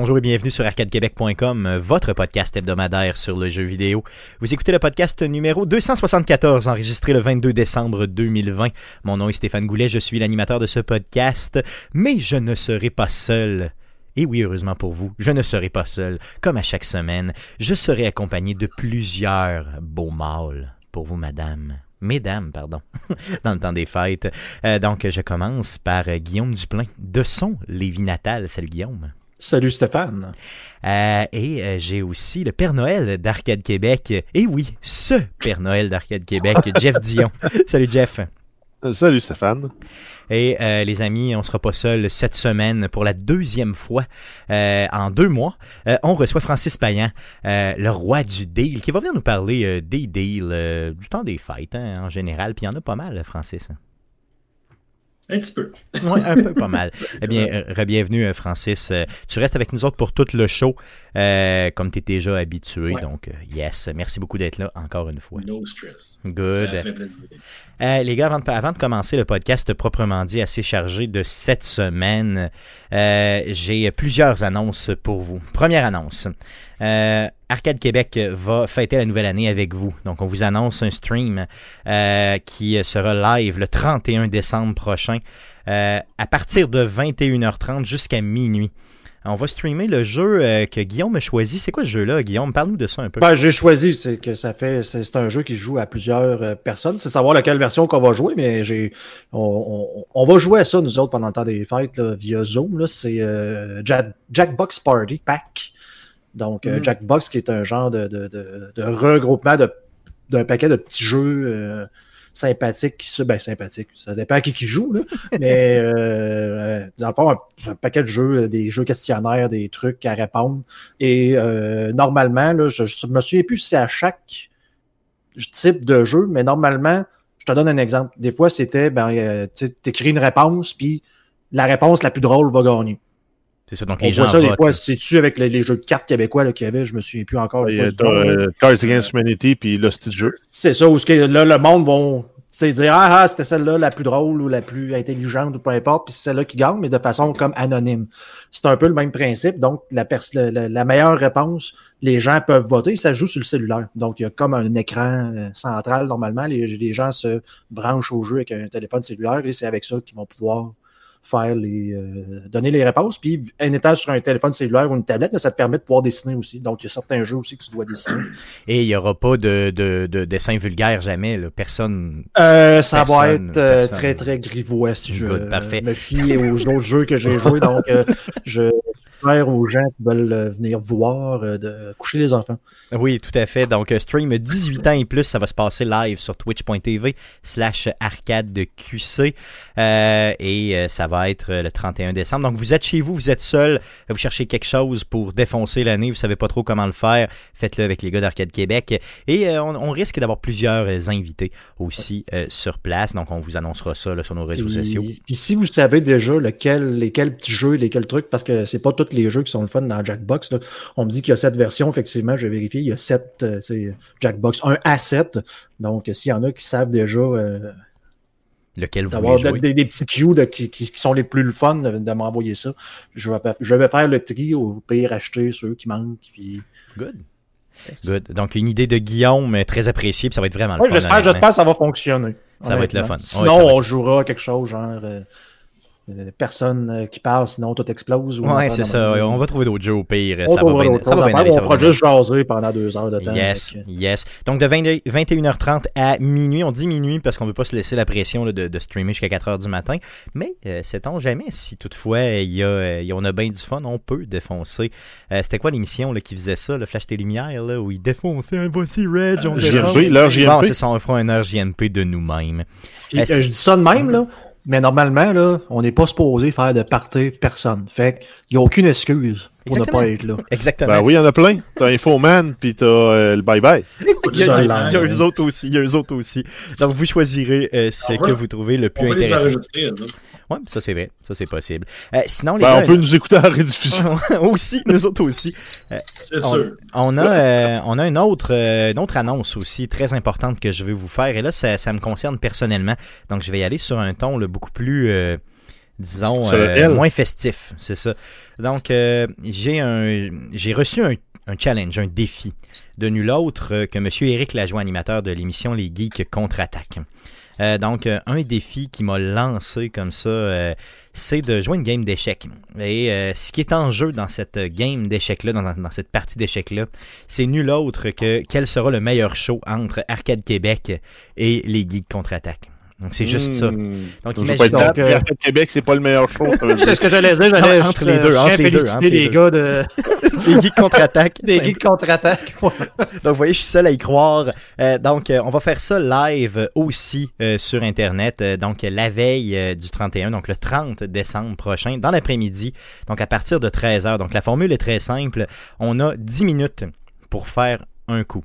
Bonjour et bienvenue sur arcadequebec.com, votre podcast hebdomadaire sur le jeu vidéo. Vous écoutez le podcast numéro 274, enregistré le 22 décembre 2020. Mon nom est Stéphane Goulet, je suis l'animateur de ce podcast, mais je ne serai pas seul. Et oui, heureusement pour vous, je ne serai pas seul. Comme à chaque semaine, je serai accompagné de plusieurs beaux mâles. Pour vous, madame. Mesdames, pardon, dans le temps des fêtes. Euh, donc, je commence par euh, Guillaume Duplain de son Lévis Natal. Salut Guillaume. Salut Stéphane. Euh, et euh, j'ai aussi le Père Noël d'Arcade Québec. Et oui, ce Père Noël d'Arcade Québec, Jeff Dion. Salut Jeff. Euh, Salut Stéphane. Et euh, les amis, on sera pas seul cette semaine pour la deuxième fois euh, en deux mois. Euh, on reçoit Francis Payan, euh, le roi du deal, qui va venir nous parler euh, des deals euh, du temps des fêtes hein, en général. Puis il y en a pas mal, Francis. Un petit peu. Oui, un peu pas mal. Eh bien, re-bienvenue, euh, Francis. Euh, tu restes avec nous autres pour tout le show, euh, comme tu es déjà habitué. Ouais. Donc, yes, merci beaucoup d'être là encore une fois. No stress. Good. Ça fait plaisir. Euh, les gars, avant de, avant de commencer le podcast proprement dit assez chargé de cette semaine, euh, j'ai plusieurs annonces pour vous. Première annonce. Arcade Québec va fêter la nouvelle année avec vous. Donc, on vous annonce un stream euh, qui sera live le 31 décembre prochain euh, à partir de 21h30 jusqu'à minuit. On va streamer le jeu euh, que Guillaume a choisi. C'est quoi ce jeu-là, Guillaume? Parle-nous de ça un peu. Ben, j'ai choisi, c'est que ça fait, c'est un jeu qui joue à plusieurs personnes. C'est savoir laquelle version qu'on va jouer, mais j'ai, on, va jouer à ça nous autres pendant le temps des fêtes via Zoom. C'est Jack- Jackbox Party Pack. Donc euh, Mhm. Jackbox qui est un genre de, de, de, de regroupement d'un paquet de petits jeux euh, sympathiques qui se, ben sympathiques, ça dépend à qui qui joue là, mais euh, dans le fond un, un paquet de jeux, des jeux questionnaires, des trucs à répondre. Et euh, normalement, là, je, je me souviens plus si c'est à chaque type de jeu, mais normalement, je te donne un exemple. Des fois, c'était, ben, euh, tu écris une réponse, puis la réponse la plus drôle va gagner. C'est ça, donc On les gens voit ça des votent, fois, là. c'est-tu avec les, les jeux de cartes québécois là, qu'il y avait, je me souviens plus encore. fois là. euh, Cards Against Humanity puis Lost Jeu. C'est ça, où ce que là, le monde vont tu sais, dire Ah, ah c'était celle-là la plus drôle ou la plus intelligente ou peu importe, puis c'est celle-là qui gagne, mais de façon comme anonyme. C'est un peu le même principe. Donc, la, pers- la, la- la meilleure réponse, les gens peuvent voter, ça joue sur le cellulaire. Donc, il y a comme un écran euh, central normalement. Les, les gens se branchent au jeu avec un téléphone cellulaire et c'est avec ça qu'ils vont pouvoir faire les euh, donner les réponses. Puis en étant sur un téléphone cellulaire ou une tablette, mais ça te permet de pouvoir dessiner aussi. Donc, il y a certains jeux aussi que tu dois dessiner. Et il n'y aura pas de, de, de dessin vulgaire jamais. Là. Personne. Euh, ça va être euh, très très grivois si je Good, parfait. me fie aux autres jeux que j'ai joués. Donc, euh, je suggère aux gens qui veulent euh, venir voir euh, de coucher les enfants. Oui, tout à fait. Donc, euh, stream 18 ans et plus, ça va se passer live sur twitch.tv slash arcade de QC. Euh, et ça va être le 31 décembre. Donc, vous êtes chez vous, vous êtes seul, vous cherchez quelque chose pour défoncer l'année, vous savez pas trop comment le faire, faites-le avec les gars d'Arcade Québec. Et euh, on, on risque d'avoir plusieurs invités aussi euh, sur place. Donc, on vous annoncera ça là, sur nos réseaux sociaux. puis si vous savez déjà lequel, lesquels petits jeux, lesquels trucs, parce que c'est pas tous les jeux qui sont le fun dans Jackbox. là. On me dit qu'il y a sept versions, effectivement, j'ai vérifié, il y a sept, euh, c'est Jackbox 1 à 7. Donc, s'il y en a qui savent déjà euh, Lequel vous voulez jouer? des, des petits cues de- qui, qui- qui sont les plus le fun de, de m'envoyer ça. Je vais, je vais faire le tri au pire acheter ceux qui manquent. Puis... Good. Good. Donc, une idée de Guillaume euh, très appréciée, puis ça va être vraiment le fun. j'espère, j'espère que ça va fonctionner. Ça va être le fun. Sinon, Ouais, on jouera quelque chose genre euh, euh, personne euh, qui parle, sinon tout explose. ou Ouais, c'est ça. On va trouver d'autres jeux au pire. On ça va trouvera bien, d'autres ça va bien aller. On va fera juste jaser pendant deux heures de temps. Yes, avec, euh, yes. Donc de 20 21h30 à minuit, on dit minuit parce qu'on ne veut pas se laisser la pression là, de, de streamer jusqu'à 4h du matin. Mais euh, sait-on jamais si toutefois il y a, euh, il y a- on a bien du fun, on peut défoncer. Euh, C'était quoi l'émission là, qui faisait ça, le Flash tes lumières, là, où il défonçait un voici Reg, on Euh. JMP, l'heure Bon, JMP. c'est ça, on fera une heure JMP de nous-mêmes. Euh, je dis ça de même, là, mais normalement, là, on n'est pas supposé faire de party personne. Fait qu'il n'y a aucune excuse pour Exactement. ne pas être là. Exactement. Ben oui, il y en a plein. T'as Infoman, puis t'as euh, le Bye Bye. Il y, a, il y là, a eux autres aussi, il y a eux autres aussi. Donc vous choisirez euh, ce On va- que vous trouvez le On plus intéressant. Ouais, ça c'est vrai, ça c'est possible. Euh, sinon les Ben, gars, on peut nous écouter à la rediffusion. aussi, nous autres aussi. C'est On, sûr. on a, euh, on a une, autre, euh, une autre annonce aussi très importante que je vais vous faire. Et là, ça, ça me concerne personnellement. Donc, je vais y aller sur un ton là, beaucoup plus, euh, disons, euh, moins festif, c'est ça. Donc, euh, j'ai un, j'ai reçu un, un challenge, un défi de nul autre euh, que Monsieur Éric Lajoie, animateur de l'émission Les Geeks contre-attaque. Euh, donc, euh, un défi qui m'a lancé comme ça, euh, c'est de jouer une game d'échecs. Et euh, ce qui est en jeu dans cette game d'échecs-là, dans, dans cette partie d'échecs-là, c'est nul autre que quel sera le meilleur show entre Arcade Québec et les Geeks contre-attaque. Donc, c'est juste ça. Hmm. Donc, imagine- euh, Québec, c'est pas le meilleur show. C'est ce que j'allais dire. J'allais Entre je- les deux, je entre les deux, les les deux. gars de, les Geeks contre-attaque. des geeks contre-attaque. Donc, vous voyez, je suis seul à y croire. Euh, donc, euh, on va faire ça live aussi euh, sur Internet. Euh, donc, la veille euh, du 31, donc le 30 décembre prochain, dans l'après-midi. Donc, à partir de 13h. Donc, la formule est très simple. On a 10 minutes pour faire un coup.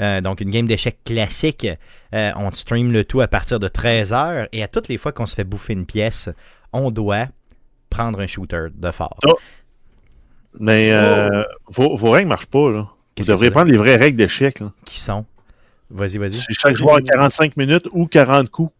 Euh, donc, une game d'échecs classique. Euh, on stream le tout à partir de 13h. Et à toutes les fois qu'on se fait bouffer une pièce, on doit prendre un shooter de fort. Oh. Mais euh, vos, vos règles marchent pas, là. Vous devriez prendre les vraies règles d'échecs. Qui sont? Vas-y, vas-y. C'est chaque joueur à 45 minutes ou 40 coups.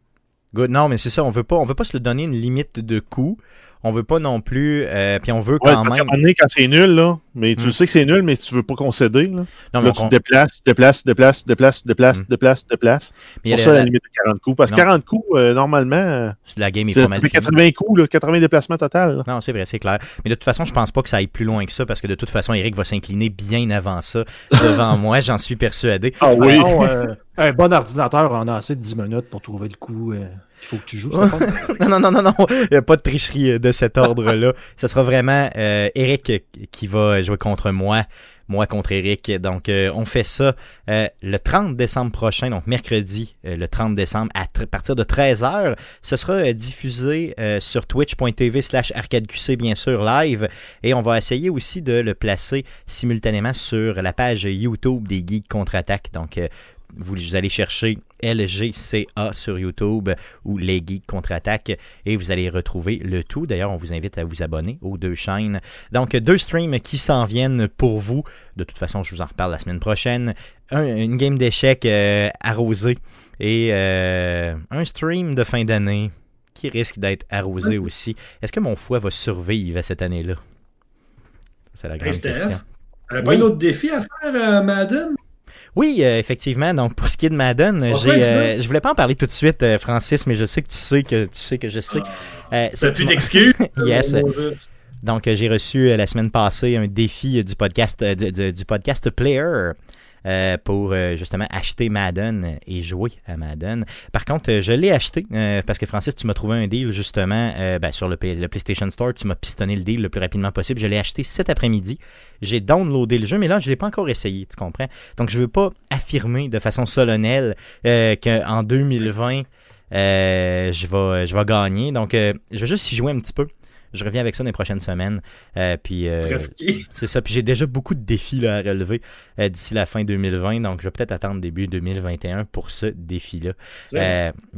Good. Non, mais c'est ça, on veut pas, on veut pas se le donner une limite de coût. On veut pas non plus, euh, puis on veut Ouais, quand un même. donné, quand c'est nul, là, mais tu Hmm. sais que c'est nul, mais tu veux pas concéder. Là, Non, mais là on- tu te déplaces, tu te déplaces, tu te déplaces, tu te déplaces, tu te déplaces, te déplaces, te déplaces. mais il y a Pour ça, la- la limite de 40 coups. Parce que Non. 40 coups, euh, normalement, euh, la game est ça pas mal fait finie. 80 coups, là, 80 déplacements total. là. Non, c'est vrai, c'est clair. Mais de toute façon, je pense pas que ça aille plus loin que ça parce que de toute façon, Eric va s'incliner bien avant ça devant moi, j'en suis persuadé. Ah oui. Euh, un bon ordinateur en a assez de 10 minutes pour trouver le coup euh, qu'il faut que tu joues. Non, non, non, non, non. Il n'y a pas de tricherie euh, de cet ordre-là. Ce sera vraiment euh, Eric qui va jouer contre moi. Moi contre Eric. Donc, euh, on fait ça euh, le 30 décembre prochain, donc mercredi, euh, le 30 décembre, à partir de 13h. Ce sera euh, diffusé euh, sur twitch.tv slash arcadeqc, bien sûr, live. Et on va essayer aussi de le placer simultanément sur la page YouTube des Geeks Contre-Attaque. Donc, euh, vous, allez chercher LGCA sur YouTube ou Les Geeks Contre-Attaque et vous allez retrouver le tout. D'ailleurs, on vous invite à vous abonner aux deux chaînes. Donc, deux streams qui s'en viennent pour vous. De toute façon, je vous en reparle la semaine prochaine. Un- une game d'échecs euh, arrosée et euh, un stream de fin d'année qui risque d'être arrosé aussi. Est-ce que mon foie va survivre à cette année-là? C'est la grande question. Pas Oui. un autre défi à faire, euh, Madden? Oui, euh, effectivement. Donc, pour ce qui est de Madden, Ouais, j'ai, euh, je voulais pas en parler tout de suite, euh, Francis, mais je sais que tu sais que tu sais que je sais. Euh, c'est- plus d'excuses? Yes. Oh. Donc, euh, j'ai reçu euh, la semaine passée un défi euh, du podcast, euh, du, du- du podcast Player euh, pour euh, justement acheter Madden et jouer à Madden. Par contre, euh, je l'ai acheté parce que Francis, tu m'as trouvé un deal justement ben, sur le, PlayStation Store. Tu m'as pistonné le deal le plus rapidement possible. Je l'ai acheté cet après-midi. J'ai downloadé le jeu, mais là, je ne l'ai pas encore essayé, tu comprends? Donc, je ne veux pas affirmer de façon solennelle qu'en 2020, euh, je, vais, je vais gagner. Donc, je vais juste y jouer un petit peu. Je reviens avec ça dans les prochaines semaines. Euh, puis euh, c'est ça. Puis j'ai déjà beaucoup de défis là, à relever euh, d'ici la fin 2020. Donc je vais peut-être attendre début 2021 pour ce défi-là. Tu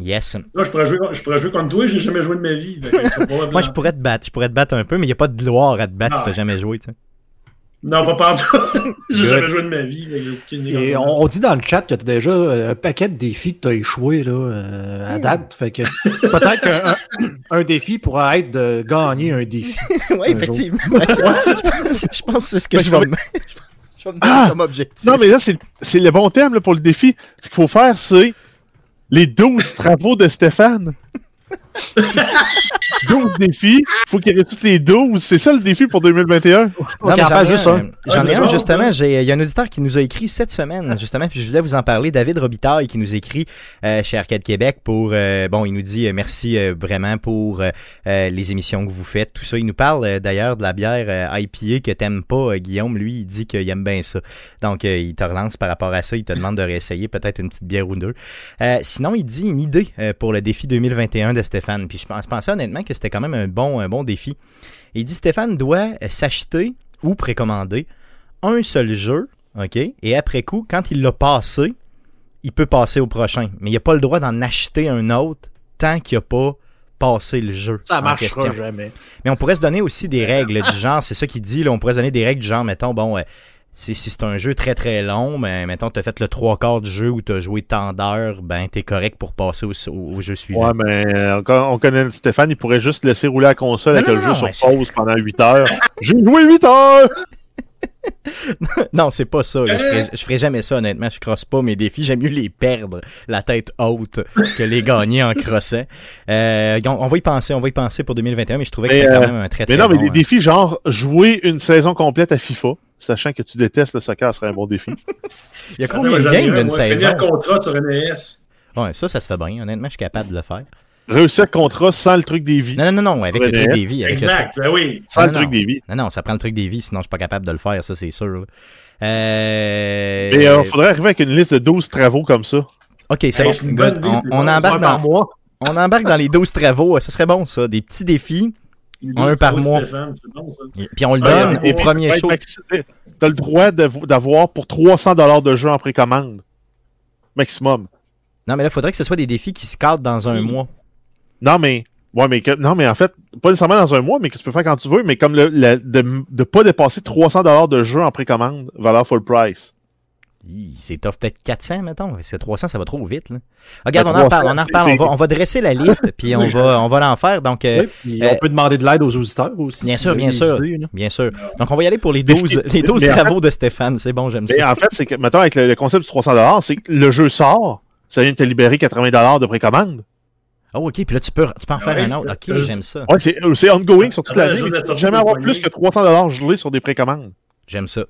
yes. Là, je pourrais, jouer, je pourrais jouer contre toi, j'ai jamais joué de ma vie. Tu Moi je pourrais te battre. Je pourrais te battre un peu, mais il n'y a pas de gloire à te battre si Ah. t'as jamais joué. Tu. Non, pas partout. j'ai jamais joué de ma vie. Et on, on dit dans le chat que tu as déjà euh, un paquet de défis que tu as échoué là, euh, à date. Fait que peut-être qu'un un, défi pourra être de gagner un défi. oui, effectivement. Ouais, je pense que c'est ce que je vais va- me je vais me donner Ah! comme objectif. Non, mais là, c'est c'est le bon terme là, pour le défi. Ce qu'il faut faire, c'est les 12 travaux de Stéphane. 12 défis. faut qu'il réussisse les 12. C'est ça le défi pour 2021. Non, Ok, mais en j'en fait, ai juste un, j'en ai un, justement. Il y a un auditeur qui nous a écrit cette semaine, justement, puis je voulais vous en parler. David Robitaille qui nous écrit euh, chez Arcade Québec pour. euh, bon, il nous dit euh, merci euh, vraiment pour les émissions que vous faites, tout ça. Il nous parle euh, d'ailleurs de la bière euh, IPA que t'aimes pas, euh, Guillaume. Lui, il dit qu'il aime bien ça. Donc, euh, il te relance par rapport à ça. Il te demande de réessayer peut-être une petite bière ou deux. Euh, sinon, il dit une idée euh, pour le défi 2021 de Stéphane. Puis je pensais honnêtement que c'était quand même un bon, un bon défi. Il dit Stéphane doit s'acheter ou précommander un seul jeu, OK? Et après coup, quand il l'a passé, il peut passer au prochain. Mais il n'a pas le droit d'en acheter un autre tant qu'il n'a pas passé le jeu. Ça marchera jamais. Mais on pourrait se donner aussi des règles du genre, c'est ça qu'il dit, là, on pourrait se donner des règles du genre, mettons, bon, euh, Si, si c'est un jeu très très long, ben, mettons, t'as fait le trois quarts du jeu où t'as joué tant d'heures, ben, t'es correct pour passer au, au- au jeu suivant. Ouais, mais euh, on, on connaît Stéphane, il pourrait juste laisser rouler la console avec le jeu mais sur pause pendant 8 heures. J'ai joué 8 heures! Non, c'est pas ça. là. Je, ferais, je ferais jamais ça, honnêtement. Je crosse pas mes défis. J'aime mieux les perdre la tête haute que les gagner en crossant. Euh, on, on va y penser, on va y penser pour 2021, mais je trouvais que Mais, c'était quand euh, même un très très Mais non, mais des hein. défis genre jouer une saison complète à FIFA, sachant que tu détestes le soccer, serait un bon défi. Il y a combien de games un, d'une moi. saison? Finir contrat sur NES. Ouais, ça, ça se fait bien. Honnêtement, je suis capable de le faire. Réussir contrat sans le truc des vies. Non, non, non, non, avec le truc des vies. Avec le Exact, ben oui. Sans non, le truc non. des vies. Non, non, ça prend le truc des vies, sinon je suis pas capable de le faire, ça c'est sûr. Euh... Mais il faudrait arriver avec une liste de 12 travaux comme ça. Ok, c'est Hey, bon. c'est une good. bonne idée, On, embarque dans, on embarque dans les 12 travaux, ça serait bon ça. Des petits défis, Un par mois. Stéphane, c'est bon, ça. et- puis on le Ah, donne a- au premier Ouais, show. T'as le droit d'av- d'avoir pour 300$ de jeu en précommande. Maximum. Non, mais là, il faudrait que ce soit des défis qui se cadrent dans un Oui. mois. Non, mais. Ouais, mais que- non, mais en fait, pas nécessairement dans un mois, mais que tu peux faire quand tu veux, mais comme le, le- de ne pas dépasser 300$ de jeu en précommande, valeur full price. C'est tough, peut-être 400, mettons. Parce que 300, ça va trop vite. Là. Regarde, Ben, on en 300, reparle, on en reparle. On c'est- va, on va dresser la liste, puis on va, on va l'en faire. Donc, euh, Oui, puis euh, on peut demander de l'aide aux auditeurs aussi. Bien si sûr, bien sûr. idées, bien sûr. Donc, on va y aller pour les Mais 12, je- les 12 mais en travaux de Stéphane. C'est bon, j'aime Mais ça. en fait, c'est que, mettons, avec le, le concept du 300$, c'est que le jeu sort, ça vient de te libérer 80$ de précommande. Oh, ok, puis là, tu peux, tu peux en faire Ouais, un autre. Ok, euh, j'aime ça. Ouais, c'est c'est ongoing sur toute l'année. vais Tu peux jamais avoir plus que 300$ gelés sur des précommandes. J'aime ça.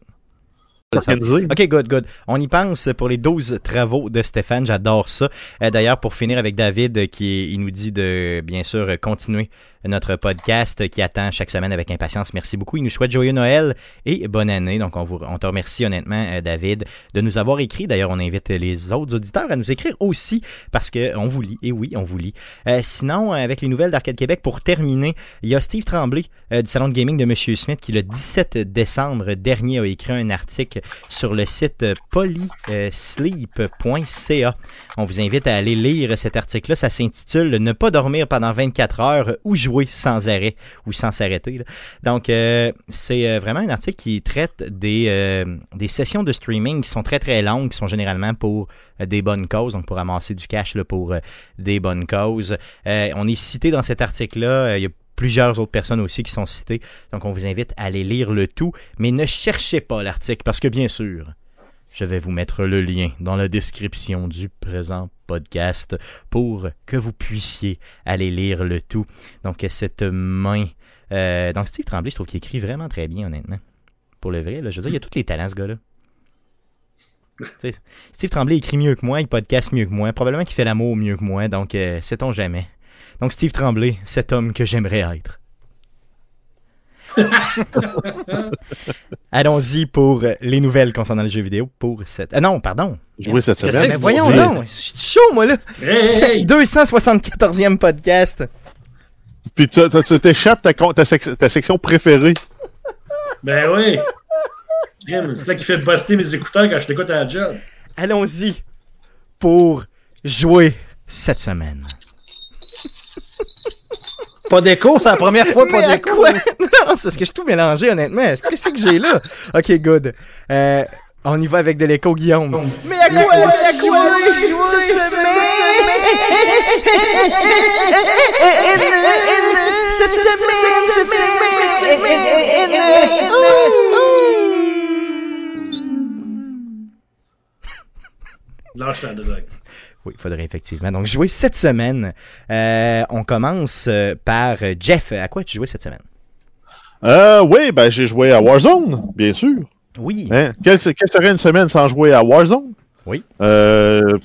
OK, good, good. On y pense pour les 12 travaux de Stéphane. J'adore ça. Euh, D'ailleurs, pour finir avec David, euh, qui il nous dit de, bien sûr, continuer notre podcast qui attend chaque semaine avec impatience. Merci beaucoup. Il nous souhaite joyeux Noël et bonne année. Donc, on, vous, on te remercie honnêtement, euh, David, de nous avoir écrit. D'ailleurs, on invite les autres auditeurs à nous écrire aussi parce qu'on vous lit. Et oui, on vous lit. Euh, sinon, avec les nouvelles d'Arcade Québec, pour terminer, il y a Steve Tremblay euh, du Salon de Gaming de Monsieur Smith qui, le 17 décembre dernier, a écrit un article sur le site polysleep.ca. On vous invite à aller lire cet article-là. Ça s'intitule Ne pas dormir pendant 24 heures ou jouer? Sans arrêt ou sans s'arrêter. Donc, euh, c'est euh, vraiment un article qui traite des, euh, des sessions de streaming qui sont très très longues, qui sont généralement pour des bonnes causes, donc pour amasser du cash pour des bonnes causes. On est cité dans cet article-là. Il y a plusieurs autres personnes aussi qui sont citées. Donc, on vous invite à aller lire le tout. Mais ne cherchez pas l'article parce que, bien sûr, je vais vous mettre le lien dans la description du présent podcast pour que vous puissiez aller lire le tout. Donc, cette main. euh, donc, Steve Tremblay, je trouve qu'il écrit vraiment très bien, honnêtement. Pour le vrai, là, je veux dire, il y a tous les talents, ce gars-là. Steve Tremblay écrit mieux que moi, il podcast mieux que moi, probablement qu'il fait l'amour mieux que moi, donc euh, sait-on jamais. Donc Steve Tremblay, cet homme que j'aimerais être. Allons-y pour les nouvelles concernant les jeux vidéo pour cette... Ah non, pardon. Jouer cette semaine. Mais voyons donc, je suis chaud moi là. Hey, hey, hey. 274e podcast. Puis tu tu- tu t'échappes ta, ta, sec- ta section préférée. Ben oui. C'est là qui fait buster mes écouteurs quand je t'écoute à la job. Allons-y pour jouer cette semaine. Pas d'écho, c'est la première fois Mais pas d'écho. Non, c'est parce que je suis tout mélangé, honnêtement. Qu'est-ce que j'ai là? Ok, good. Euh, on y va avec de l'écho, Guillaume. Mais à quoi? À quoi? Cette Lâche la drogue. Oui, il faudrait effectivement. Donc, jouer cette semaine. Euh, on commence euh, par Jeff. À quoi tu jouais cette semaine? Euh, oui, ben j'ai joué à Warzone, bien sûr. Oui. Hein? Quelle, quelle serait une semaine sans jouer à Warzone? Oui. Euh,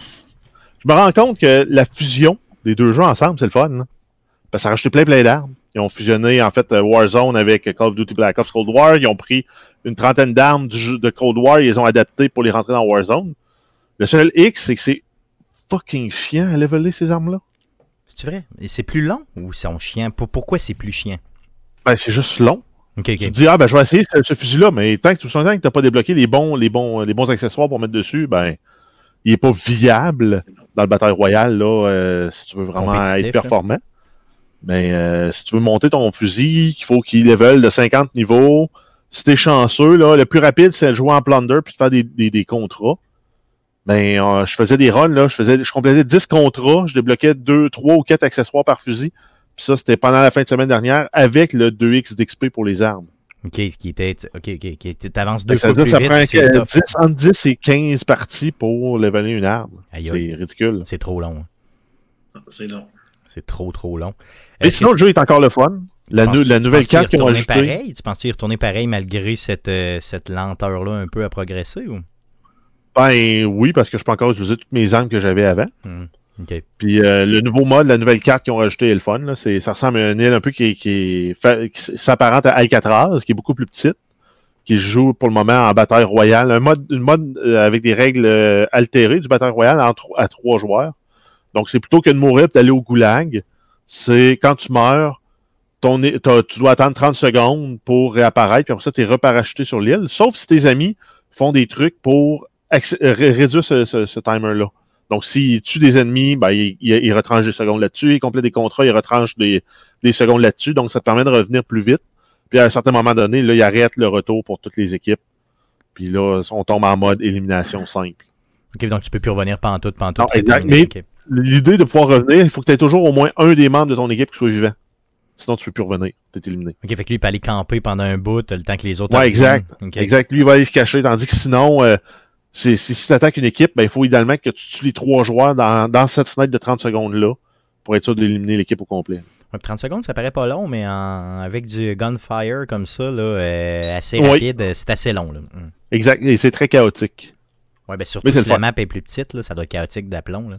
je me rends compte que la fusion des deux jeux ensemble, c'est le fun. hein. Parce que ça a rajouté plein plein d'armes. Ils ont fusionné en fait euh, Warzone avec Call of Duty Black Ops Cold War. Ils ont pris une trentaine d'armes du jeu de Cold War et ils les ont adaptées pour les rentrer dans Warzone. Le seul X, c'est que c'est fucking chiant à leveler ces armes-là. C'est vrai? Et c'est plus long ou c'est chiant? Pour- Pourquoi c'est plus chiant? Ben, c'est juste long. Tu te dis, ah, ben, je vais essayer ce, ce fusil-là, mais tant que tout le temps que t'as pas débloqué les bons, les bons, les bons accessoires pour mettre dessus, ben, il est pas viable dans le bataille royale, là, euh, si tu veux vraiment être performant. Mais, euh, si tu veux monter ton fusil, il faut qu'il level de 50 niveaux, si t'es chanceux, là, le plus rapide, c'est de jouer en plunder puis de faire des, des, des contrats. Ben, euh, je faisais des runs, là, je faisais, je complétais 10 contrats, je débloquais 2, 3 ou 4 accessoires par fusil. Puis ça, c'était pendant la fin de semaine dernière avec le 2x d'XP pour les armes. Ok, ce qui était. Ok, ok, ok. T'avances deux fois veut plus dire que vite. ça prend tough. 10, entre 10 et 15 parties pour leveler une arme. C'est ridicule. C'est trop long. hein. C'est long. C'est trop, trop long. Et sinon, que le jeu est encore le fun. La, tu penses- la tu nouvelle carte ont retourner ajoutée. pareil? Tu penses-tu y retourner pareil malgré cette, euh, cette lenteur-là un peu à progresser? Ou? Ben oui, parce que je peux encore utiliser toutes mes armes que j'avais avant. Hmm. Puis euh, le nouveau mode, la nouvelle carte qu'ils ont rajouté est le fun. Là. Ça ressemble à une île un peu qui, qui, qui s'apparente à Alcatraz, qui est beaucoup plus petite, qui joue pour le moment en bataille royale. Un mode, une mode euh, avec des règles euh, altérées du bataille royale en à trois joueurs. Donc c'est plutôt que de mourir et d'aller au goulag. C'est quand tu meurs, ton, tu dois attendre 30 secondes pour réapparaître, puis après ça, tu es reparachuté sur l'île. Sauf si tes amis font des trucs pour réduire ce, ce- ce timer-là. Donc, s'il tue des ennemis, ben, il, il, il retranche des secondes là-dessus. Il complète des contrats, il retranche des, des secondes là-dessus. Donc, ça te permet de revenir plus vite. Puis, à un certain moment donné, là, il arrête le retour pour toutes les équipes. Puis là, on tombe en mode élimination simple. Ok, donc tu peux plus revenir pantoute, pantoute. Non, exact, terminé. mais-. L'idée de pouvoir revenir, il faut que tu aies toujours au moins un des membres de ton équipe qui soit vivant. Sinon, tu peux plus revenir. Tu es éliminé. Ok, fait que lui, il peut aller camper pendant un bout, le temps que les autres. Ouais, exact. Exact. Lui, il va aller se cacher. Tandis que sinon, euh, si, si tu attaques une équipe, ben, il faut idéalement que tu tues les trois joueurs dans, dans cette fenêtre de 30 secondes-là pour être sûr d'éliminer l'équipe au complet. Ouais, 30 secondes, ça paraît pas long, mais en- avec du gunfire comme ça, là, euh, assez rapide, euh, c'est assez long. Là. Hmm. Exact. Et c'est très chaotique. Ouais, ben surtout si la map est plus petite, là, ça doit être chaotique d'aplomb.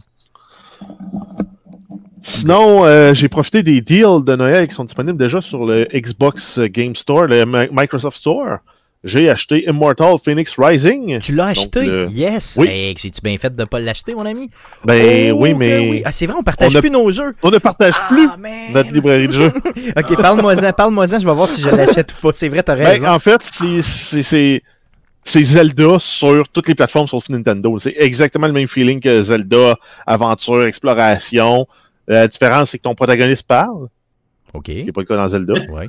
Sinon, euh, j'ai profité des deals de Noël qui sont disponibles déjà sur le Xbox Game Store, le Mi- Microsoft Store. J'ai acheté Immortal Phoenix Rising. Tu l'as acheté? le- Yes! Oui. Hey, J'ai-tu bien fait de pas l'acheter, mon ami? Ben Oh, oui, que mais oui. Ah, c'est vrai, on partage on a- plus nos jeux. on ne partage plus Ah, man. notre librairie de jeux. Ok, parle-moi-en, parle-moi-en, je vais voir si je l'achète ou pas. C'est vrai, t'as raison. Ben, en fait, c'est Zelda sur toutes les plateformes sauf Nintendo. C'est exactement le même feeling que Zelda, aventure, exploration. La différence, c'est que ton protagoniste parle, ok. ce qui n'est pas le cas dans Zelda. Ouais.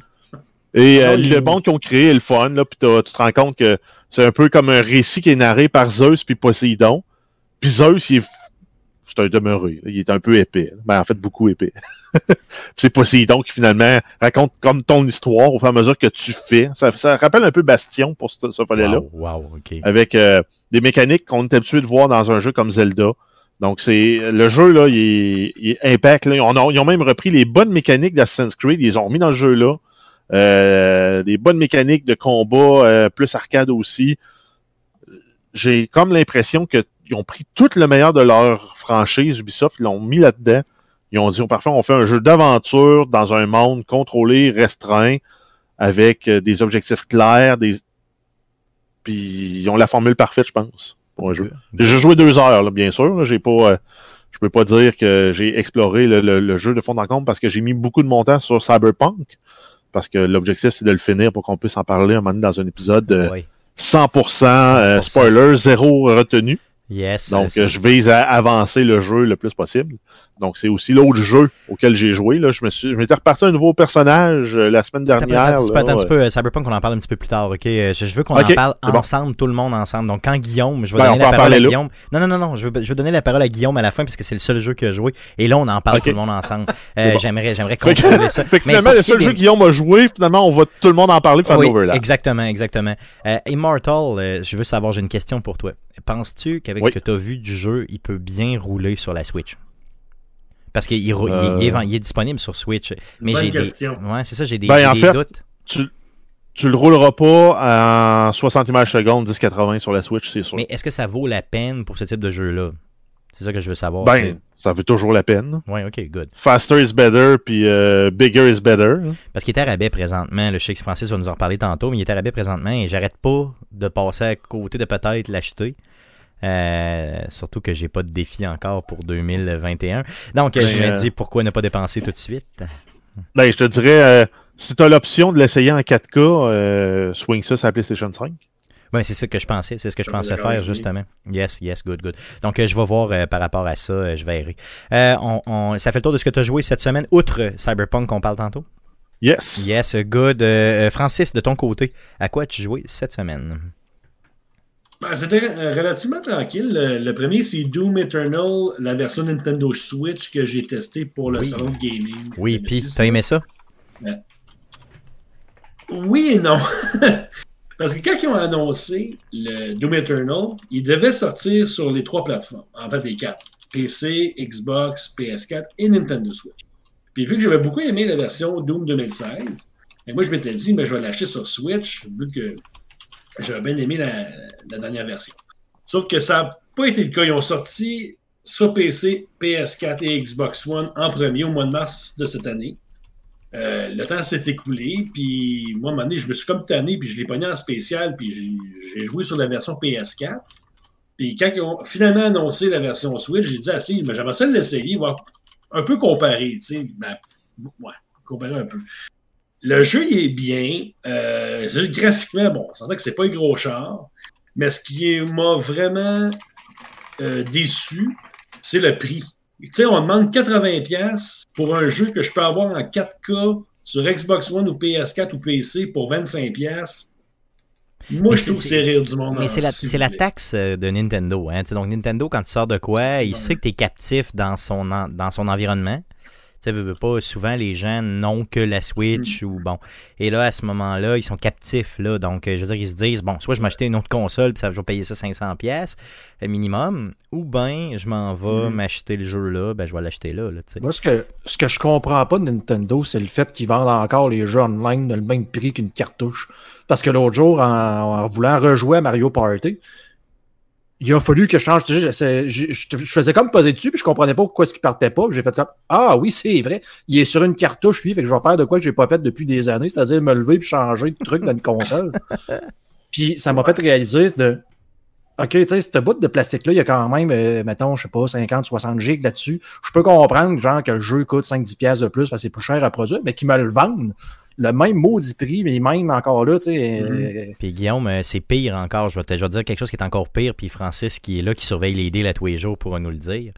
Et euh, le monde qu'ils ont créé est le fun, là, puis tu te rends compte que c'est un peu comme un récit qui est narré par Zeus puis Poséidon. Puis Zeus, il est, c'est un demeuré, là, il est un peu épais. Ben, en fait, beaucoup épais. Puis c'est Poséidon qui finalement raconte comme ton histoire au fur et à mesure que tu fais. Ça, ça rappelle un peu Bastion pour ce, ce volet-là Wow, wow, ok. avec euh, des mécaniques qu'on est habitué de voir dans un jeu comme Zelda. Donc, c'est le jeu, là, il est, il est impact. Là. On a- ils ont même repris les bonnes mécaniques d'Assassin's Creed, ils les ont remis dans le jeu-là. Euh, des bonnes mécaniques de combat, euh, plus arcade aussi. J'ai comme l'impression qu'ils ont pris tout le meilleur de leur franchise Ubisoft, ils l'ont mis là-dedans. Ils ont dit, oh, parfait, on fait un jeu d'aventure dans un monde contrôlé, restreint, avec euh, des objectifs clairs, des... puis ils ont la formule parfaite, je pense, pour un jeu. J'ai joué deux heures, là, bien sûr. J'ai pas, euh, je peux pas dire que j'ai exploré le, le- le jeu de fond en comble parce que j'ai mis beaucoup de mon temps sur Cyberpunk. Parce que l'objectif, c'est de le finir pour qu'on puisse en parler un moment donné dans un épisode de Ouais. 100%, euh, 100%, spoiler, zéro retenu. Yes. Donc, je vise à avancer le jeu le plus possible. Donc, c'est aussi l'autre jeu auquel j'ai joué. Là. Je me suis, je m'étais reparti un nouveau personnage euh, la semaine dernière. attends, là, attends un petit peu, euh, Cyberpunk, on en parle un petit peu plus tard, ok? Euh, Je, je veux qu'on en parle bon. ensemble, tout le monde ensemble. Donc, quand Guillaume, je vais Ben, on donner la parole à. Guillaume. Non, non, non, non, je veux, je veux donner la parole à Guillaume à la fin parce que c'est le seul jeu qu'il a joué. Et là, on en parle tout le monde ensemble. Euh, bon. J'aimerais, j'aimerais contrôler ça. Fait que Mais finalement, le seul des- jeu que Guillaume a joué, finalement, on va tout le monde en parler pour Oui, overlap. exactement, exactement. Immortal, je veux savoir, j'ai une question pour toi. Penses-tu qu'avec Oui. ce que tu as vu du jeu, il peut bien rouler sur la Switch? Parce qu'il Euh. il est, il est disponible sur Switch. Mais Bonne j'ai des... question. Ouais, c'est ça, j'ai des, Ben, j'ai en des fait, doutes. tu, tu le rouleras pas en 60 images secondes, 1080 sur la Switch, c'est sûr. Mais est-ce que ça vaut la peine pour ce type de jeu-là? C'est ça que je veux savoir. ben, ça vaut toujours la peine. Ouais, ok, good. Faster is better, puis euh, bigger is better. Parce qu'il est à rabais présentement. Le Chic Francis va nous en reparler tantôt, mais il est à rabais présentement et j'arrête pas de passer à côté de peut-être l'acheter. Euh, surtout que j'ai pas de défi encore pour 2021. Donc, Ben, je me euh, dis pourquoi ne pas dépenser tout de suite? Ben, je te dirais, euh, si tu as l'option de l'essayer en 4K, euh, swing ça sur la PlayStation 5. Ben, c'est ça que je pensais, c'est ce que je pensais faire oui. justement. Yes, yes, good, good. Donc, euh, je vais voir euh, par rapport à ça, euh, je verrai. Euh, on, on- ça fait le tour de ce que tu as joué cette semaine, outre Cyberpunk qu'on parle tantôt? Yes. Yes, good. Francis, de ton côté, à quoi as-tu joué cette semaine? Ben, C'était euh, relativement tranquille. Le, le premier, c'est Doom Eternal, la version Nintendo Switch que j'ai testé pour le Oui. salon de gaming. Oui, puis t'as aimé ça? Oui et non. Parce que quand ils ont annoncé le Doom Eternal, il devait sortir sur les trois plateformes. En fait, les quatre. PC, Xbox, PS4 et Nintendo Switch. Puis vu que j'avais beaucoup aimé la version Doom 2016, et moi je m'étais dit, mais je vais l'acheter sur Switch, vu que j'avais bien aimé la, dernière version. Sauf que ça n'a pas été le cas. Ils ont sorti sur PC, PS4 et Xbox One en premier au mois de mars de cette année. Euh, le temps s'est écoulé, puis moi, à un moment donné, je me suis comme tanné, puis je l'ai pogné en spécial, puis j'ai j'ai joué sur la version PS4. Puis quand ils ont finalement annoncé la version Switch, j'ai dit, ah, si, mais j'aimerais ça l'essayer, voir un peu comparer, tu sais. Ben, ouais, comparer un peu. Le jeu, il est bien. Euh, graphiquement, bon, on s'entend que c'est pas un gros char, mais ce qui m'a vraiment euh, déçu, c'est le prix. Tu sais, on demande 80$ pour un jeu que je peux avoir en 4K sur Xbox One ou PS4 ou PC pour 25$. Moi, Mais je trouve c'est- c'est rire du monde. Mais hein, c'est la, c'est vous la taxe euh, de Nintendo. Hein? Donc Nintendo, quand tu sors de quoi, il Ouais. sait que tu es captif dans son, en- dans son environnement. Tu sais, veux, veux pas, souvent les gens n'ont que la Mm. Switch ou bon. Et là, à ce moment-là, ils sont captifs. Là, donc, euh, je veux dire, ils se disent, bon, soit je m'achetais une autre console, puis ça, je vais payer ça 500$ pièces minimum, ou ben je m'en vais Mm. m'acheter le jeu là, ben je vais l'acheter là. là. Moi, ce que, ce que je comprends pas de Nintendo, c'est le fait qu'ils vendent encore les jeux online de le même prix qu'une cartouche. Parce que l'autre jour, en, en voulant rejouer à Mario Party, il a fallu que je change. Je, je, je- je faisais comme poser dessus, puis je comprenais pas pourquoi est-ce qu'il partait pas. J'ai fait comme Ah oui, c'est vrai. Il est sur une cartouche, lui, fait que je vais faire de quoi que j'ai pas fait depuis des années, c'est-à-dire me lever puis changer de truc dans une console. puis ça m'a fait réaliser de OK, tu sais, ce bout de plastique-là, il y a quand même, euh, mettons, je sais pas, 50, 60 gigs là-dessus. Je peux comprendre, genre, que le jeu coûte 5-10$ piastres de plus parce que c'est plus cher à produire, mais qu'ils me le vendent le même maudit prix, mais même encore là, tu sais. euh, Puis Guillaume, euh, c'est pire encore. Je vais, te, je vais te dire quelque chose qui est encore pire. Puis Francis, qui est là, qui surveille les deals à tous les jours, pourra nous le dire.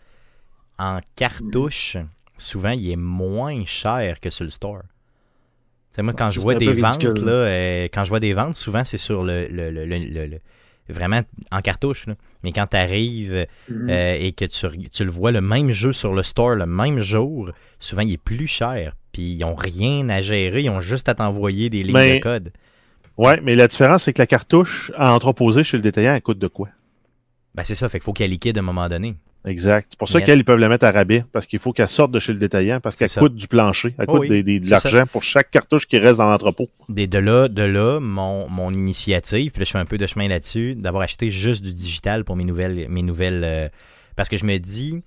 En cartouche, souvent, il est moins cher que sur le store. Tu sais, moi, quand Ça, je vois des ventes, ridicule. là, euh, quand je vois des ventes, souvent, c'est sur le, le- le- le- le- le- vraiment en cartouche. là. Mais quand tu arrives Mhm. et que tu, tu le vois, le même jeu sur le store le même jour, souvent, il est plus cher. Puis ils n'ont rien à gérer. Ils ont juste à t'envoyer des lignes Mais- de code. Ouais, mais la différence, c'est que la cartouche à entreposer chez le détaillant, elle coûte de quoi? Ben, c'est ça. Fait qu'il faut qu'elle liquide à un moment donné. Exact. C'est pour ça Yes. qu'elles ils peuvent la mettre à rabais, parce qu'il faut qu'elle sorte de chez le détaillant, parce qu'elle coûte du plancher, elle Oh coûte oui, des- des- de l'argent pour chaque cartouche qui reste dans l'entrepôt. Et de là, de là mon, mon initiative, puis là, je fais un peu de chemin là-dessus, d'avoir acheté juste du digital pour mes nouvelles. Mes nouvelles euh, parce que je me dis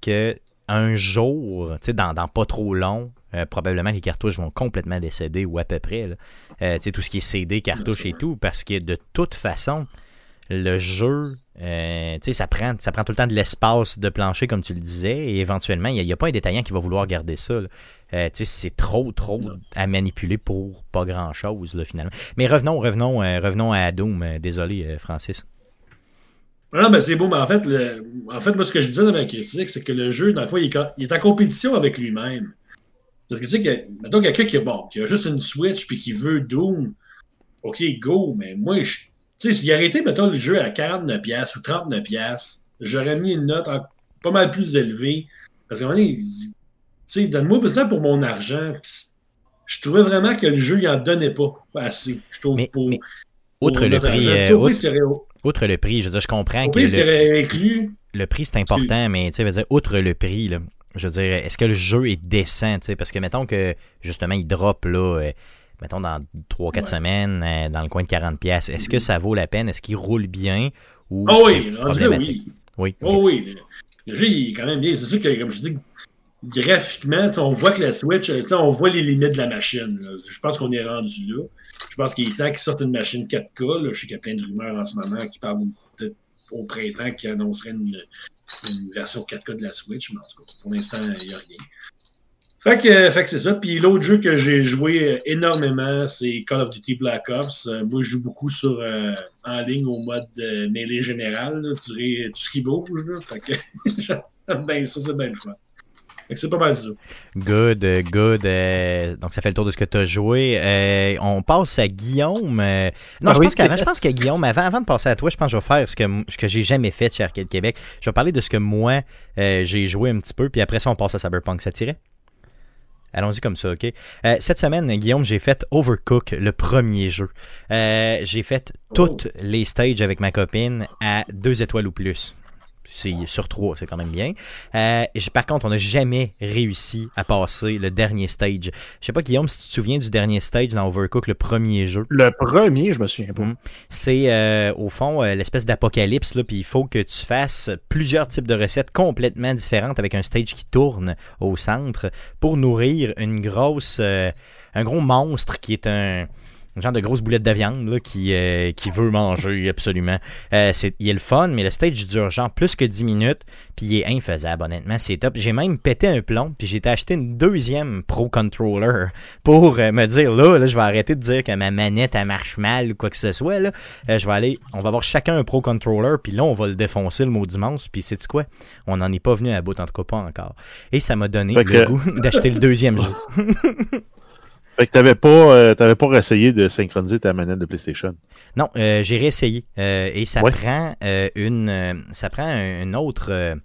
que un jour, tu sais, dans, dans pas trop long, euh, probablement les cartouches vont complètement décéder ou à peu près. Euh, tu sais, tout ce qui est CD, cartouches et tout, parce que de toute façon, le jeu, euh, tu sais, ça prend, ça prend tout le temps de l'espace de plancher, comme tu le disais, et éventuellement, il n'y a, pas un détaillant qui va vouloir garder ça. là. Euh, tu sais, c'est trop, trop à manipuler pour pas grand-chose, finalement. Mais revenons, revenons, euh, revenons à Doom. Désolé, Francis. Non, ben c'est beau, mais en fait, le- en fait, moi, ce que je disais dans ma critique, c'est que le jeu, dans le fond, il est, co- il est en compétition avec lui-même. Parce que, tu sais, que, mettons quelqu'un qui, bon, qui a juste une Switch puis qui veut Doom, OK, go, mais moi, je, tu sais, s'il arrêtait, mettons, le jeu à 49$ ou 39$, j'aurais mis une note en- pas mal plus élevée. Parce qu'à un moment donné, tu sais, donne-moi ça pour mon argent. Je trouvais vraiment que le jeu, il en donnait pas assez. Je trouve, Mais- pour, mais pour outre le prix, euh, outre- le prix, je veux dire, je comprends que le, inclus. le prix, c'est important, mais tu sais, je veux dire, outre le prix, là, je veux dire, est-ce que le jeu est décent, tu sais, parce que mettons que, justement, il drop, là, euh, mettons, dans 3-4 Ouais. semaines, euh, dans le coin de 40 pièces est-ce que ça vaut la peine? Est-ce qu'il roule bien? Ou Ah c'est oui, problématique? oui. Oui. Oh oui, le, jeu il est quand même bien. C'est sûr que, comme je dis, graphiquement, on voit que la Switch, on voit les limites de la machine. là. Je pense qu'on est rendu là. Je pense qu'il est temps qu'ils sortent une machine 4K. Là. Je sais qu'il y a plein de rumeurs en ce moment qui parlent peut-être au printemps qui annonceraient une, une version 4K de la Switch, mais en tout cas, pour l'instant, il n'y a rien. Fait que, euh, fait que c'est ça. Puis l'autre jeu que j'ai joué euh, énormément, c'est Call of Duty Black Ops. Euh, moi, je joue beaucoup sur en ligne au mode mêlée générale, tirer tout ce qui bouge. Là. Fait que ça, c'est bien le fun. C'est pas mal ça. Good, euh, good. euh, donc, ça fait le tour de ce que tu as joué. Euh, on passe à Guillaume. euh, non, Ah je, oui. pense qu'avant, je pense que Guillaume, avant, avant de passer à toi, je pense que je vais faire ce que, ce que j'ai jamais fait chez Arcade Québec. Je vais parler de ce que moi, euh, j'ai joué un petit peu, puis après ça, on passe à Cyberpunk. Ça tirait? Allons-y comme ça, OK? Euh, cette semaine, Guillaume, j'ai fait Overcook, le premier jeu. Euh, j'ai fait toutes les stages avec ma copine à deux étoiles ou plus. C'est sur trois, c'est quand même bien. Euh, par contre, on n'a jamais réussi à passer le dernier stage. Je sais pas, Guillaume, si tu te souviens du dernier stage dans Overcook, le premier jeu. Le premier, je me souviens pas. Mm. C'est euh, au fond euh, l'espèce d'apocalypse, là, puis il faut que tu fasses plusieurs types de recettes complètement différentes avec un stage qui tourne au centre pour nourrir une grosse, un gros monstre qui est un, un genre de grosse boulette de viande là, qui, euh, qui veut manger absolument. Euh, c'est, il est le fun, mais le stage dure genre plus que 10 minutes, puis il est infaisable, honnêtement, c'est top. J'ai même pété un plomb, puis j'ai été acheter une deuxième Pro Controller pour euh, me dire, là, là, je vais arrêter de dire que ma manette, elle marche mal ou quoi que ce soit, là. Euh, je vais aller, on va avoir chacun un Pro Controller, puis là, on va le défoncer le mot dimanche, puis c'est quoi? On n'en est pas venu à bout, en tout cas pas encore. Et ça m'a donné Fait le que- goût d'acheter le deuxième jeu. Fait que t'avais pas, euh, t'avais pas essayé de synchroniser ta manette de PlayStation? Non, euh, j'ai réessayé euh, et ça Ouais. prend euh, une, ça prend un, autre,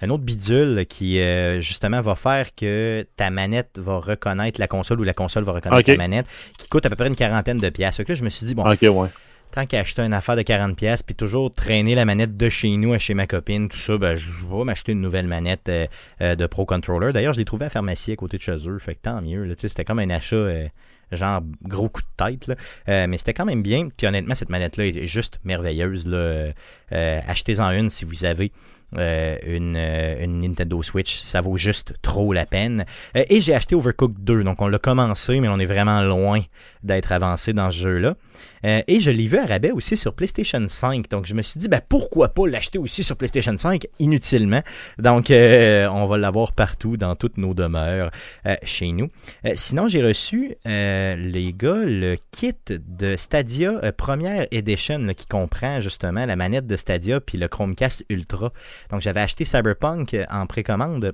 un autre bidule qui justement va faire que ta manette va reconnaître la console ou la console va reconnaître la manette, qui coûte à peu près une quarantaine de pièces. Là, je me suis dit bon, Ok, ouais. Tant qu'à acheter une affaire de 40 pièces puis toujours traîner la manette de chez nous à chez ma copine, tout ça, ben, je vais m'acheter une nouvelle manette euh, euh, de Pro Controller. D'ailleurs, je l'ai trouvé à la pharmacie à côté de chez eux, fait que tant mieux. là. C'était comme un achat euh, genre gros coup de tête, mais c'était quand même bien. Puis honnêtement, cette manette-là est juste merveilleuse. Achetez-en une si vous avez euh, une, euh, une Nintendo Switch. Ça vaut juste trop la peine. Euh, et j'ai acheté Overcooked 2. Donc on l'a commencé, mais on est vraiment loin d'être avancé dans ce jeu-là. Et je l'ai vu à rabais aussi sur PlayStation 5. Donc je me suis dit, ben, pourquoi pas l'acheter aussi sur PlayStation 5 inutilement? Donc on va l'avoir partout dans toutes nos demeures chez nous. Sinon, j'ai reçu, les gars, le kit de Stadia Première Edition qui comprend justement la manette de Stadia puis le Chromecast Ultra. Donc j'avais acheté Cyberpunk euh, en précommande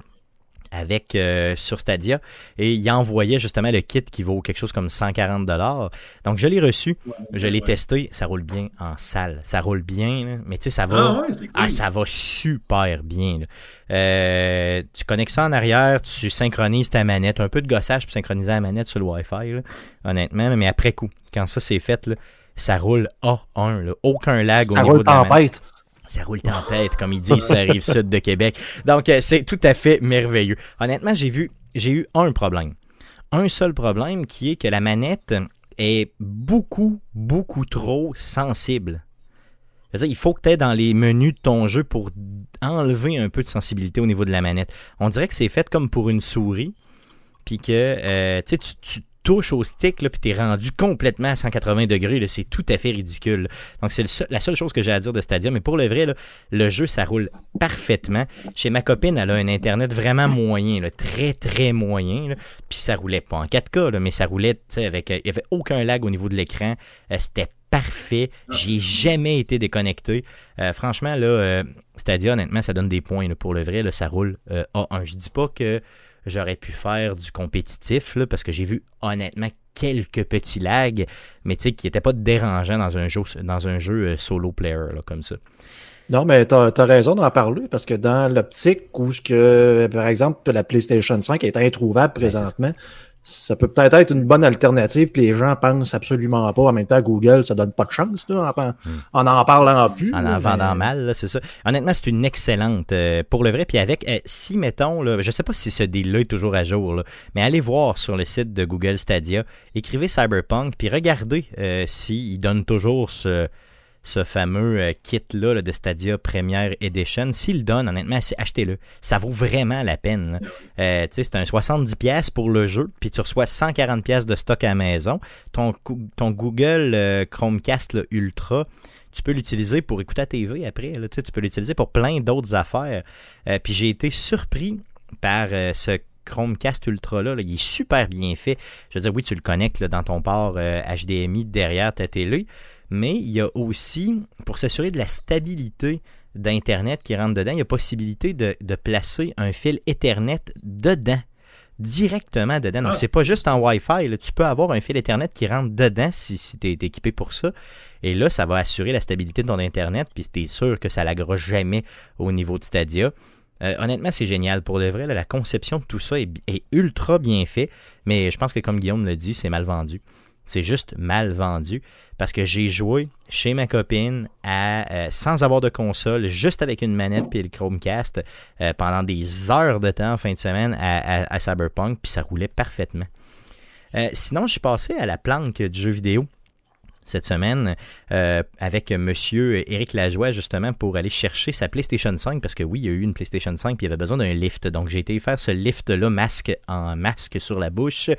avec euh, sur Stadia et il envoyait justement le kit qui vaut quelque chose comme 140 dollars. Donc je l'ai reçu, je l'ai Ouais. testé, ça roule bien en salle, ça roule bien, là. mais tu sais ça va Ah ouais, c'est cool. ah, ça va super bien. là. Euh, tu connectes ça en arrière, tu synchronises ta manette. Un peu de gossage pour synchroniser la manette sur le Wi-Fi, là, honnêtement. là, mais après coup, quand ça c'est fait, là, ça roule A1. là. Aucun lag Ça au niveau roule de la manette. Ça roule tempête, comme ils disent, ça arrive sud de Québec. Donc, euh, c'est tout à fait merveilleux. Honnêtement, j'ai vu, j'ai eu un problème. Un seul problème qui est que la manette est beaucoup, beaucoup trop sensible. C'est-à-dire, il faut que tu aies dans les menus de ton jeu pour enlever un peu de sensibilité au niveau de la manette. On dirait que c'est fait comme pour une souris, puis que euh, tu touches au stick, là, puis t'es rendu complètement à 180 degrés. C'est tout à fait ridicule. Donc, c'est la seule chose que j'ai à dire de Stadia. Mais pour le vrai, le jeu, ça roule parfaitement. Chez ma copine, elle a un Internet vraiment moyen, très, très moyen. Puis ça roulait pas en 4K, là, mais ça roulait avec. euh, Il n'y avait aucun lag au niveau de l'écran. Euh, C'était parfait. J'ai jamais été déconnecté. Euh, franchement, là, Stadia, honnêtement, ça donne des points. pour le vrai, ça roule euh, A1. Je dis pas que j'aurais pu faire du compétitif, là, parce que j'ai vu honnêtement quelques petits lags, mais tu sais, qui n'étaient pas dérangeants dans un jeu, dans un jeu euh, solo player, là, comme ça. Non, mais tu as, raison d'en parler parce que dans l'optique où, ce que, par exemple, la PlayStation 5 est introuvable Ben, c'est ça. peut peut-être être une bonne alternative, puis les gens pensent absolument pas. En même temps, Google, ça donne pas de chance là, en, en en parlant plus. Hmm. En en vendant mais- mal, là, c'est ça. Honnêtement, c'est une excellente euh, pour le vrai. Puis avec, euh, si mettons, là, je sais pas si ce deal-là est toujours à jour, là, mais allez voir sur le site de Google Stadia, écrivez Cyberpunk, puis regardez euh, s'ils donnent toujours ce, ce fameux euh, kit-là là, de Stadia Premier Edition. S'ils le donnent, honnêtement, achetez-le. Ça vaut vraiment la peine. Euh, c'est un 70$ pièces pour le jeu, puis tu reçois 140$ pièces de stock à la maison. Ton, Google euh, Chromecast Ultra, tu peux l'utiliser pour écouter la TV après. tu peux l'utiliser pour plein d'autres affaires. Puis j'ai été surpris par ce Chromecast Ultra là, il est super bien fait. Je veux dire, oui, tu le connectes dans ton port HDMI derrière ta télé, mais il y a aussi, pour s'assurer de la stabilité d'Internet qui rentre dedans, il y a possibilité de, de placer un fil Ethernet dedans directement dedans. Donc, Ah. c'est pas juste en Wi-Fi. là. Tu peux avoir un fil Ethernet qui rentre dedans si, si tu es équipé pour ça. Et là, ça va assurer la stabilité de ton Internet. Puis, tu es sûr que ça l'agra jamais au niveau de Stadia. Euh, honnêtement, c'est génial. Pour de vrai, là, la conception de tout ça est, est ultra bien fait. Mais je pense que, comme Guillaume l'a dit, c'est mal vendu. C'est juste mal vendu. Parce que j'ai joué chez ma copine euh, sans avoir de console, juste avec une manette puis le Chromecast euh, pendant des heures de temps en fin de semaine à Cyberpunk, puis ça roulait parfaitement. Euh, sinon, je suis passé à la planque du jeu vidéo cette semaine euh, avec monsieur Éric Lajoie justement pour aller chercher sa PlayStation 5 parce que oui, il y a eu une PlayStation 5 puis il avait besoin d'un lift. Donc j'ai été faire ce lift-là masque en masque sur la bouche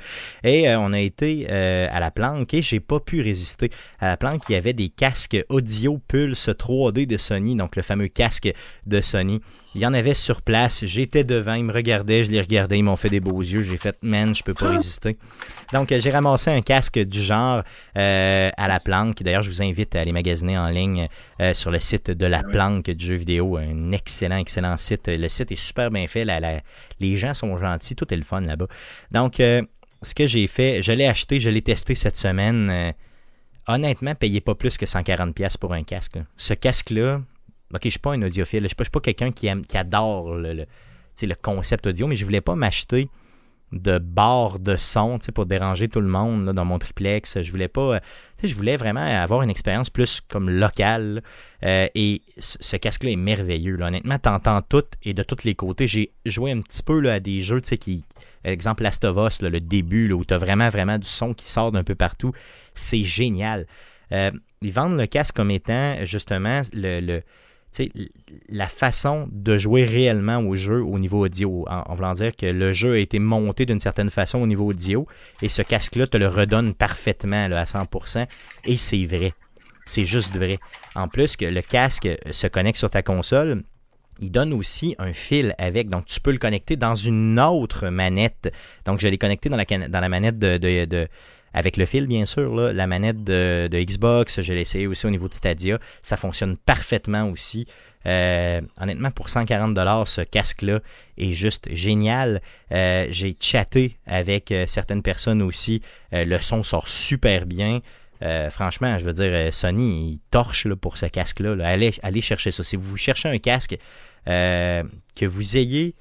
et euh, on a été euh, à la planque et j'ai pas pu résister. À la planque, il y avait des casques audio Pulse 3D de Sony, donc le fameux casque de Sony. Il y en avait sur place, j'étais devant, ils me regardaient, je les regardais, ils m'ont fait des beaux yeux, j'ai fait man, je peux pas résister. Donc euh, j'ai ramassé un casque du genre euh, à la planque. D'ailleurs, je vous invite à aller magasiner en ligne euh, sur le site de la planque du jeu vidéo, un excellent, excellent site. Le site est super bien fait, la- la- les gens sont gentils, tout est le fun là-bas. Donc euh, ce que j'ai fait, je l'ai acheté, je l'ai testé cette semaine. honnêtement, payez pas plus que 140$ pièces pour un casque. Ce casque-là, ok, je suis pas un audiophile, je suis pas, quelqu'un qui, qui adore le, le, concept audio, mais je voulais pas m'acheter de barre de son pour déranger tout le monde là, dans mon triplex. Je voulais pas. je voulais vraiment avoir une expérience plus comme locale. euh, et ce casque-là est merveilleux. Honnêtement, t'entends tout et de tous les côtés. J'ai joué un petit peu là, à des jeux, qui. Exemple Last le début, là, où tu as vraiment, vraiment du son qui sort d'un peu partout. C'est génial. Euh, ils vendent le casque comme étant justement le, la façon de jouer réellement au jeu au niveau audio. En, voulant dire que le jeu a été monté d'une certaine façon au niveau audio et ce casque-là te le redonne parfaitement à 100%. Et c'est vrai. C'est juste vrai. En plus que le casque se connecte sur ta console, il donne aussi un fil avec. Donc, tu peux le connecter dans une autre manette. Donc, je l'ai connecté dans la, manette de- avec le fil, bien sûr, la manette de, Xbox. Je l'ai essayé aussi au niveau de Stadia. Ça fonctionne parfaitement aussi. Euh, honnêtement, pour 140$, ce casque-là est juste génial. Euh, J'ai chatté avec euh, certaines personnes aussi. Le son sort super bien. Franchement, je veux dire, Sony, il torche pour ce casque-là. là. Allez, allez chercher ça. Si vous cherchez un casque, que vous ayez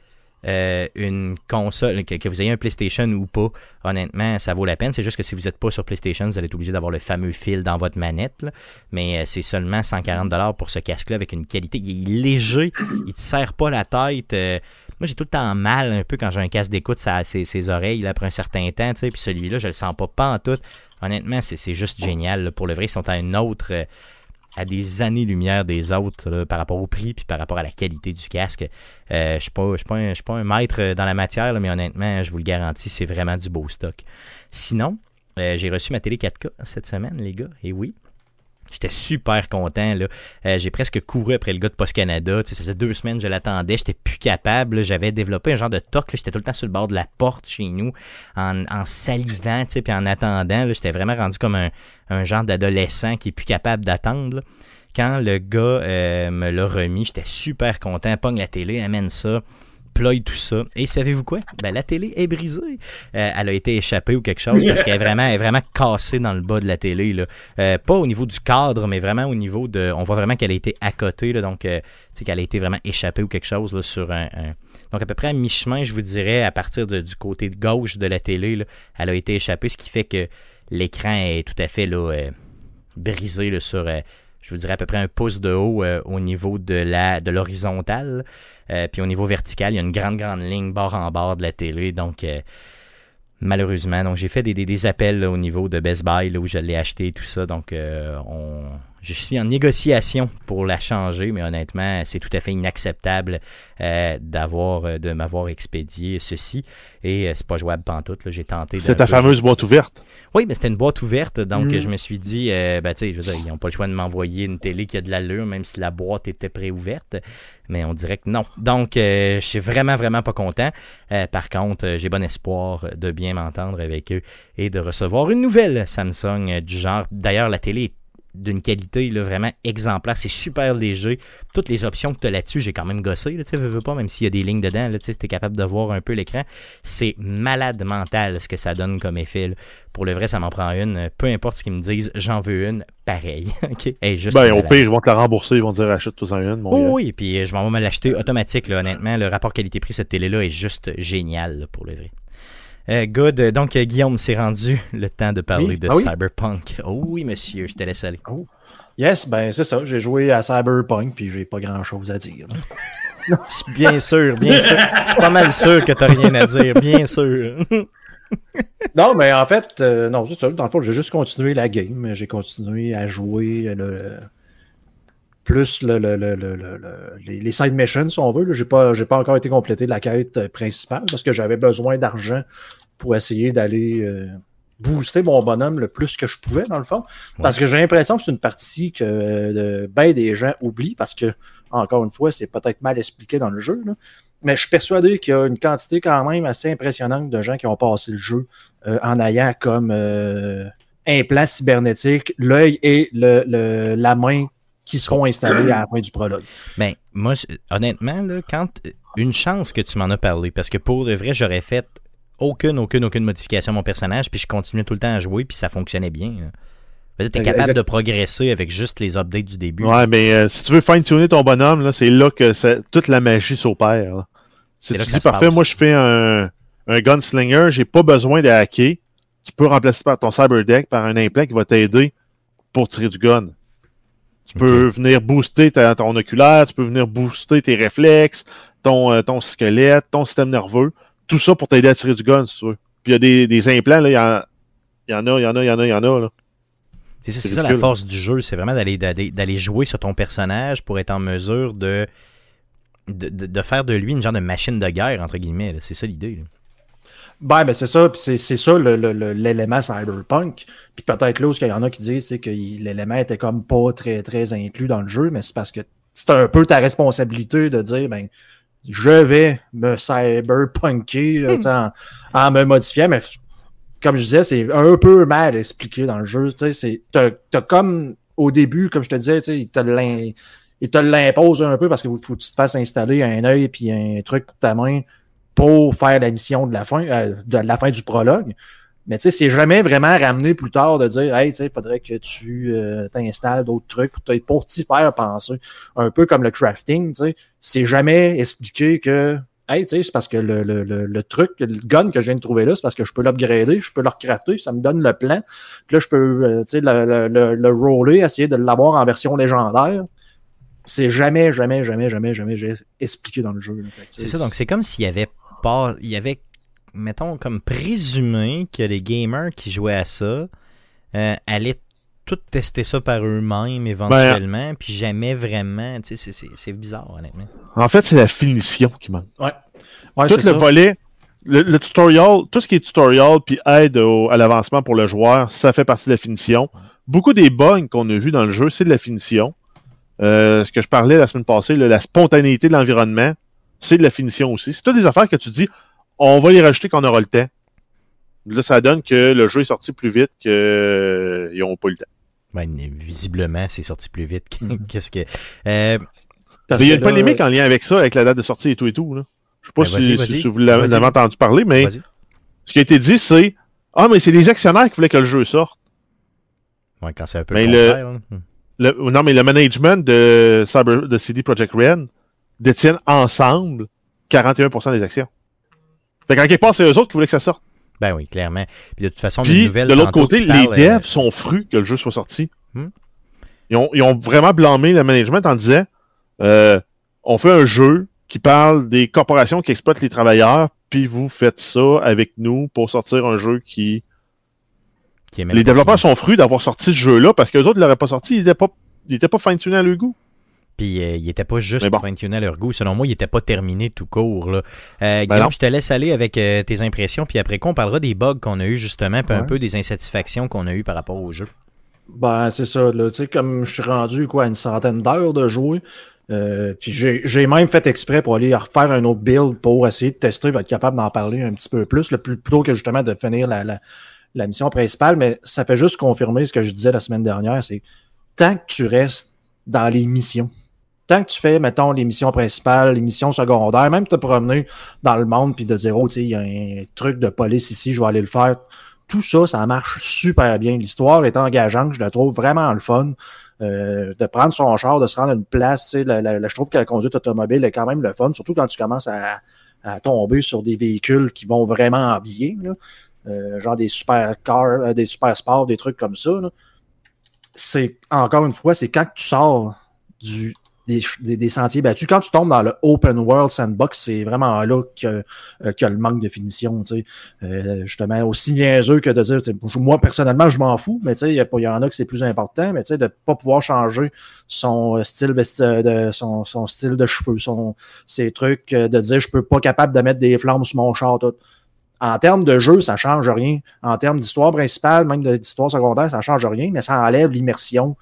euh, une console, que, vous ayez un PlayStation ou pas, honnêtement, ça vaut la peine. C'est juste que si vous n'êtes pas sur PlayStation, vous allez être obligé d'avoir le fameux fil dans votre manette. Mais euh, c'est seulement 140$ pour ce casque-là avec une qualité. Il est léger, il te serre pas la tête. euh, moi, j'ai tout le temps mal un peu quand j'ai un casque d'écoute à ses, ses oreilles après un certain temps. tu sais, Puis celui-là, je le sens pas, en tout. Honnêtement, c'est juste génial. Pour le vrai, ils sont à une autre. À des années-lumière des autres par rapport au prix puis par rapport à la qualité du casque. Euh, je ne suis pas, un- maître dans la matière, mais honnêtement, je vous le garantis, c'est vraiment du beau stock. Sinon, euh, j'ai reçu ma télé 4K cette semaine, les gars, et oui. J'étais super content. Là. Euh, j'ai presque couru après le gars de Post Canada. Tu sais, ça faisait deux semaines que je l'attendais. J'étais plus capable. J'avais développé un genre de toc. J'étais tout le temps sur le bord de la porte chez nous en, en salivant tu sais, puis en attendant. J'étais vraiment rendu comme un, un genre d'adolescent qui est plus capable d'attendre. Quand le gars euh, me l'a remis, j'étais super content. Pogne la télé, amène ça, Et savez-vous quoi? Ben, la télé est brisée. Euh, elle a été échappée ou quelque chose parce qu'elle est vraiment, vraiment cassée dans le bas de la télé. Là. Euh, pas au niveau du cadre, mais vraiment au niveau de. On voit vraiment qu'elle a été à côté. Là, donc, euh, qu'elle a été vraiment échappée ou quelque chose sur un, Donc, à peu près à mi-chemin, je vous dirais, à partir du côté gauche de la télé, elle a été échappée, ce qui fait que l'écran est tout à fait là, euh, brisé sur. je vous dirais à peu près un pouce de haut au niveau de la de l'horizontale. Euh, puis au niveau vertical, il y a une grande, grande ligne bord en bord de la télé. Donc, euh, malheureusement, donc j'ai fait des, des, appels au niveau de Best Buy où je l'ai acheté et tout ça. Donc, euh, on, je suis en négociation pour la changer, mais honnêtement, c'est tout à fait inacceptable euh, d'avoir euh, de m'avoir expédié ceci. Et euh, c'est pas jouable pantoute. J'ai tenté. C'est ta peu- fameuse boîte ouverte? oui, mais c'était une boîte ouverte, donc Mm. je me suis dit, euh, ben, tu sais, je veux dire, ils n'ont pas le choix de m'envoyer une télé qui a de l'allure, même si la boîte était préouverte. Mais on dirait que non. Donc, je suis vraiment, vraiment pas content. Par contre, j'ai bon espoir de bien m'entendre avec eux et de recevoir une nouvelle Samsung du genre. D'ailleurs, la télé est d'une qualité là, vraiment exemplaire. C'est super léger. Toutes les options que tu as là-dessus, j'ai quand même gossé. Là, veux, veux pas, même s'il y a des lignes dedans, tu es capable de voir un peu l'écran. C'est malade mental ce que ça donne comme effet. Pour le vrai, ça m'en prend une. Peu importe ce qu'ils me disent, j'en veux une pareil. OK? juste ben, au pire, ils vont te la rembourser, ils vont te dire achète-toi en une. oh, oui, puis je vais me l'acheter automatique, là, honnêtement. Le rapport qualité-prix, cette télé-là est juste génial pour le vrai. Euh, good. Donc, euh, Guillaume, c'est rendu le temps de parler de ah Cyberpunk. Oh oui, monsieur, je te laisse aller. Oh. Yes, ben c'est ça. J'ai joué à Cyberpunk, puis j'ai pas grand-chose à dire. bien sûr, bien sûr. Je suis pas mal sûr que t'as rien à dire, bien sûr. non, mais en fait, euh, non, c'est ça. Dans le fond, j'ai juste continué la game. J'ai continué à jouer le, plus le, les, side missions, si on veut. Je n'ai pas, pas encore été complété la quête principale parce que j'avais besoin d'argent pour essayer d'aller euh, booster mon bonhomme le plus que je pouvais, dans le fond. Parce que j'ai l'impression que c'est une partie que euh, ben des gens oublient parce que, encore une fois, c'est peut-être mal expliqué dans le jeu. Mais je suis persuadé qu'il y a une quantité quand même assez impressionnante de gens qui ont passé le jeu euh, en ayant comme implant cybernétique l'œil et le, la main qui seront installés à la fin du prologue. Ben, moi, honnêtement, là, quand une chance que tu m'en as parlé, parce que pour de vrai, j'aurais fait aucune, aucune, aucune modification à mon personnage, puis je continuais tout le temps à jouer, puis ça fonctionnait bien. Tu es capable de progresser avec juste les updates du début. Ouais, mais euh, si tu veux fine-tuner ton bonhomme, c'est là que toute la magie s'opère. Si tu dis parfait, moi je fais un, un gunslinger, j'ai pas besoin de hacker. Tu peux remplacer par ton cyberdeck par un implant qui va t'aider pour tirer du gun. Tu peux venir booster ton oculaire, tu peux venir booster tes réflexes, ton, euh, ton squelette, ton système nerveux. Tout ça pour t'aider à tirer du gun, si tu veux. Puis il y a des, des implants, là, il y, en, y en a, il y en a, il y en a, il y en a. Là. C'est ça, ça la force du jeu, c'est vraiment d'aller, d'aller, jouer sur ton personnage pour être en mesure de de, de, faire de lui une genre de machine de guerre, entre guillemets. C'est ça l'idée. Ben, ben c'est ça, c'est ça l'élément cyberpunk. Puis peut-être là où il y en a qui disent c'est que l'élément était comme pas très très inclus dans le jeu, mais c'est parce que c'est un peu ta responsabilité de dire ben je vais me cyberpunker hmm. en, me modifiant, mais comme je disais, c'est un peu mal expliqué dans le jeu. Tu comme au début, comme je te disais, il te l'impose un peu parce qu'il faut que tu te fasses installer un œil puis un truc pour ta main pour faire la mission de la fin, euh, de la fin du prologue. Mais tu sais, c'est jamais vraiment ramené plus tard de dire Hey, tu sais, faudrait que tu euh, t'installes d'autres trucs pour, pour t'y faire penser. Un peu comme le crafting, tu sais. C'est jamais expliqué que Hey, tu sais, c'est parce que le, le, le, truc, le gun que je viens de trouver là, c'est parce que je peux l'upgrader, je peux le recrafter, ça me donne le plan. Puis là, je peux euh, tu sais, le, le, le, roller, essayer de l'avoir en version légendaire c'est jamais, jamais, jamais, jamais, jamais, expliqué dans le jeu. C'est ça, donc c'est comme s'il y avait il y avait, mettons, comme présumé que les gamers qui jouaient à ça euh, allaient tout tester ça par eux-mêmes éventuellement, puis jamais vraiment. C'est bizarre, honnêtement. En fait, c'est la finition qui manque. Ouais. tout le volet, le, tutorial, tout ce qui est tutorial puis aide à l'avancement pour le joueur, ça fait partie de la finition. Beaucoup des bugs qu'on a vus dans le jeu, c'est de la finition. Euh, ce que je parlais la semaine passée, la spontanéité de l'environnement, c'est de la finition aussi. C'est toutes des affaires que tu dis, on va les rajouter quand on aura le temps. Là, ça donne que le jeu est sorti plus vite qu'ils n'ont pas eu le temps. Ben, visiblement, c'est sorti plus vite. Mm-hmm. Qu'est-ce que. Euh, il y a une polémique en lien avec ça, avec la date de sortie et tout et tout. Là. Je sais pas ben, si, vous l'avez entendu parler, mais ce qui a été dit, c'est Ah, mais c'est les actionnaires qui voulaient que le jeu sorte. Ouais, quand c'est un peu mais le, le, Non, mais le management de, Cyber, de CD Projekt Red détiennent ensemble 41% des actions. Fait qu'en quelque part, c'est eux autres qui voulaient que ça sorte. Ben oui, clairement. Puis de toute façon, Puis, de l'autre côté, les devs sont frus que le jeu soit sorti. Hmm? Ils, ont, ils, ont, vraiment blâmé le management en disant euh, on fait un jeu qui parle des corporations qui exploitent les travailleurs, puis vous faites ça avec nous pour sortir un jeu qui. les développeurs sont frus d'avoir sorti ce jeu-là parce que les autres ne l'auraient pas sorti, ils n'étaient pas, pas fine-tunés à leur goût. Puis euh, il était pas juste bon. fine à leur goût. Selon moi, il était pas terminé tout court. Là. Euh, ben je te laisse aller avec euh, tes impressions. Puis après quoi, on parlera des bugs qu'on a eu justement, puis un peu des insatisfactions qu'on a eu par rapport au jeu. Ben, c'est ça. Là, comme je suis rendu quoi, une centaine d'heures de jouer. puis j'ai même fait exprès pour aller refaire un autre build pour essayer de tester, va être capable d'en parler un petit peu plus, le plus plutôt que justement de finir la, la, la mission principale. Mais ça fait juste confirmer ce que je disais la semaine dernière. C'est tant que tu restes dans les missions. Tant que tu fais, mettons, principales, les missions secondaires, même te promener dans le monde puis de zéro, tu sais, il y a un truc de police ici, je vais aller le faire. Tout ça, ça marche super bien. L'histoire est engageante, je la trouve vraiment le fun. Euh, de prendre son char, de se rendre à une place, la- la- je trouve que la conduite automobile est quand même le fun, surtout quand tu commences à, tomber sur des véhicules qui vont vraiment bien. Euh, genre des super cars, euh, des super sports, des trucs comme ça. C'est encore une fois, c'est quand tu sors du, des, des- des sentiers quand tu tombes dans le open world sandbox, c'est vraiment là que euh, a le manque de finition. Tu sais. Euh, justement, aussi niaiseux que de dire, moi personnellement, je m'en fous, mais tu sais, il y, en a que c'est plus important, mais tu sais, de pas pouvoir changer son euh, style de son, style de cheveux, son ces trucs de dire je peux pas capable de mettre des flammes sur mon char tout. En termes de jeu, ça change rien. En termes d'histoire principale, même d'histoire secondaire, ça change rien, mais ça enlève l'immersion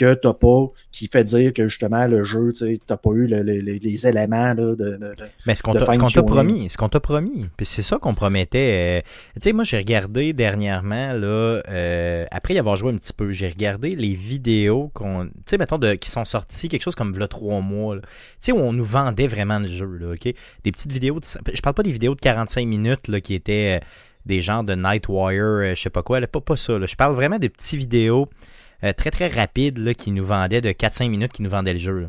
que t'as pas, qui fait dire que justement le jeu, t'as pas eu le- le- le- les éléments là, de, Mais ce qu'on t'a promis, ce qu'on t'a promis, puis c'est ça qu'on promettait. euh, tu sais, moi j'ai regardé dernièrement là, euh, après y avoir joué un petit peu, j'ai regardé les vidéos qu'on, tu sais, mettons de, qui sont sorties quelque chose comme v'là trois mois, tu sais où on nous vendait vraiment le jeu, là, ok, des petites vidéos, de, je parle pas des vidéos de 45 minutes là qui étaient euh, des genres de Nightwire, je sais pas quoi, là, pas pas ça, là. je parle vraiment des petites vidéos euh, très très rapides là, qui nous vendaient de 4-5 minutes qui nous vendaient le jeu.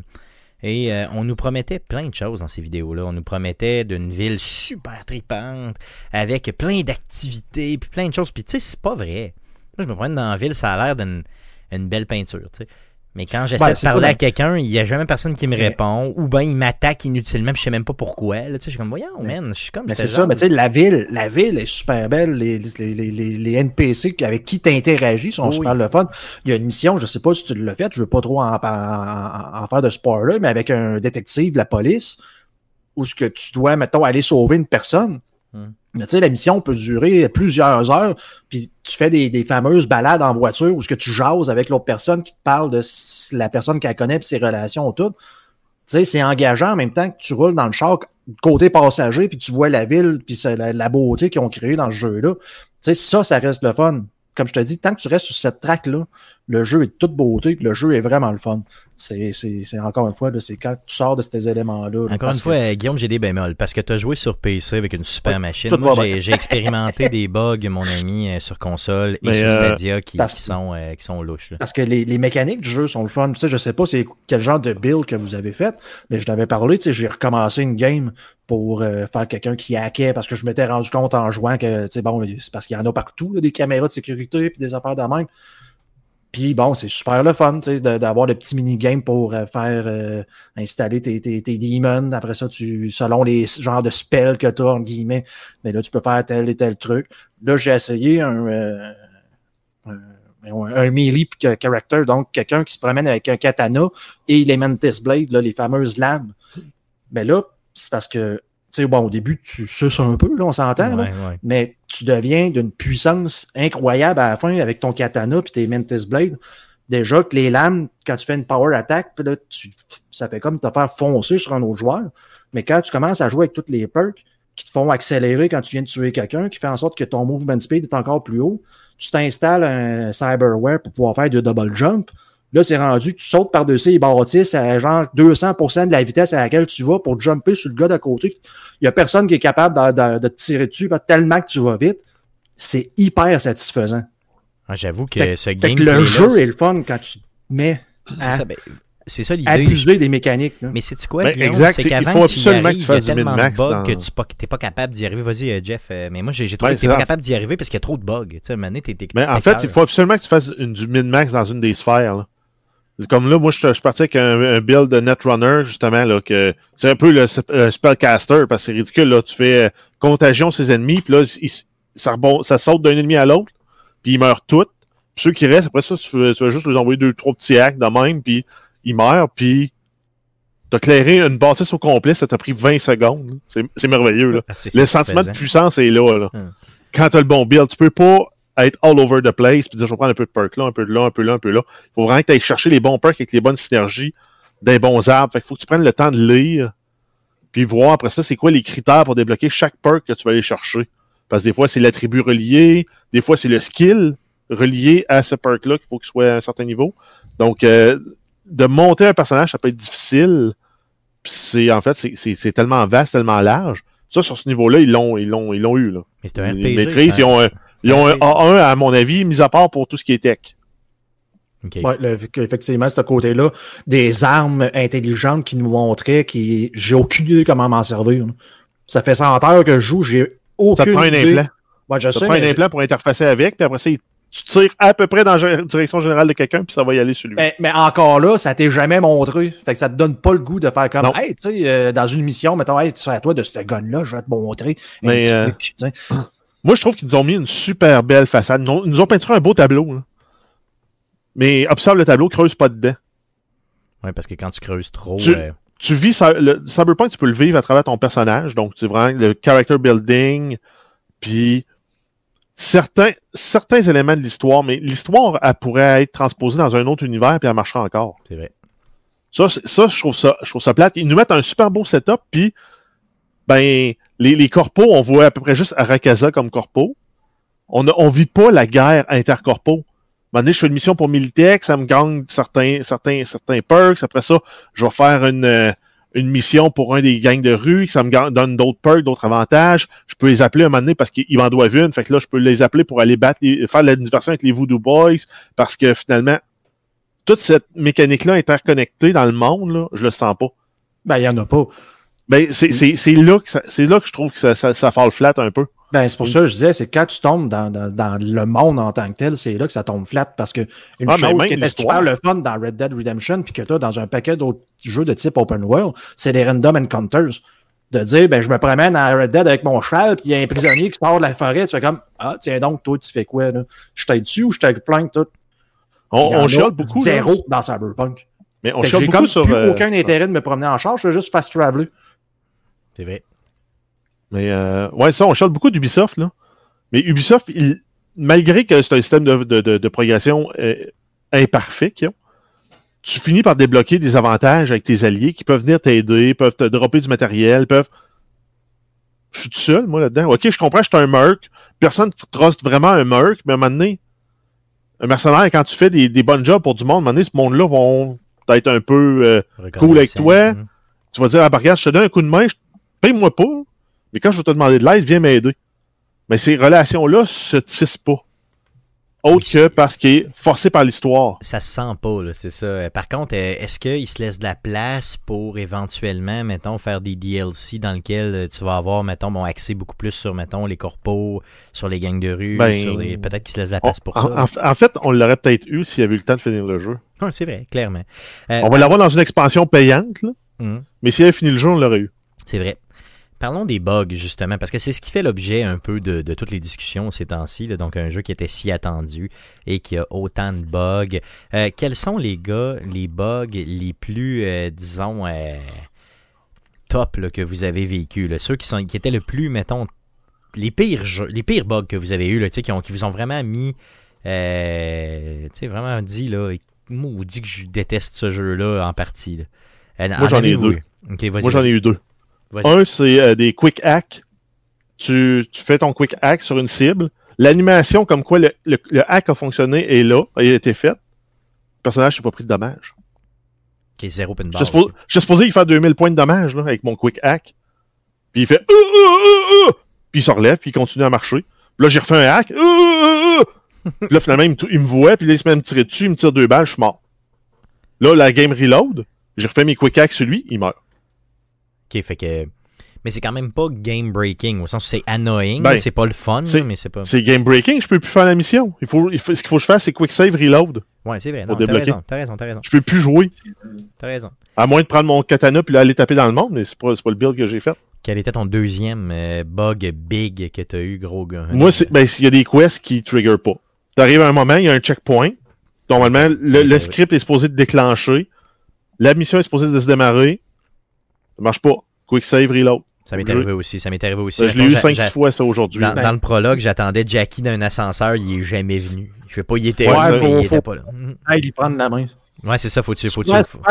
Et euh, on nous promettait plein de choses dans ces vidéos-là. On nous promettait d'une ville super tripante, avec plein d'activités, puis plein de choses. Puis tu sais, c'est pas vrai. Moi, je me promène dans la ville, ça a l'air d'une une belle peinture, tu sais. Mais quand j'essaie Ouais, de parler à quelqu'un, il y a jamais personne qui me répond, ou bien il m'attaque inutilement, puis je sais même pas pourquoi. Là, tu sais, je suis comme, voyons, Mais- man, je suis comme... Mais c'est ça, mais tu sais, la ville, la ville est super belle. Les, les, les, les, les NPC avec qui tu interagis sont Oui. super le fun. Il y a une mission, je sais pas si tu l'as faite, je veux pas trop en, en- en- en faire de spoiler, mais avec un détective de la police, où ce que tu dois, mettons, aller sauver une personne. Hmm. Mais tu sais, la mission peut durer plusieurs heures, puis tu fais des, fameuses balades en voiture où ce que tu jases avec l'autre personne qui te parle de la personne qu'elle connaît puis ses relations tout. Tu sais, c'est engageant en même temps que tu roules dans le char côté passager, puis tu vois la ville, puis la, la beauté qu'ils ont créée dans ce jeu-là. Tu sais, ça, ça reste le fun. Comme je te dis, tant que tu restes sur cette track-là, le jeu est de toute beauté, le jeu est vraiment le fun. C'est, encore une fois, c'est quand tu sors de ces éléments-là. là, Encore une fois, Guillaume, j'ai des bémols parce que tu as joué sur PC avec une super Ouais, machine. j'ai expérimenté des bugs, mon ami, euh, sur console et Mais, sur euh, Stadia qui sont, euh, qui sont louches. là. Parce que les, les mécaniques du jeu sont le fun. Tu sais, je sais pas c'est quel genre de build que vous avez fait, mais je t'avais parlé, tu sais, j'ai recommencé une game pour euh, faire quelqu'un qui hackait parce que je m'étais rendu compte en jouant que, bon, c'est parce qu'il y en a partout, des caméras de sécurité puis des affaires de même. Puis bon, c'est super le fun, tu sais, d'avoir des petits mini-games pour euh, faire euh, installer tes, tes, tes demons. Après ça, tu selon les genres de spells que tu as, entre guillemets, mais là, tu peux faire tel et tel truc. Là, j'ai essayé un, euh, un, melee character, donc quelqu'un qui se promène avec un katana et les Mantis Blade, là, les fameuses lames. Mais là, c'est parce que, tu sais, bon, au début, tu suces un peu, là, on s'entend, là Ouais, ouais. mais tu deviens d'une puissance incroyable à la fin avec ton katana puis tes Mantis Blade. Déjà que les lames, quand tu fais une power attack, là, tu, ça fait comme te faire foncer sur un autre joueur. Mais quand tu commences à jouer avec toutes les perks qui te font accélérer quand tu viens de tuer quelqu'un, qui fait en sorte que ton movement speed est encore plus haut, tu t'installes un cyberware pour pouvoir faire du double jump. Là, c'est rendu que tu sautes par-dessus les bâtisses à genre 200% de la vitesse à laquelle tu vas pour jumper sur le gars d'à côté. Il y a personne qui est capable de, de- de te tirer dessus tellement que tu vas vite. C'est hyper satisfaisant. Ah, J'avoue que Fait- ce Fait game que le jeu est le fun quand tu te mets C'est à ça, ben, ça l'idée. abuser des mécaniques. là. Mais c'est quoi, Ben, Guillaume? C'est qu'avant faut que tu y arrives, tu il y a tellement de bugs dans- que tu pas, t'es pas capable d'y arriver. Vas-y, euh, Jeff. euh, mais moi, j'ai trouvé que t'es c'est pas capable d'y arriver parce qu'il y a trop de bugs. Tu sais, en fait, il faut absolument que tu fasses une- du min-max dans une des sphères. là. Comme là, moi, je, je suis parti avec un, un build de Netrunner, justement, là, que c'est un peu le, le spellcaster, parce que c'est ridicule, là. Tu fais euh, contagion ses ennemis, puis là, il- ça, rebond, ça saute d'un ennemi à l'autre, puis ils meurent tous. Puis ceux qui restent, après ça, tu, vas- juste leur envoyer deux, trois petits hacks de même, puis ils meurent, puis t'as clairé une bâtisse au complet, ça t'a pris 20 secondes. C'est merveilleux, là. Ah, Le sentiment de puissance est là. là. Hum. Quand tu as le bon build, tu peux pas être all over the place puis dire je vais prendre un peu de perk là, un peu de là, un peu là, un peu là. Il faut vraiment que tu ailles chercher les bons perks avec les bonnes synergies des bons arbres. Fait qu'il faut que tu prennes le temps de lire puis voir après ça c'est quoi les critères pour débloquer chaque perk que tu vas aller chercher. Parce que des fois c'est l'attribut relié, des fois c'est le skill relié à ce perk-là qu'il faut qu'il soit à un certain niveau. Donc, euh, de monter un personnage, ça peut être difficile. C'est en fait, c'est- tellement vaste, tellement large. Ça, sur ce niveau-là, ils l'ont, ils l'ont, ils l'ont eu. Là. Mais c'est un Ils maîtrisent, ils ont un, ils ont un RPG. A1, à mon avis, mis à part pour tout ce qui est tech. Ok. Ouais, le- effectivement, ce côté-là, des armes intelligentes qui nous montraient, qui j'ai aucune idée comment m'en servir. là. Ça fait 100 heures que je joue, j'ai Ça aucune te prend un idée. implant. Ouais, je Ça sais, prend un implant pour interfacer avec, puis après ça, tu tires à peu près dans la direction générale de quelqu'un, puis ça va y aller sur lui. mais, mais encore là, ça t'est jamais montré. Fait que ça te donne pas le goût de faire comme, Non. hey, tu sais, euh, dans une mission, mettons, hey, c'est à toi de ce gun-là, je vais te montrer. Mais, euh, truc, tu. Moi, je trouve qu'ils nous ont mis une super belle façade. Ils nous ont, ils nous ont peinturé un beau tableau. là. Mais observe le tableau, creuse pas dedans. Ouais, parce que quand tu creuses trop. Tu- euh, Tu vis ça- le Cyberpunk, tu peux le vivre à travers ton personnage. Donc, c'est vraiment le character building, puis certains, certains éléments de l'histoire. Mais l'histoire, elle pourrait être transposée dans un autre univers, puis elle marchera encore. c'est vrai. Ça, ça, je trouve ça, je trouve ça plate. Ils nous mettent un super beau setup, puis ben les, les corpos, on voit à peu près juste Arakaza comme corpo. On ne vit pas la guerre intercorpo. À un moment donné, je fais une mission pour Militech, ça me gagne certains, certains, certains perks. Après ça, je vais faire une, euh, mission pour un des gangs de rue, ça me donne d'autres perks, d'autres avantages. Je peux les appeler un moment donné parce qu'ils m'en doivent une. Fait que là, je peux les appeler pour aller battre, faire la diversion avec les Voodoo Boys parce que finalement, toute cette mécanique-là interconnectée dans le monde, là, je le sens pas. Ben, il y en a pas. Ben, c'est là, que ça- c'est là que je trouve que ça, ça, ça fall flat un peu. Ben, c'est pour ça que je disais, c'est quand tu tombes dans, dans, dans le monde en tant que tel, c'est là que ça tombe flat. Parce que une Ah, chose qui était super le fun dans Red Dead Redemption, puis que tu as dans un paquet d'autres jeux de type open world, c'est les random encounters. De dire, ben, je me promène à Red Dead avec mon cheval, puis il y a un prisonnier qui sort de la forêt, tu fais comme, ah, tiens donc, toi, tu fais quoi, là? Je t'aide dessus ou je t'aide plein tout? On, on chiale beaucoup. là. Zéro dans Cyberpunk. mais on chiale j'ai beaucoup comme sur. plus euh, aucun intérêt de me promener en charge, je veux juste fast traveler. C'est vrai. Mais euh, ouais, ça, on chiale beaucoup d'Ubisoft, là. Mais Ubisoft, il- malgré que c'est un système de, de, de, de progression euh, imparfait qu'ils ont, tu finis par débloquer des avantages avec tes alliés qui peuvent venir t'aider, peuvent te dropper du matériel, peuvent. Je suis tout seul, moi, là-dedans. Ok, je comprends, je suis un merc. Personne ne truste vraiment un merc, mais à un moment donné, un mercenaire, quand tu fais des, des bonnes jobs pour du monde, à un moment donné, ce monde-là vont être un peu. euh, Cool avec toi. Tu vas dire, ah, ben, regarde, je te donne un coup de main, je- paye-moi pas, mais quand je vais te demander de l'aide, viens m'aider. Mais ces relations-là se tissent pas. Autre que parce qu'il est forcé par l'histoire. Ça se sent pas, là, c'est ça. Euh, Par contre, euh, est-ce qu'il se laisse de la place pour éventuellement, mettons, faire des DLC dans lesquels euh, tu vas avoir, mettons, bon, accès beaucoup plus sur, mettons, les corpos, sur les gangs de rue, Ben, sur les... peut-être qu'il se laisse de la On- place pour en, ça. en- en fait, on l'aurait peut-être eu s'il y avait eu le temps de finir le jeu. Ouais, c'est vrai, clairement. Euh, On va l'avoir dans une expansion payante, là, hum. mais s'il avait fini le jeu, on l'aurait eu. C'est vrai. Parlons des bugs, justement, parce que c'est ce qui fait l'objet un peu de, de toutes les discussions ces temps-ci. Donc, un jeu qui était si attendu et qui a autant de bugs. Euh, quels sont les gars, les bugs les plus, euh, disons, euh, top là, que vous avez vécu? là? Ceux qui, sont, qui étaient le plus, mettons, les pires, jeux, les pires bugs que vous avez eu, là, tu sais, qui, ont, qui vous ont vraiment mis, tu sais, vraiment dit, là, maudit que je déteste ce jeu-là en partie. Moi, j'en ai deux. eu? Vas-y, Moi, j'en ai eu deux. Un, c'est euh, des quick hacks. Tu, tu fais ton quick hack sur une cible. L'animation, comme quoi le, le- le hack a fonctionné, est là, a été fait. Le personnage s'est pas pris de dommages. Ok, zéro pin bar. J'étais supposé, y faire 2000 points de dommage là, avec mon quick hack. Puis il fait Euh, euh, Puis il se relève, puis il continue à marcher. Puis là, j'ai refait un hack. Puis là, finalement, il me, il me voit, puis là, il se met à me tirer dessus, il me tire deux balles, je suis mort. Là, la game reload. J'ai refait mes quick hacks sur lui, il meurt. Ok, fait que. Mais c'est quand même pas game breaking, au sens où c'est annoying, Ben, c'est pas le fun, mais c'est pas. C'est game breaking, je peux plus faire la mission. Il faut, il faut- ce qu'il faut que je fasse, c'est quick save reload. Ouais, c'est vrai. Non, t'as débloquer. raison, t'as raison, t'as raison, Je peux plus jouer. t'as raison. À moins de prendre mon katana puis là, aller taper dans le monde, mais c'est pas, pas le build que j'ai fait. Quel était ton deuxième euh, bug big que t'as eu, gros gars? Moi, c'est, ben, il y a des quests qui trigger pas. T'arrives à un moment, il y a un checkpoint. Normalement, le, le script est supposé de déclencher. La mission est supposée de se démarrer. Ça marche pas. Quick save, reload. Ça m'est arrivé aussi, ça m'est arrivé aussi. Ça, je l'ai eu j'a- 5 j'a- fois ça aujourd'hui. Dans, Ben- dans le prologue, j'attendais Jackie dans un ascenseur, il est jamais venu. Je sais pas, il était Ouais, là, mais il faut- était pas là. Hey, lui prendre la main. Ouais, c'est ça, faut-tu, faut-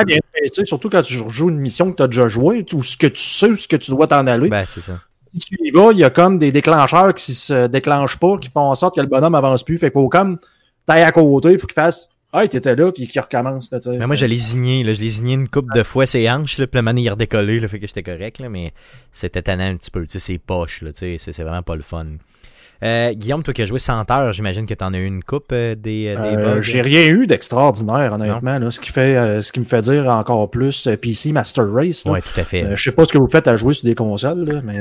bien fait, surtout quand tu joues une mission que tu as déjà joué, ou ce que tu sais, ce que tu dois t'en aller. Ben, c'est ça. si tu y vas, il y a comme des déclencheurs qui se déclenchent pas, qui font en sorte que le bonhomme avance plus. Fait qu'il faut comme taille à côté pour qu'il fasse Ah, il était là, puis qu'il recommence. Là, tu sais. Mais moi, je l'ai zigné, là. Je l'ai zigné une couple de fois ses hanches, là. Puis le man, il a redécollé, là. Fait que j'étais correct, là. Mais c'était tannant un petit peu, tu sais. Tu sais, c'est- c'est vraiment pas le fun. Euh, Guillaume, toi qui as joué 100 heures, j'imagine que t'en as eu une coupe euh, des, euh, des Euh. J'ai rien eu d'extraordinaire, honnêtement. Là, ce, qui fait, ce qui me fait dire encore plus PC Master Race. Ouais, tout à fait. Je sais pas ce que vous faites à jouer sur des consoles, là, mais.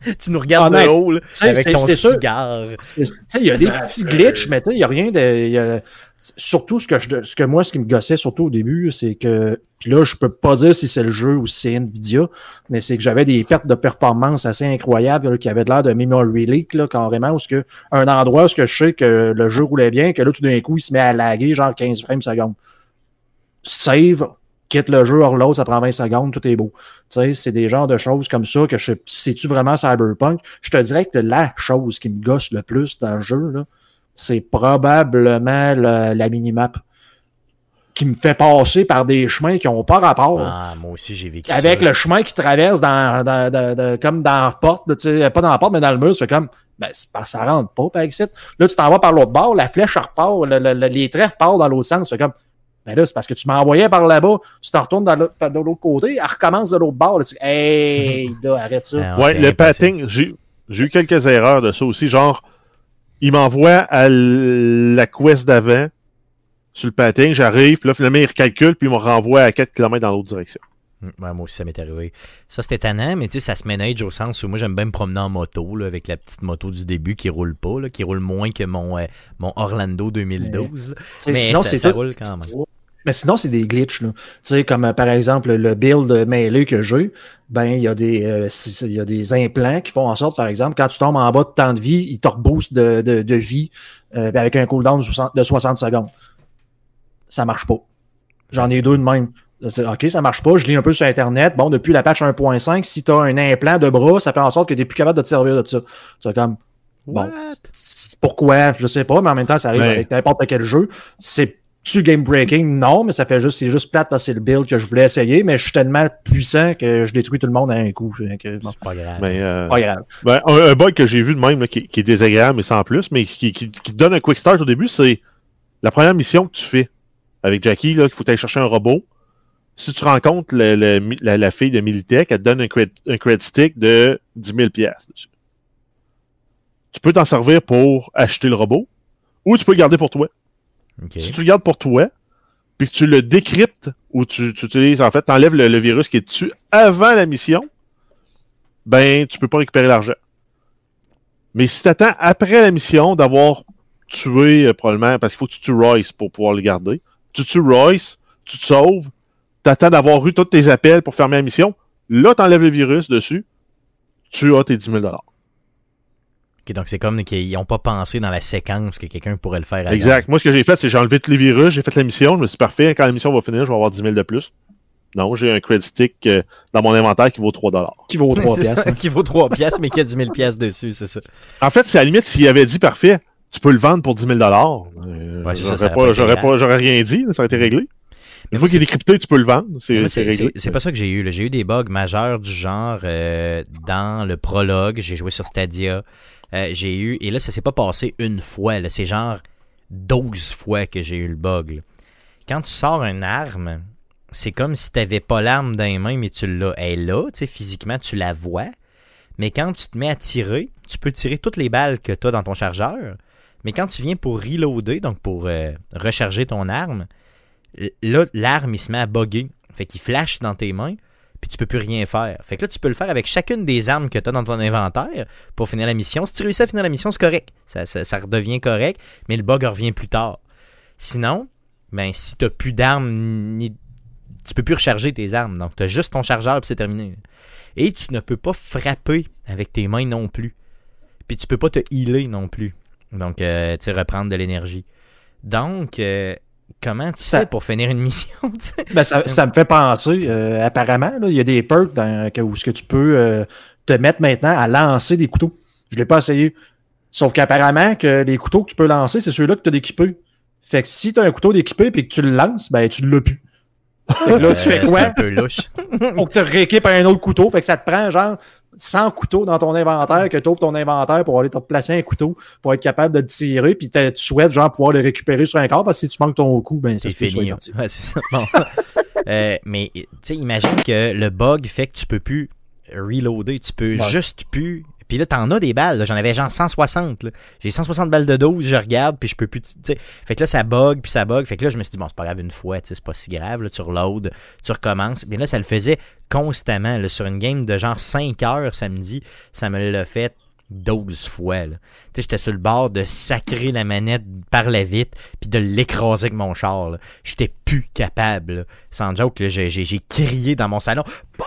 tu nous regardes de honnête, haut, là, sais, avec c'est- ton cigare. C'est- Tu sais, il y a des petits glitches, mais tu sais, il n'y a rien de. il y a- surtout, ce que, je, ce que moi, ce qui me gossait, surtout au début, c'est que. Puis là, je peux pas dire si c'est le jeu ou si c'est Nvidia, mais c'est que j'avais des pertes de performance assez incroyables là, qui avaient de l'air de memory leak, là, carrément, où ce que, un endroit où ce que je sais que le jeu roulait bien, que là, tout d'un coup, il se met à laguer, genre 15 frames secondes. Save, quitte le jeu hors l'autre, ça prend 20 secondes, tout est beau. Tu sais, c'est des genres de choses comme ça que je sais-tu vraiment Cyberpunk? Je te dirais que la chose qui me gosse le plus dans le jeu, là, c'est probablement le- la minimap qui me fait passer par des chemins qui n'ont pas rapport Ah, moi aussi, j'ai vécu avec ça. le chemin qui traverse dans, dans- dans- dans- comme dans la porte, là, tu sais, pas dans la porte, mais dans le mur, c'est comme ben, pas, ça rentre pas par ici. Là, tu t'en vas par l'autre bord, la flèche repart, le- le- le- les traits repartent dans l'autre sens. C'est comme ben là, c'est parce que tu m'envoyais par là-bas, tu t'en retournes dans l'autre- de l'autre côté, elle recommence de l'autre bord. Là, tu- hey, là, arrête ça. Ah, Ouais, le impossible. patting, j'ai eu quelques erreurs de ça aussi. Genre, il m'envoie à la quest d'avant sur le patting, j'arrive, puis là, finalement, il recalcule, puis il me renvoie à 4 km dans l'autre direction. Mm, ouais, moi aussi, ça m'est arrivé. Ça, c'était tannant, mais tu sais, ça se manage au sens où moi, j'aime bien me promener en moto, là, avec la petite moto du début qui roule pas, là, qui roule moins que mon, euh, mon Orlando 2012. là. Tu sais, Mais sinon, ça- c'est ça roule quand même. Mais sinon, c'est des glitches. Là. Tu sais, comme euh, par exemple le build mêlé que j'ai, ben il y, a des, euh, il y a des implants qui font en sorte, par exemple, quand tu tombes en bas de temps de vie, ils te reboostent de, de, de vie euh, avec un cooldown de 60, de 60 secondes. Ça marche pas. J'en ai deux de même. OK, ça marche pas. Je lis un peu sur Internet. Bon, depuis la patch 1.5, si tu as un implant de bras, ça fait en sorte que tu n'es plus capable de te servir de ça. C'est comme, Bon. What? pourquoi? Je sais pas, mais en même temps, ça arrive avec n'importe quel jeu. C'est tu game breaking? Non, mais ça fait juste, c'est juste plate parce que c'est le build que je voulais essayer, mais je suis tellement puissant que je détruis tout le monde à un coup. Que, bon, C'est pas grave. Mais, euh, pas grave. ben, un, un bug que j'ai vu de même, là, qui, qui est désagréable, mais sans plus, mais qui, qui, qui te donne un quick start au début, c'est la première mission que tu fais avec Jackie, là, qu'il faut aller chercher un robot. Si tu rencontres le- le mi- la, la fille de Militech, elle te donne un cred, un cred stick de 10 000 piastres dessus. Tu peux t'en servir pour acheter le robot, ou tu peux le garder pour toi. Si tu le gardes pour toi, puis que tu le décryptes, ou tu, tu utilises, en fait, tu enlèves le, virus qui est dessus avant la mission, ben, tu peux pas récupérer l'argent. Mais si tu attends après la mission d'avoir tué, euh, probablement, parce qu'il faut que tu tues Royce pour pouvoir le garder, tu tues Royce, tu te sauves, tu attends d'avoir eu tous tes appels pour fermer la mission, là, tu enlèves le virus dessus, tu as tes 10 000 Ok, donc c'est comme qu'ils n'ont pas pensé dans la séquence que quelqu'un pourrait le faire. Exact. Moi, ce que j'ai fait, c'est que j'ai enlevé tous les virus, j'ai fait la mission, je me suis dit, parfait, quand la mission va finir, je vais avoir 10 000 de plus. Non, j'ai un credit stick euh, dans mon inventaire qui vaut 3 Qui vaut 3 C'est ça, piastres. hein. qui vaut 3 piastres, mais qui a 10 000 piastres dessus, c'est ça. En fait, c'est à la limite, s'il avait dit, parfait, tu peux le vendre pour 10 000 euh, Ouais, j'aurais rien dit, ça aurait été réglé. Une fois qu'il est décrypté, tu peux le vendre, c'est pas ça que j'ai eu. J'ai eu des bugs majeurs du genre euh, dans le prologue. J'ai joué sur Stadia. Euh, j'ai eu. Et là, ça s'est pas passé une fois. C'est genre 12 fois que j'ai eu le bug. là. Quand tu sors une arme, c'est comme si t'avais pas l'arme dans les mains, mais tu l'as. Elle est là, tu sais, physiquement, tu la vois. Mais quand tu te mets à tirer, tu peux tirer toutes les balles que tu as dans ton chargeur. Mais quand tu viens pour reloader, donc pour euh, recharger ton arme, là, l'arme, il se met à bugger. Fait qu'il flash dans tes mains, puis tu peux plus rien faire. Fait que là, tu peux le faire avec chacune des armes que tu as dans ton inventaire pour finir la mission. Si tu réussis à finir la mission, c'est correct. Ça, ça, redevient correct, mais le bug revient plus tard. Sinon, ben, si tu plus d'armes, ni... tu peux plus recharger tes armes. Donc, tu as juste ton chargeur, puis c'est terminé. Et tu ne peux pas frapper avec tes mains non plus. Puis tu peux pas te healer non plus. Donc, euh, tu sais, reprendre de l'énergie. Donc, euh, comment tu Ça- fais pour finir une mission? Ben, ça, ça me fait penser, euh, apparemment, là, il y a des perks dans, que, où ce que tu peux euh, te mettre maintenant à lancer des couteaux. Je l'ai pas essayé. Sauf qu'apparemment, que les couteaux que tu peux lancer, c'est ceux-là que tu as d'équipés. Fait que si tu as un couteau d'équipé et que tu le lances, ben tu l'as plus. Fait que là, tu Euh, fais quoi? un peu louche. Faut que tu rééquipes un autre couteau. Fait que ça te prend genre 100 couteaux dans ton inventaire, que tu ouvres ton inventaire pour aller te placer un couteau pour être capable de le tirer, puis tu souhaites genre pouvoir le récupérer sur un corps parce que si tu manques ton coup, ben c'est fini. Ouais, c'est ça. Bon. euh, mais tu sais, imagine que le bug fait que tu peux plus reloader, tu peux juste plus puis là, t'en as des balles. J'en avais genre 160. J'ai 160 balles de 12, je regarde, puis je peux plus. sais Fait que là, ça bug, puis ça bug. Fait que là, je me suis dit, bon, c'est pas grave une fois, c'est pas si grave. Là, tu reloads, tu recommences. Mais là, ça le faisait constamment. Là, sur une game de genre 5 heures samedi, ça me l'a fait 12 fois. J'étais sur le bord de sacrer la manette par la vitre puis de l'écraser avec mon char. J'étais plus capable. Sans joke, j'ai crié dans mon salon. Pas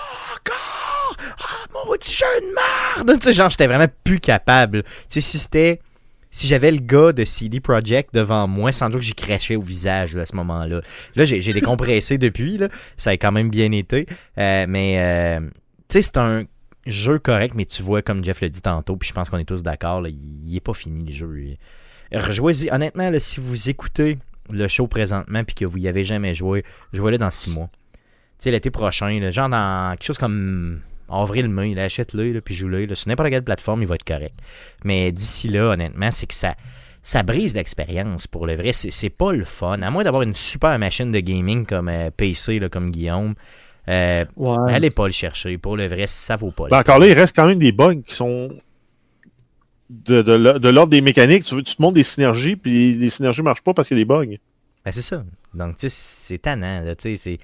maudit jeu de merde! Tu sais, genre, j'étais vraiment plus capable. Tu sais, si c'était. Si j'avais le gars de CD Projekt devant moi, sans doute que j'y crachais au visage à ce moment-là. Là, j'ai décompressé depuis, là. Ça a quand même bien été. Euh, mais, euh, tu sais, c'est un jeu correct, mais tu vois, comme Jeff l'a dit tantôt, puis je pense qu'on est tous d'accord, il est pas fini le jeu. Rejouez-y. Honnêtement, si vous écoutez le show présentement puis que vous y avez jamais joué, jouez-le dans six mois. Tu sais, l'été prochain, genre dans quelque chose comme avril-mai, achète-le, puis joue-le. Sur n'importe quelle plateforme, il va être correct. Mais d'ici là, honnêtement, c'est que ça, ça brise l'expérience pour le vrai. C'est pas le fun. À moins d'avoir une super machine de gaming comme euh, PC, là, comme Guillaume. Euh, Allez pas le chercher. Pour le vrai, ça vaut pas. Ben, encore là, il reste quand même des bugs qui sont de, de, l'ordre des mécaniques. Tu, tu te montres des synergies, puis les synergies marchent pas parce qu'il y a des bugs. Ben, c'est ça. Donc, tu sais, c'est tannant. Tu sais, c'est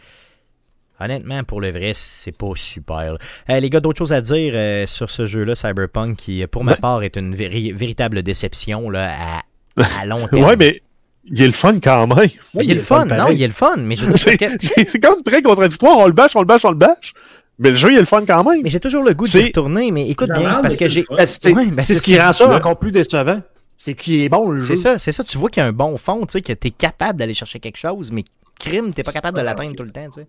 Honnêtement, pour le vrai, c'est pas super. Euh, les gars, d'autres choses à dire euh, sur ce jeu-là, Cyberpunk, qui, pour ma part, est une véritable déception là, à, à long terme. ouais, mais il est le fun quand même. il, est le fun, non, il est le fun, mais je C'est comme très contradictoire, on le bâche, on le bâche, on le bâche. Mais le jeu, il est le fun quand même. Mais j'ai toujours le goût de retourner, mais écoute bien, c'est parce que j'ai. C'est ben, ce qui rend ça encore plus décevant. C'est qui est bon le jeu. C'est ça, c'est ça. Tu vois qu'il y a un bon fond, tu sais, que t'es capable d'aller chercher quelque chose, mais crime, t'es pas capable de l'atteindre tout le temps, tu sais.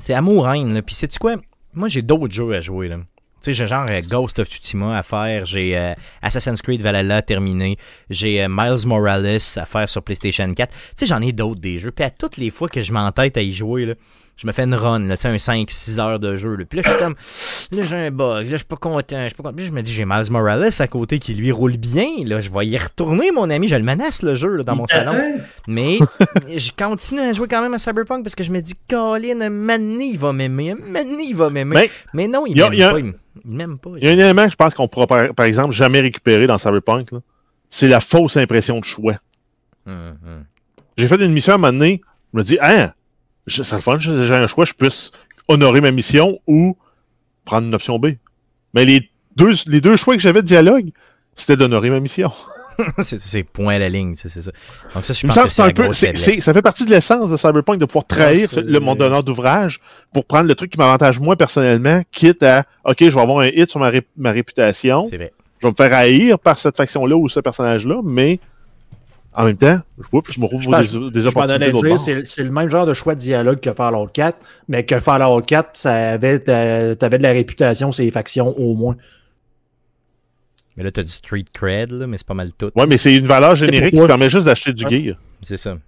C'est amour-haine. Puis, sais-tu quoi? Moi, j'ai d'autres jeux à jouer. Là. Tu sais, j'ai genre euh, Ghost of Tsushima à faire, j'ai euh, Assassin's Creed Valhalla terminé, j'ai euh, Miles Morales à faire sur PlayStation 4. Tu sais, j'en ai d'autres des jeux. Puis à toutes les fois que je m'entête à y jouer, là, je me fais une run, là, un 5-6 heures de jeu. Là. Puis là, je suis comme, là, j'ai un bug, là, je suis pas content, je suis pas content. Puis je me dis, j'ai Miles Morales à côté qui lui roule bien, là, je vais y retourner, mon ami, je le menace, le jeu, là, dans mon salon. Mais, je continue à jouer quand même à Cyberpunk parce que je me dis, Colin, Mané, il va m'aimer, Mané, il va m'aimer. Mais, non, il m'aime pas. Il m'aime pas. Il y a un élément que je pense qu'on pourra, par, exemple, jamais récupérer dans Cyberpunk, c'est la fausse impression de choix. Hum, hum. J'ai fait une mission à un moment donné, je me dis, hein, ça le fun, j'ai un choix, je puisse honorer ma mission ou prendre une option B. Mais les deux, les deux choix que j'avais de dialogue, c'était d'honorer ma mission. c'est point à la ligne, c'est ça. Donc ça, je pense que c'est un peu, ça fait partie de l'essence de Cyberpunk de pouvoir trahir le, mon donneur d'ouvrage pour prendre le truc qui m'avantage moi personnellement, quitte à, ok, je vais avoir un hit sur ma, ma réputation. Je vais me faire haïr par cette faction-là ou ce personnage-là, mais en même temps, je, me retrouve des, des opportunités. C'est le même genre de choix de dialogue que Fallout 4, mais que Fallout 4, ça avait, t'avais de la réputation, ces factions au moins. Mais là, tu as du street cred, là, mais c'est pas mal tout. Ouais, mais c'est une valeur générique qui permet juste d'acheter du gear. C'est ça.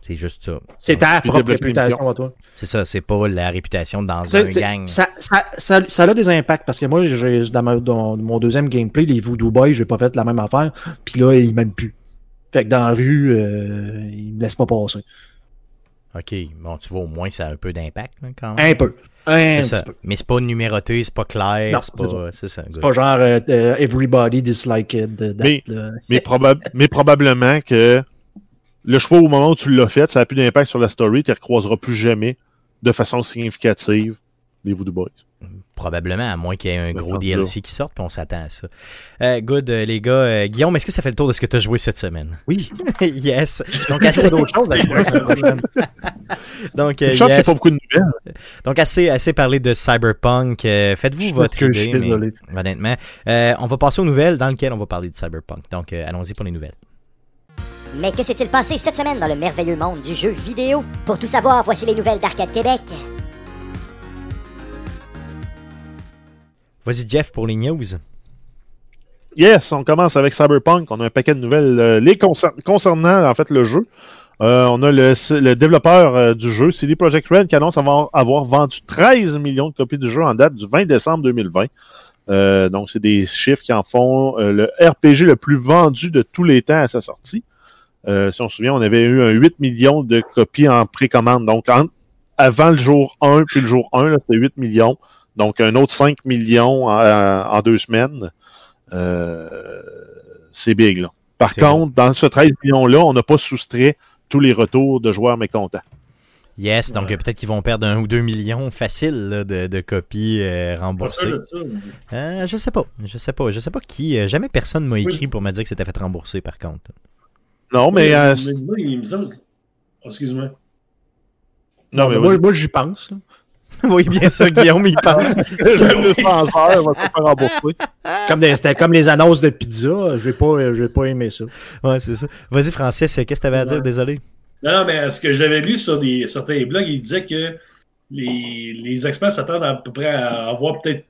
C'est juste ça. C'est ta propre réputation à toi. C'est ça, c'est pas la réputation dans un gang. Ça, ça, ça, ça, a des impacts parce que moi, dans, dans, mon deuxième gameplay, les Voodoo Boys, j'ai pas fait la même affaire. Puis là, ils m'aiment plus. Fait que dans la rue, euh, ils me laissent pas passer. OK. Bon, tu vois, au moins, ça a un peu d'impact quand même. Un peu. Un petit peu. Mais c'est pas numéroté, c'est pas clair. C'est pas, c'est ça. C'est pas genre euh, euh, everybody dislike it. mais, mais, mais, probablement que le choix au moment où tu l'as fait, ça a plus d'impact sur la story. Tu ne recroiseras plus jamais de façon significative les Voodoo Boys. Probablement, à moins qu'il y ait un gros DLC qui sorte, puis on s'attend à ça. Euh, good, euh, les gars. Euh, Guillaume, est-ce que ça fait le tour de ce que tu as joué cette semaine? Oui. yes. Donc, assez d'autres choses la semaine prochaine. Donc, yes. pas beaucoup de nouvelles. Donc, assez, assez parlé de Cyberpunk. Faites-vous votre idée. Je suis désolé. honnêtement, on va passer aux nouvelles dans lesquelles on va parler de Cyberpunk. Donc, allons-y pour les nouvelles. Mais que s'est-il passé cette semaine dans le merveilleux monde du jeu vidéo? Pour tout savoir, voici les nouvelles d'Arcade Québec. Vas-y, Jeff, pour les news. Yes, on commence avec Cyberpunk. On a un paquet de nouvelles euh, concernant le jeu. Euh, on a le, développeur euh, du jeu, CD Projekt Red, qui annonce avoir, vendu 13 millions de copies du jeu en date du 20 décembre 2020. Euh, donc, c'est des chiffres qui en font le RPG le plus vendu de tous les temps à sa sortie. Si on se souvient, on avait eu un 8 millions de copies en précommande. Donc, avant le jour 1 puis le jour 1, là, c'était 8 millions. Donc, un autre 5 millions en, en deux semaines. Euh, c'est big, là. Par contre, dans ce 13 millions-là, on n'a pas soustrait tous les retours de joueurs mécontents. Yes, donc Ouais. euh, peut-être qu'ils vont perdre un ou deux millions facile là, de, de copies euh, remboursées. Euh, je sais pas, je sais pas, je sais pas qui. euh, jamais personne m'a écrit pour me dire que c'était fait rembourser par contre. Non, mais... euh, mais moi, il me semble. Oh, Excuse-moi. non, mais moi, moi j'y pense. Oui, bien sûr, Guillaume, il pense. le 200 heures va se faire rembourser. Comme des- C'était comme les annonces de pizza. Je n'ai pas, j'ai pas aimé ça. Ouais, c'est ça. Vas-y, Francis, qu'est-ce que tu avais à dire? Désolé. Non, non, mais ce que j'avais lu sur des, certains blogs, il disait que les, les experts s'attendent à peu près à avoir peut-être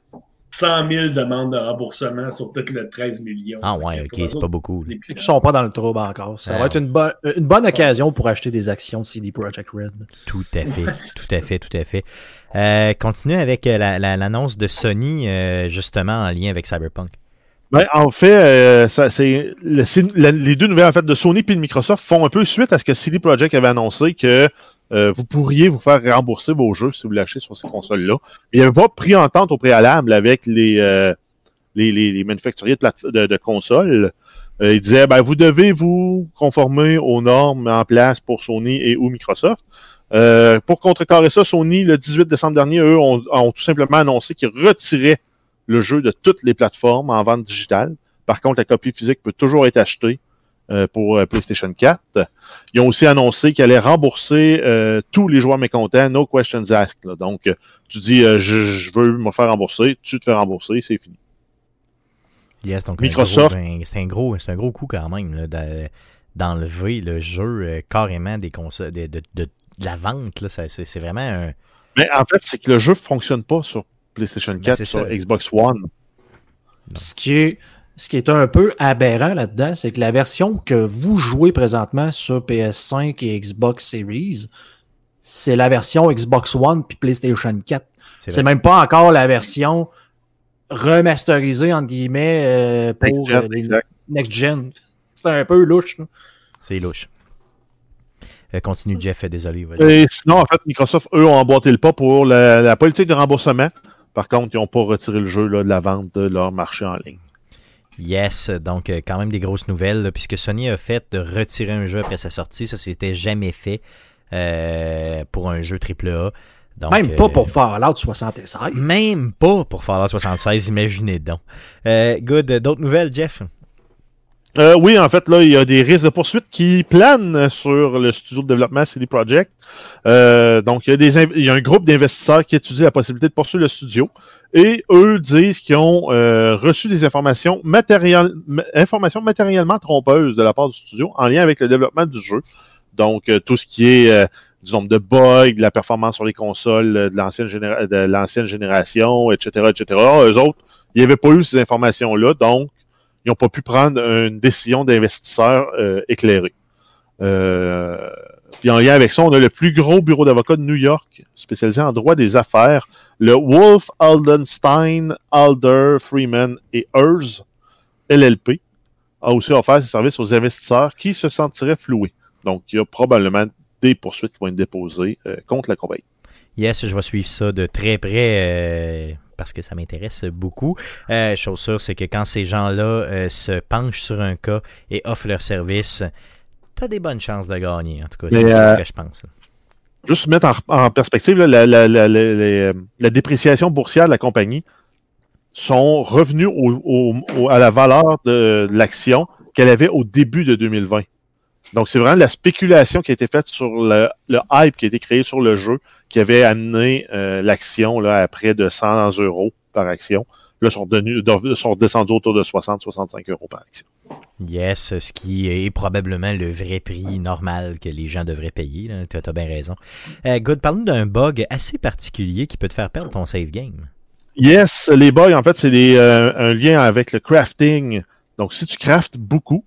100 000 demandes de remboursement sur peut-être le 13 millions. Ah ouais, ok, c'est pas beaucoup. les Ils sont pas dans le trouble encore. Ça Ah, va être une, bonne une bonne occasion pour acheter des actions de CD Projekt Red. Tout à fait, tout à fait, tout à fait. Euh, continue avec euh, la- la- l'annonce de Sony, euh, justement, en lien avec Cyberpunk. Ben, en fait, euh, ça, c'est le- les deux nouvelles en fait, de Sony et de Microsoft font un peu suite à ce que CD Projekt avait annoncé que euh, vous pourriez vous faire rembourser vos jeux si vous l'achetez sur ces consoles-là. Il n'y avait pas pris entente au préalable avec les, euh, les, les, les manufacturiers de, de, de consoles. Euh, ils disaient ben, vous devez vous conformer aux normes en place pour Sony et ou Microsoft. Euh, pour contrecarrer ça, Sony, le 18 décembre dernier, eux, ont, ont tout simplement annoncé qu'ils retiraient le jeu de toutes les plateformes en vente digitale. Par contre, la copie physique peut toujours être achetée euh, pour euh, PlayStation 4. Ils ont aussi annoncé qu'ils allaient rembourser euh, tous les joueurs mécontents, no questions asked. là. Donc, tu dis, euh, je, je veux me faire rembourser, tu te fais rembourser, c'est fini. Yes, donc Microsoft. ben, c'est un gros, c'est un gros coup quand même d'enlever le jeu euh, carrément des consoles, de, de- de- de la vente. Là, Ça, c'est, vraiment un. Mais en fait, c'est que le jeu fonctionne pas sur PlayStation 4, Ben, sur ça. Xbox One. Ce qui est, ce qui est un peu aberrant là-dedans, c'est que la version que vous jouez présentement sur PS5 et Xbox Series, c'est la version Xbox One puis PlayStation 4. C'est même pas encore la version remasterisée, entre guillemets, euh, pour Next gen, euh, next gen. C'est un peu louche. C'est louche. Euh, continue, Jeff, désolé. Et sinon, en fait, Microsoft, eux, ont emboîté le pas pour la, la politique de remboursement. Par contre, ils n'ont pas retiré le jeu là, de la vente de leur marché en ligne. Yes, donc euh, quand même des grosses nouvelles, là, puisque Sony a fait de retirer un jeu après sa sortie. Ça, c'était jamais fait euh, pour un jeu AAA. Donc, Même euh, pas pour Fallout 76. Même pas pour Fallout 76, imaginez donc. Euh, good, euh, d'autres nouvelles, Jeff? Euh, oui, en fait, là, il y a des risques de poursuite qui planent sur le studio de développement CD Projekt. Euh, donc, il y, a des, il y a un groupe d'investisseurs qui étudie la possibilité de poursuivre le studio. Et eux disent qu'ils ont euh, reçu des informations, matériel, ma- informations matériellement trompeuses de la part du studio en lien avec le développement du jeu. Donc, euh, tout ce qui est euh, du nombre de bugs, de la performance sur les consoles euh, de l'ancienne généra- de l'ancienne génération, etc., etc. Eux autres, il n'y avait pas eu ces informations-là. Donc, ils n'ont pas pu prendre une décision d'investisseur euh, éclairée. Euh, puis en lien avec ça, on a le plus gros bureau d'avocats de New York, spécialisé en droit des affaires, le Wolf Aldenstein, Alder, Freeman et Ers LLP, a aussi offert ses services aux investisseurs qui se sentiraient floués. Donc, il y a probablement des poursuites qui vont être déposées euh, contre la compagnie. Yes, je vais suivre ça de très près euh, parce que ça m'intéresse beaucoup. Euh, chose sûre, c'est que quand ces gens-là euh, se penchent sur un cas et offrent leur service, t'as des bonnes chances de gagner. En tout cas, c'est c'est euh, ce que je pense. juste mettre en, en perspective, là, la, la, la, la- la- la dépréciation boursière de la compagnie sont revenus au- au- au- à la valeur de, de l'action qu'elle avait au début de 2020. Donc, c'est vraiment la spéculation qui a été faite sur le, le hype qui a été créé sur le jeu qui avait amené euh, l'action là, à près de 100 euros par action. Là, sont, devenus, sont descendus autour de 60-65 euros par action. Yes, ce qui est probablement le vrai prix normal que les gens devraient payer. Tu as, bien raison. Euh, good, parle-nous d'un bug assez particulier qui peut te faire perdre ton save game. Yes, les bugs, en fait, c'est euh, un lien avec le crafting. Donc, si tu craftes beaucoup,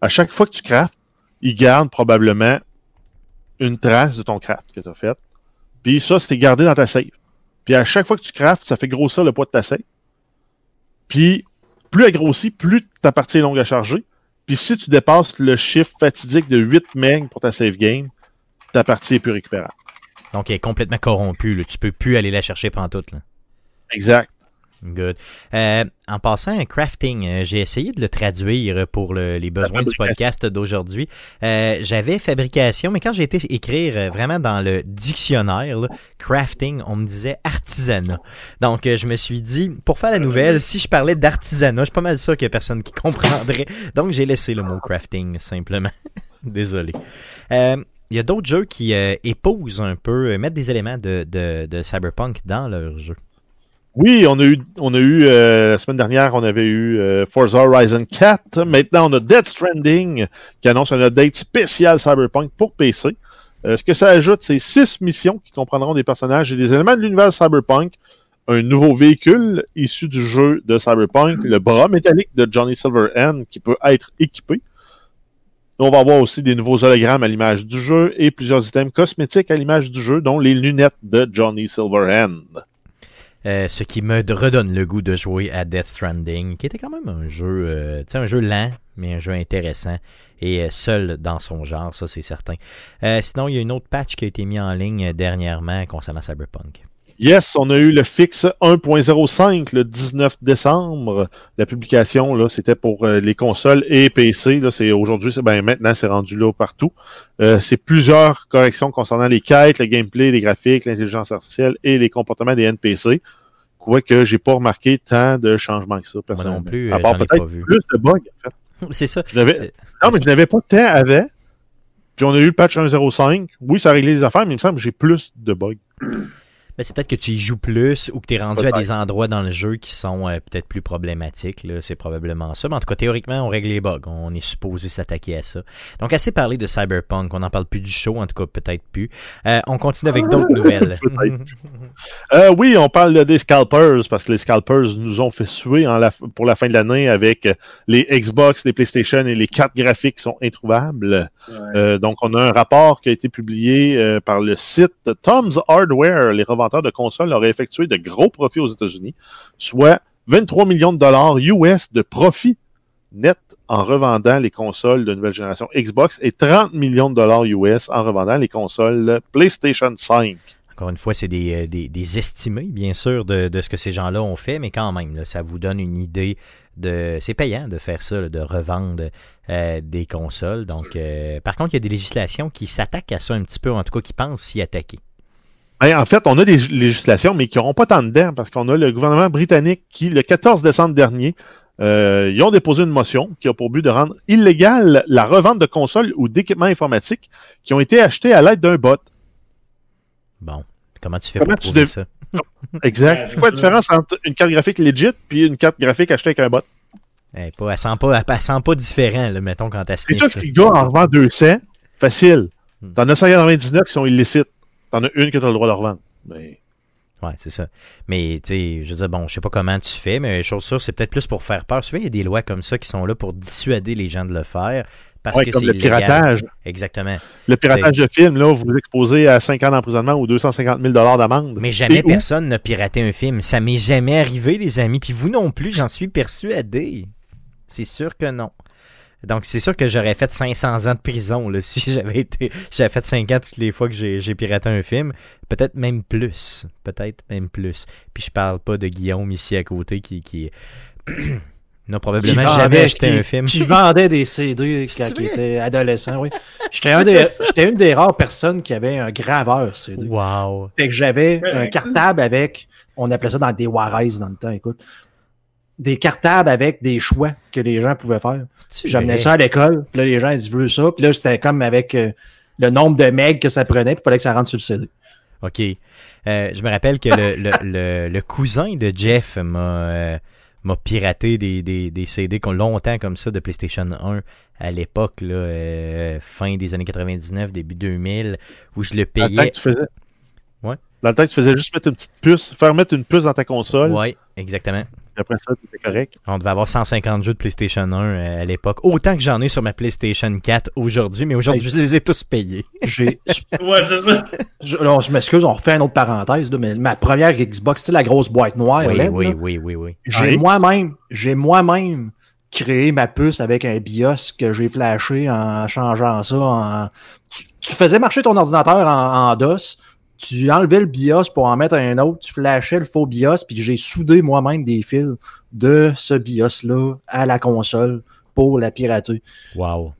à chaque fois que tu craftes, il garde probablement une trace de ton craft que tu as fait. Puis ça, c'est gardé dans ta save. Puis à chaque fois que tu craftes, ça fait grossir le poids de ta save. Puis plus elle grossit, plus ta partie est longue à charger. Puis si tu dépasses le chiffre fatidique de 8 MB pour ta save game, ta partie est plus récupérable. Donc, elle est complètement corrompue. Là. Tu peux plus aller la chercher pantoute. Là. Exact. Good. Euh, en passant, crafting, euh, j'ai essayé de le traduire pour le- les besoins du podcast d'aujourd'hui. Euh, J'avais fabrication, mais quand j'ai été écrire vraiment dans le dictionnaire, là, crafting, on me disait artisanat. Donc, je me suis dit, pour faire la nouvelle, si je parlais d'artisanat, je suis pas mal sûr qu'il y a personne qui comprendrait. Donc, j'ai laissé le mot crafting, simplement. Désolé. Euh, il y a d'autres jeux qui épousent un peu, mettent des éléments de, de, de Cyberpunk dans leur jeu. Oui, on a eu, on a eu euh, la semaine dernière, on avait eu euh, Forza Horizon 4. Maintenant, on a Dead Stranding qui annonce un update spécial Cyberpunk pour PC. Euh, ce que ça ajoute, c'est six missions qui comprendront des personnages et des éléments de l'univers Cyberpunk, un nouveau véhicule issu du jeu de Cyberpunk, le bras métallique de Johnny Silverhand qui peut être équipé. On va avoir aussi des nouveaux hologrammes à l'image du jeu et plusieurs items cosmétiques à l'image du jeu, dont les lunettes de Johnny Silverhand. Euh, ce qui me redonne le goût de jouer à Death Stranding, qui était quand même un jeu, euh, un jeu lent, mais un jeu intéressant et euh, seul dans son genre, ça c'est certain. Euh, sinon, il y a une autre patch qui a été mise en ligne euh, dernièrement concernant Cyberpunk. Yes, on a eu le fixe 1.05 le 19 décembre. La publication, là, c'était pour euh, les consoles et PC. Là, c'est aujourd'hui, c'est- ben maintenant, c'est rendu là partout. Euh, c'est plusieurs corrections concernant les quêtes, le gameplay, les graphiques, l'intelligence artificielle et les comportements des NPC. Quoique j'ai pas remarqué tant de changements que ça, non personnellement. plus, À euh, part j'en ai pas peut-être vu. plus de bugs, en fait. c'est ça. Je non, mais je n'avais pas tant avant. Puis on a eu le patch 1.05. Oui, ça a réglé les affaires, mais il me semble que j'ai plus de bugs. Ben, c'est peut-être que tu y joues plus ou que tu es rendu à des endroits dans le jeu qui sont euh, peut-être plus problématiques. là. C'est probablement ça. Mais en tout cas, théoriquement, on règle les bugs. On est supposé s'attaquer à ça. Donc, assez parlé de Cyberpunk. On n'en parle plus du show, en tout cas, peut-être plus. Euh, on continue avec d'autres nouvelles. Euh, oui, on parle de- des scalpers parce que les scalpers nous ont fait suer en la- pour la fin de l'année avec les Xbox, les PlayStation et les cartes graphiques qui sont introuvables. Ouais. Euh, donc, on a un rapport qui a été publié euh, par le site Tom's Hardware. Les revendeurs de consoles auraient effectué de gros profits aux États-Unis, soit 23 millions de dollars US de profit net en revendant les consoles de nouvelle génération Xbox et 30 millions de dollars US en revendant les consoles PlayStation 5. Encore une fois, c'est des, euh, des, des estimés, bien sûr, de, de ce que ces gens-là ont fait, mais quand même, là, ça vous donne une idée de. C'est payant de faire ça, là, de revendre euh, des consoles. Donc, euh, par contre, il y a des législations qui s'attaquent à ça un petit peu, en tout cas, qui pensent s'y attaquer. Ben, en fait, on a des législations, mais qui n'auront pas tant dedans, parce qu'on a le gouvernement britannique qui, le 14 décembre dernier, euh, ils ont déposé une motion qui a pour but de rendre illégale la revente de consoles ou d'équipements informatiques qui ont été achetés à l'aide d'un bot. Bon, comment tu fais Comment pour tu prouver dev- ça? Exact. C'est quoi la différence entre une carte graphique legit puis une carte graphique achetée avec un bot? Eh, pas, elle, sent pas, elle, sent pas différent, là, mettons, quand elle C'est sûr que si le gars en revend 200, facile. Hmm. T'en as 199 qui sont illicites. T'en as une que t'as le droit de revendre. Mais... Ouais, c'est ça. Mais, tu sais, je veux dire, bon, je sais pas comment tu fais, mais chose sûre, c'est peut-être plus pour faire peur. Souvent, il y a des lois comme ça qui sont là pour dissuader les gens de le faire. Parce Ouais, que comme c'est le piratage. Exactement. Le piratage de film, là, vous vous exposez à 5 ans d'emprisonnement ou 250 000 d'amende. Mais jamais personne n'a piraté un film. Ça m'est jamais arrivé, les amis. Puis vous non plus, j'en suis persuadé. C'est sûr que non. Donc, c'est sûr que j'aurais fait 500 ans de prison là, si j'avais été. J'avais fait 5 ans toutes les fois que j'ai piraté un film. Peut-être même plus. Peut-être même plus. Puis je parle pas de Guillaume ici à côté qui. qui... n'a probablement Qui jamais acheté qui- un film. Qui vendait des CD quand il était adolescent, oui. J'étais un une des rares personnes qui avait un graveur CD. Wow. Fait que j'avais un cartable avec, on appelait ça dans des Juarez dans le temps, écoute. Des cartables avec des choix que les gens pouvaient faire. J'amenais ça à l'école, puis là, les gens, ils disaient, je veux ça. Puis là, c'était comme avec euh, le nombre de megs que ça prenait, puis il fallait que ça rentre sur le CD. OK. Euh, je me rappelle que le, le, le, le cousin de Jeff m'a euh, m'a piraté des, des, des CD qu'on longtemps comme ça de PlayStation 1 à l'époque, euh, fin des années 99, début 2000, où je le Dans le temps payais. que tu faisais. Ouais. Dans le temps que tu faisais juste mettre une petite puce, faire mettre une puce dans ta console. Ouais, exactement. Après ça, c'était correct. On devait avoir 150 jeux de PlayStation 1 euh, à l'époque. Autant que j'en ai sur ma PlayStation 4 aujourd'hui, mais aujourd'hui, je les ai tous payés. J'ai. Ouais, c'est ça. je, alors, je m'excuse, on refait une autre parenthèse, mais ma première Xbox, c'était la grosse boîte noire. Oui, LED, oui, là. oui, oui, oui. J'ai Oui. moi-même, j'ai moi-même créé ma puce avec un BIOS que j'ai flashé en changeant ça en. Tu, tu faisais marcher ton ordinateur en, en DOS, tu enlevais le BIOS pour en mettre un autre, tu flashais le faux BIOS, puis j'ai soudé moi-même des fils de ce BIOS-là à la console pour la pirater. Wow.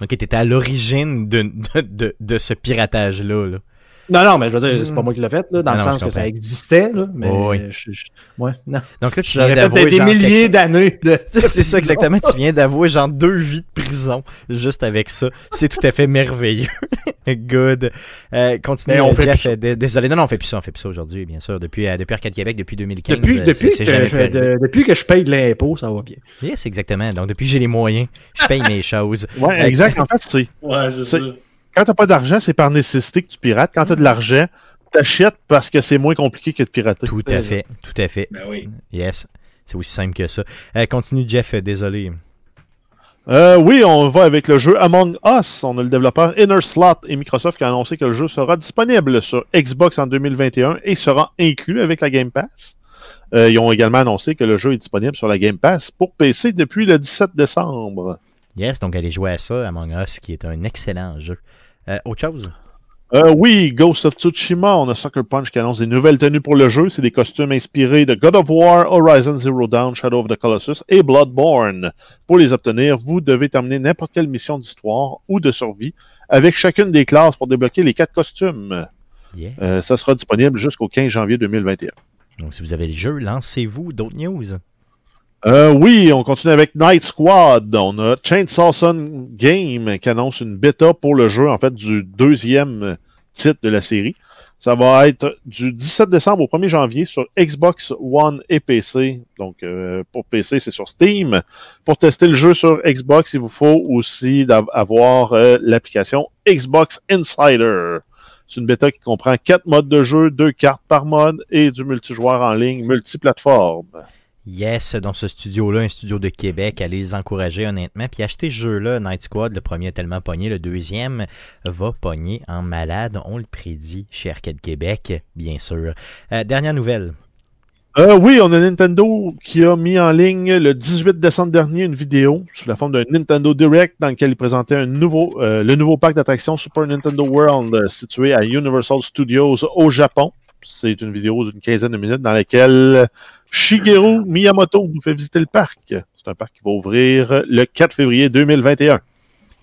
Ok, t'étais à l'origine de, ce piratage-là. Là. Non, non, mais je veux dire, c'est pas moi qui l'ai fait, là, dans le non, sens que ça existait, là, mais Oh, oui. je, je- ouais, non. Donc là, tu viens d'avouer des, milliers d'années de. C'est ça, exactement. Tu viens d'avouer genre deux vies de prison juste avec ça. C'est tout à fait merveilleux. Good. Euh, continue, Mais on euh, fait plus euh, désolé. Non, non, on fait plus ça. On fait plus ça aujourd'hui, bien sûr. Depuis, euh, depuis Arcade Québec, depuis 2015. Depuis, euh, que je, de- depuis que je paye de l'impôt, ça va bien. Yes, exactement. Donc, depuis que j'ai les moyens, je paye mes choses. Ouais, exact. En fait, c'est Ouais, c'est ça. Quand t'as pas d'argent, c'est par nécessité que tu pirates. Quand t'as de l'argent, t'achètes parce que c'est moins compliqué que de pirater. Tout à fait. Tout à fait. Ben oui. Yes. C'est aussi simple que ça. Euh, continue, Jeff. euh, Désolé. Euh, oui, on va avec le jeu Among Us. On a le développeur Inner Slot et Microsoft qui a annoncé que le jeu sera disponible sur Xbox en 2021 et sera inclus avec la Game Pass. Euh, ils ont également annoncé que le jeu est disponible sur la Game Pass pour PC depuis le 17 décembre. Yes, donc allez jouer à ça, Among Us, qui est un excellent jeu. Euh, autre chose? Euh, oui, Ghost of Tsushima, on a Sucker Punch qui annonce des nouvelles tenues pour le jeu. C'est des costumes inspirés de God of War, Horizon Zero Dawn, Shadow of the Colossus et Bloodborne. Pour les obtenir, vous devez terminer n'importe quelle mission d'histoire ou de survie avec chacune des classes pour débloquer les quatre costumes. Yeah. Euh, ça sera disponible jusqu'au 15 janvier 2021. Donc, si vous avez le jeu, lancez-vous. D'autres news? Euh, oui, on continue avec Night Squad. On a Chainsaw Sun Game qui annonce une bêta pour le jeu, en fait, du deuxième titre de la série. Ça va être du 17 décembre au 1er janvier sur Xbox One et PC. Donc, euh, pour PC, c'est sur Steam. Pour tester le jeu sur Xbox, il vous faut aussi avoir euh, l'application Xbox Insider. C'est une bêta qui comprend quatre modes de jeu, deux cartes par mode et du multijoueur en ligne multiplateforme. Yes, dans ce studio-là, un studio de Québec, allez les encourager honnêtement. Puis achetez ce jeu-là, Night Squad, le premier a tellement pogné, le deuxième va pogner en malade, on le prédit chez Arcade Québec, bien sûr. Euh, dernière nouvelle. Euh, oui, on a Nintendo qui a mis en ligne le 18 décembre dernier une vidéo sous la forme d'un Nintendo Direct dans lequel il présentait euh, le nouveau parc d'attractions Super Nintendo World situé à Universal Studios au Japon. C'est une vidéo d'une quinzaine de minutes dans laquelle Shigeru Miyamoto nous fait visiter le parc. C'est un parc qui va ouvrir le 4 février 2021.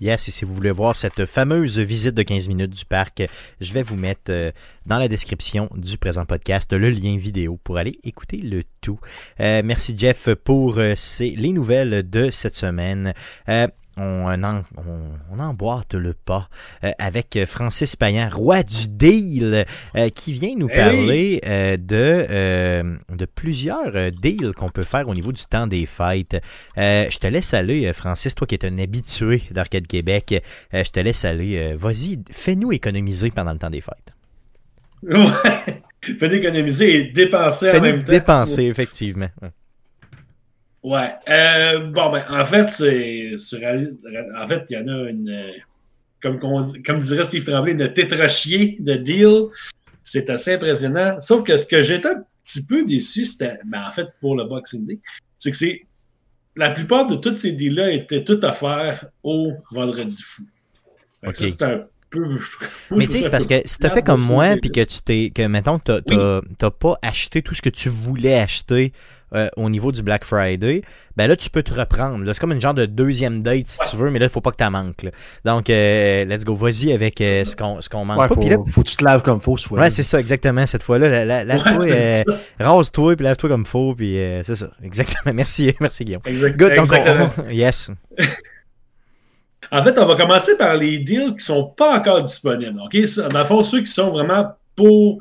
Yes, et si vous voulez voir cette fameuse visite de 15 minutes du parc, je vais vous mettre euh, dans la description du présent podcast le lien vidéo pour aller écouter le tout. Euh, merci Jeff pour euh, les nouvelles de cette semaine. On, en, on, on emboîte le pas euh, avec Francis Payan, roi du deal, euh, qui vient nous Eh parler euh, de, de plusieurs deals qu'on peut faire au niveau du temps des fêtes. Je te laisse aller, Francis, toi qui es un habitué d'Arcade Québec. je te laisse aller. Vas-y, fais-nous économiser pendant le temps des fêtes. Ouais. Faites économiser et dépenser en même temps. dépenser, effectivement. Ouais. Euh, bon, ben, en fait, c'est. En fait, il y en a une. euh, Comme, comme dirait Steve Tremblay, de tétrachier de deal. C'est assez impressionnant. Sauf que ce que j'étais un petit peu déçu, c'était. Ben, en fait, pour le Boxing Day, c'est que c'est. La plupart de tous ces deals-là étaient tout offerts au Vendredi fou. Fait que Ok. ça, c'est un peu. Mais tu sais, parce que si t'as fait comme moi, puis que tu t'es, que mettons Oui. t'as pas acheté tout ce que tu voulais acheter euh, au niveau du Black Friday, ben là tu peux te reprendre. là. C'est comme une genre de deuxième date si tu veux, mais là il faut pas que t'en manques. là. Donc euh, let's go, vas-y avec euh, ce qu'on ce qu'on manque Ouais, pas. faut, Puis là- faut que tu te laves comme faut, ce fois. Ouais, c'est ça, exactement. Cette fois-là, la- la- lave-toi, Ouais, euh, rase-toi, puis lave-toi comme faut, puis euh, c'est ça. Exactement. Merci, merci Guillaume. Exact- Good, on- exactement. on- yes. En fait, on va commencer par les deals qui sont pas encore disponibles. OK? Dans le fond, ceux qui sont vraiment pour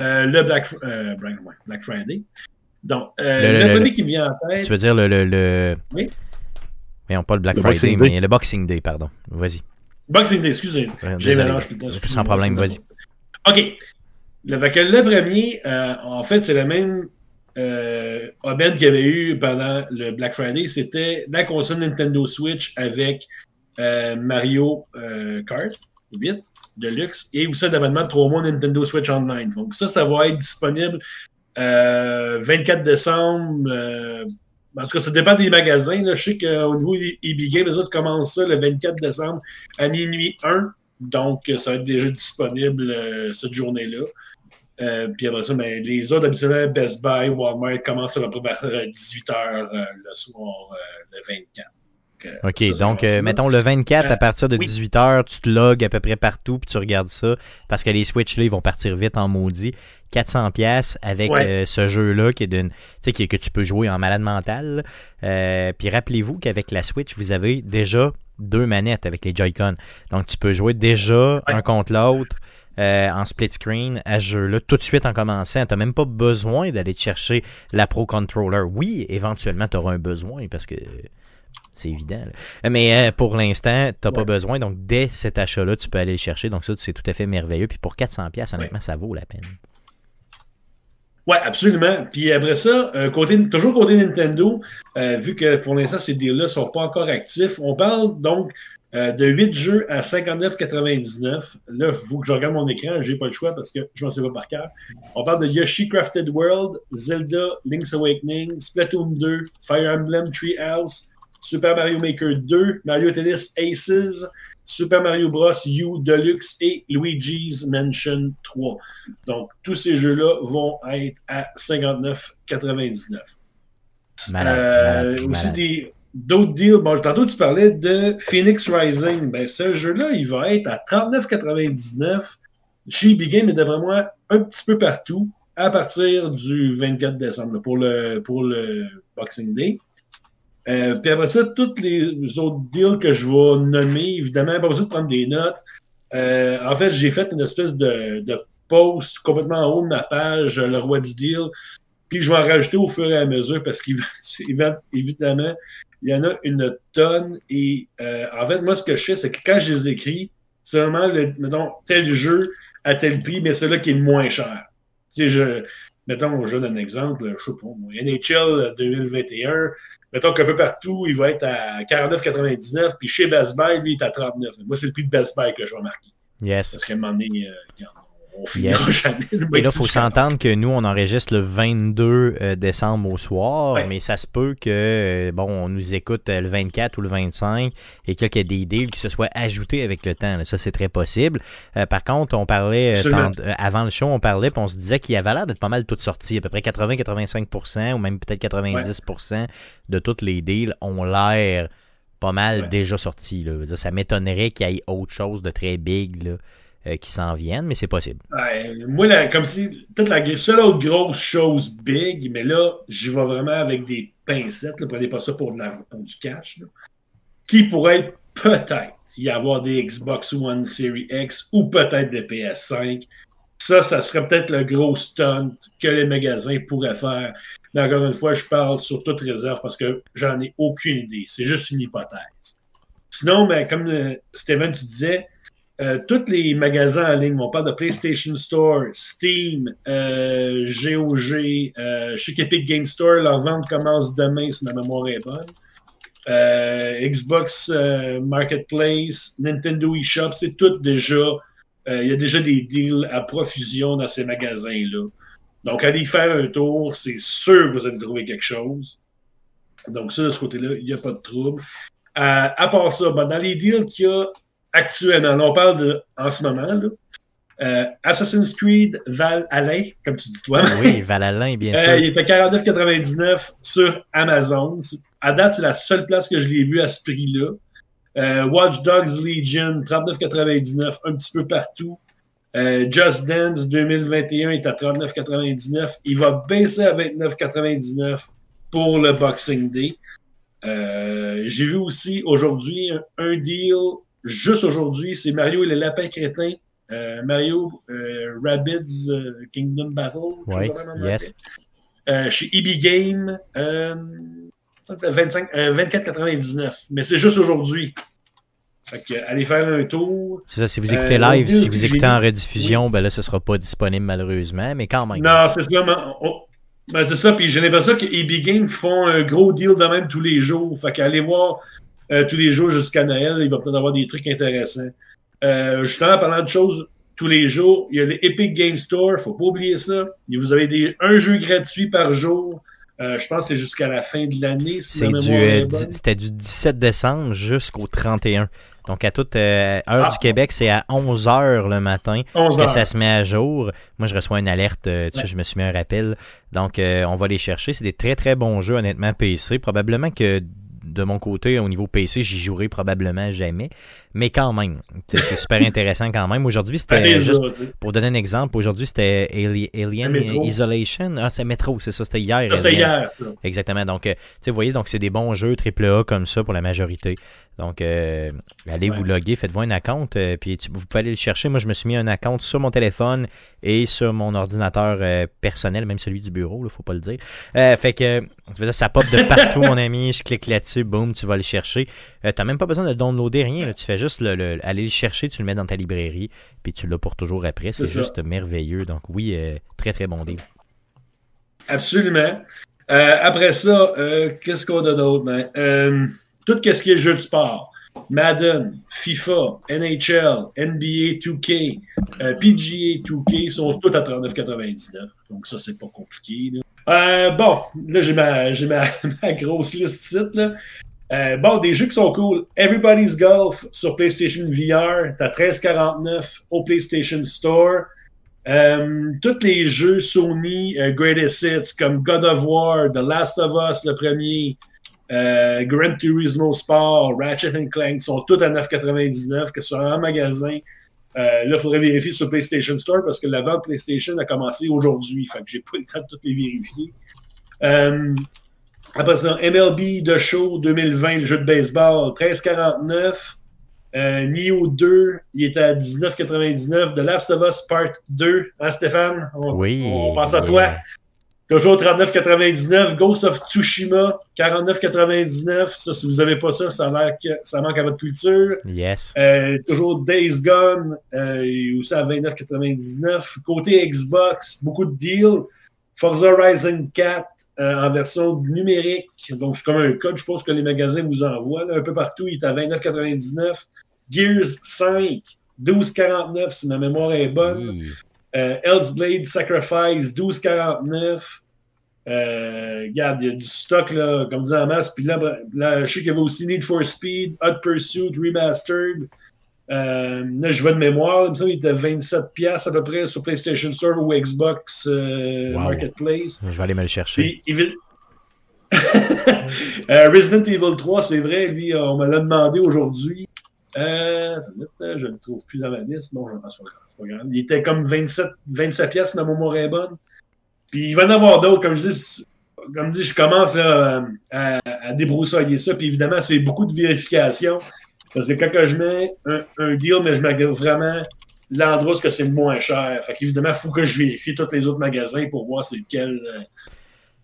euh, le Black, euh, Black Friday. Donc, euh, Le- le, le- premier le- qui me vient en tête. Tu veux dire le. le, le... Oui. Mais on pas le Black Le Friday, Boxing Day. mais le Boxing Day, pardon. Vas-y. Boxing Day, excusez. Ouais, J'ai mélangé tout le temps. Sans problème, vas-y. OK. Le, le premier, euh, en fait, c'est le même euh, Obed qu'il y avait eu pendant le Black Friday, c'était la console Nintendo Switch avec euh, Mario euh, Kart 8 Deluxe et aussi un abonnement de 3 mois Nintendo Switch Online. Donc ça, ça va être disponible euh, 24 décembre. euh, en tout cas, ça dépend des magasins. Là. Je sais qu'au niveau EB les autres commencent ça le 24 décembre à minuit 1. Donc, ça va être déjà disponible euh, cette journée-là. Euh, puis après ça, ben, les autres, habituellement, Best Buy, Walmart commencent à peu près à 18h le soir, euh, le 24. OK, ça, donc euh, mettons le 24 à Euh, partir de oui. 18h, tu te logs à peu près partout puis tu regardes ça parce que les Switch là, ils vont partir vite en maudit. 400 pièces avec Ouais. euh, ce jeu-là qui est d'une tu sais qui- que tu peux jouer en malade mental. Euh, puis rappelez-vous qu'avec la Switch, vous avez déjà deux manettes avec les Joy-Con. Donc tu peux jouer déjà Ouais. un contre l'autre. euh, en split screen à ce jeu-là, tout de suite en commençant. Tu même pas besoin d'aller te chercher la Pro Controller. Oui, éventuellement, tu auras un besoin parce que c'est évident. là. Mais euh, pour l'instant, tu n'as pas besoin. Donc, dès cet achat-là, tu peux aller le chercher. Donc, ça, c'est tout à fait merveilleux. Puis pour 400$, piastres, honnêtement, ça vaut la peine. Ouais, absolument. Puis après ça, euh, côté, toujours côté Nintendo, euh, vu que pour l'instant, ces deals-là ne sont pas encore actifs, on parle donc euh, de 8 jeux à 59,99. Là, il faut que je regarde mon écran, j'ai pas le choix parce que je m'en sais pas par cœur. On parle de Yoshi Crafted World, Zelda, Link's Awakening, Splatoon 2, Fire Emblem Treehouse, Super Mario Maker 2, Mario Tennis Aces, Super Mario Bros. U Deluxe et Luigi's Mansion 3. Donc, tous ces jeux-là vont être à 59,99. Malade, Euh, malade, aussi malade. des d'autres deals. Bon, tantôt tu parlais de Phoenix Rising. Ben, ce jeu-là, il va être à 39,99 chez EB Game et d'après moi un petit peu partout à partir du 24 décembre pour le pour le Boxing Day. Euh, puis après ça, tous les autres deals que je vais nommer, évidemment, pas besoin de prendre des notes. Euh, en fait, j'ai fait une espèce de, de post complètement en haut de ma page, euh, le roi du deal. Puis je vais en rajouter au fur et à mesure parce qu'évidemment, il y en a une tonne. Et euh, en fait, moi, ce que je fais, c'est que quand je les écris, c'est vraiment, le, mettons, tel jeu à tel prix, mais c'est là qui est le moins cher. Tu sais, je, mettons, je donne un exemple, je sais pas, NHL 2021, mettons qu'un peu partout, il va être à 49,99, puis chez Best Buy, lui, il est à 39. Moi, c'est le prix de Best Buy que je vais marquer. Yes. Parce qu'à un moment donné, euh, regarde, on finira Yes. jamais. le Et là, il faut s'entendre que nous, on enregistre le 22 euh, décembre au soir, Ouais. mais ça se peut que, euh, bon, on nous écoute euh, le 24 ou le 25 et qu'il y ait des deals qui se soient ajoutés avec le temps. là. Ça, c'est très possible. Euh, par contre, on parlait, tant- euh, avant le show, on parlait, puis on se disait qu'il y avait l'air d'être pas mal toutes sorties, à peu près 80-85%, ou même peut-être 90% de toutes les deals ont l'air pas mal Ouais. déjà sortis. là. Ça m'étonnerait qu'il y ait autre chose de très big là, euh, qui s'en vienne, mais c'est possible. Moi, la- comme si, peut-être la seule autre grosse chose big, mais là, j'y vais vraiment avec des pincettes, là, prenez pas ça pour, du cash, là, qui pourrait être peut-être y avoir des Xbox One Series X ou peut-être des PS5. Ça, ça serait peut-être le gros stunt que les magasins pourraient faire. Mais encore une fois, je parle sur toute réserve parce que j'en ai aucune idée. C'est juste une hypothèse. Sinon, ben, comme euh, Steven, tu disais, euh, tous les magasins en ligne, on parle de PlayStation Store, Steam, euh, GOG, euh, je sais qu'Epic Game Store, leur vente commence demain si ma mémoire est bonne. Euh, Xbox euh, Marketplace, Nintendo eShop, c'est tout déjà. Il y a déjà des deals à profusion dans ces magasins-là. Donc, allez faire un tour, c'est sûr que vous allez trouver quelque chose. Donc, ça, de ce côté-là, il n'y a pas de trouble. À part ça, ben, dans les deals qu'il y a actuellement, là, on parle de, en ce moment, là, euh, Assassin's Creed Valhalla, comme tu dis toi. Oui, Valhalla, bien Euh, sûr. il est à 49,99 sur Amazon. À date, c'est la seule place que je l'ai vu à ce prix-là. Euh, Watch Dogs Legion, 39,99, un petit peu partout. Euh, Just Dance 2021 est à 39,99. Il va baisser à 29,99 pour le Boxing Day. Euh, J'ai vu aussi aujourd'hui un, un deal, juste aujourd'hui, c'est Mario et les lapins crétins. Euh, Mario euh, Rabbids euh, Kingdom Battle. Oui, yes. chez EB Game, euh, 25, euh, 24,99. Mais c'est juste aujourd'hui. Fait que, allez faire un tour. C'est ça, si vous écoutez live, si vous écoutez en rediffusion, ben là, ce sera pas disponible malheureusement, mais quand même. Non, c'est ça. mais on- Ben, c'est ça, puis j'ai l'impression que EB Games font un gros deal de même tous les jours. Fait qu'aller voir euh, tous les jours jusqu'à Noël, il va peut-être avoir des trucs intéressants. Euh, justement, parlant de choses tous les jours, il y a les Epic Game Store, faut pas oublier ça. Vous avez des, un jeu gratuit par jour. Euh, je pense que c'est jusqu'à la fin de l'année. Si C'est du, euh, C'était du 17 décembre jusqu'au 31. Donc, à toute euh, heure Ah. du Québec, c'est à 11 heures le matin 11 que ça se met à jour. Moi, je reçois une alerte. euh, tu sais, Ouais. je me suis mis un rappel. Donc, euh, on va les chercher. C'est des très, très bons jeux, honnêtement, PC. Probablement que de mon côté, au niveau PC, j'y jouerai probablement jamais. Mais quand même, c'est super intéressant quand même. Aujourd'hui, c'était juste pour donner un exemple, aujourd'hui, c'était Ali- Alien. Isolation. Ah, c'est Metro, c'est ça, c'était hier. C'était hier. Exactement. Donc, euh, tu sais, vous voyez, donc c'est des bons jeux AAA comme ça pour la majorité. Donc, euh, allez Ouais. vous loguer, faites-vous un account, euh, puis tu- vous pouvez aller le chercher. Moi, je me suis mis un account sur mon téléphone et sur mon ordinateur euh, personnel, même celui du bureau, il faut pas le dire. Fait que, tu ça pop de partout, mon ami. Je clique là-dessus, boum, tu vas le chercher. Euh, T'as même pas besoin de downloader rien. là. Tu fais juste le, le- aller le chercher, tu le mets dans ta librairie, puis tu l'as pour toujours après. C'est juste merveilleux. Donc, oui, très, très bon deal. Absolument. Après ça, euh, qu'est-ce qu'on a d'autre? Ben? Tout ce qui est jeu de sport. Madden, FIFA, NHL, NBA 2K, euh, PGA 2K sont tous à 39,99. Donc ça, c'est pas compliqué. Euh, bon, là, j'ai ma, j'ai ma, grosse liste ici. Là. Euh, bon, des jeux qui sont cool. Everybody's Golf sur PlayStation VR, t'as 13,49 au PlayStation Store. Tous les jeux Sony Greatest Hits comme God of War, The Last of Us, le premier, euh, Gran Turismo Sport, Ratchet Clank sont tous à 9,99 que ce soit en magasin. Euh, là, il faudrait vérifier sur PlayStation Store parce que la vente PlayStation a commencé aujourd'hui. Fait que j'ai pas eu le temps de toutes les vérifier. Euh, après ça, MLB The Show 2020, le jeu de baseball, 13,49. Euh, Neo 2, il était à 19,99. The Last of Us Part 2, hein Stéphane? On, Oui. on pense à toi. Toujours 39,99. Ghost of Tsushima, 49,99. Ça, si vous n'avez pas ça, ça ça manque à votre culture. Yes. Euh, toujours Days Gone, euh, aussi à 29,99. Côté Xbox, beaucoup de deals. Forza Horizon 4 euh, en version numérique. Donc, c'est comme un code, je pense que les magasins vous envoient. là, un peu partout, il est à 29,99. Gears 5, 12,49 si ma mémoire est bonne. Euh, Blade Sacrifice, 12,49. Euh, regarde, il y a du stock, là, comme dit en masse. Puis là, ben, là, je sais qu'il y avait aussi Need for Speed, Hot Pursuit Remastered. Euh, là, je vois de mémoire. là, Il me semble qu'il était 27$ piastres à peu près sur PlayStation Store ou Xbox euh, Wow. Marketplace. Je vais aller me le chercher. Puis, Euh, Resident Evil 3, c'est vrai, lui, on me l'a demandé aujourd'hui. Je ne le trouve plus dans ma liste. Bon, je pense pas, c'est pas. Il était comme 27, 27 pièces, ma mémoire est bonne. Puis il va y en avoir d'autres, comme je dis. Comme je commence à, débroussailler ça. Puis évidemment, c'est beaucoup de vérification. Parce que quand je mets un, deal, mais je mets vraiment l'endroit où c'est moins cher. Fait qu'évidemment, il faut que je vérifie tous les autres magasins pour voir c'est lequel, euh,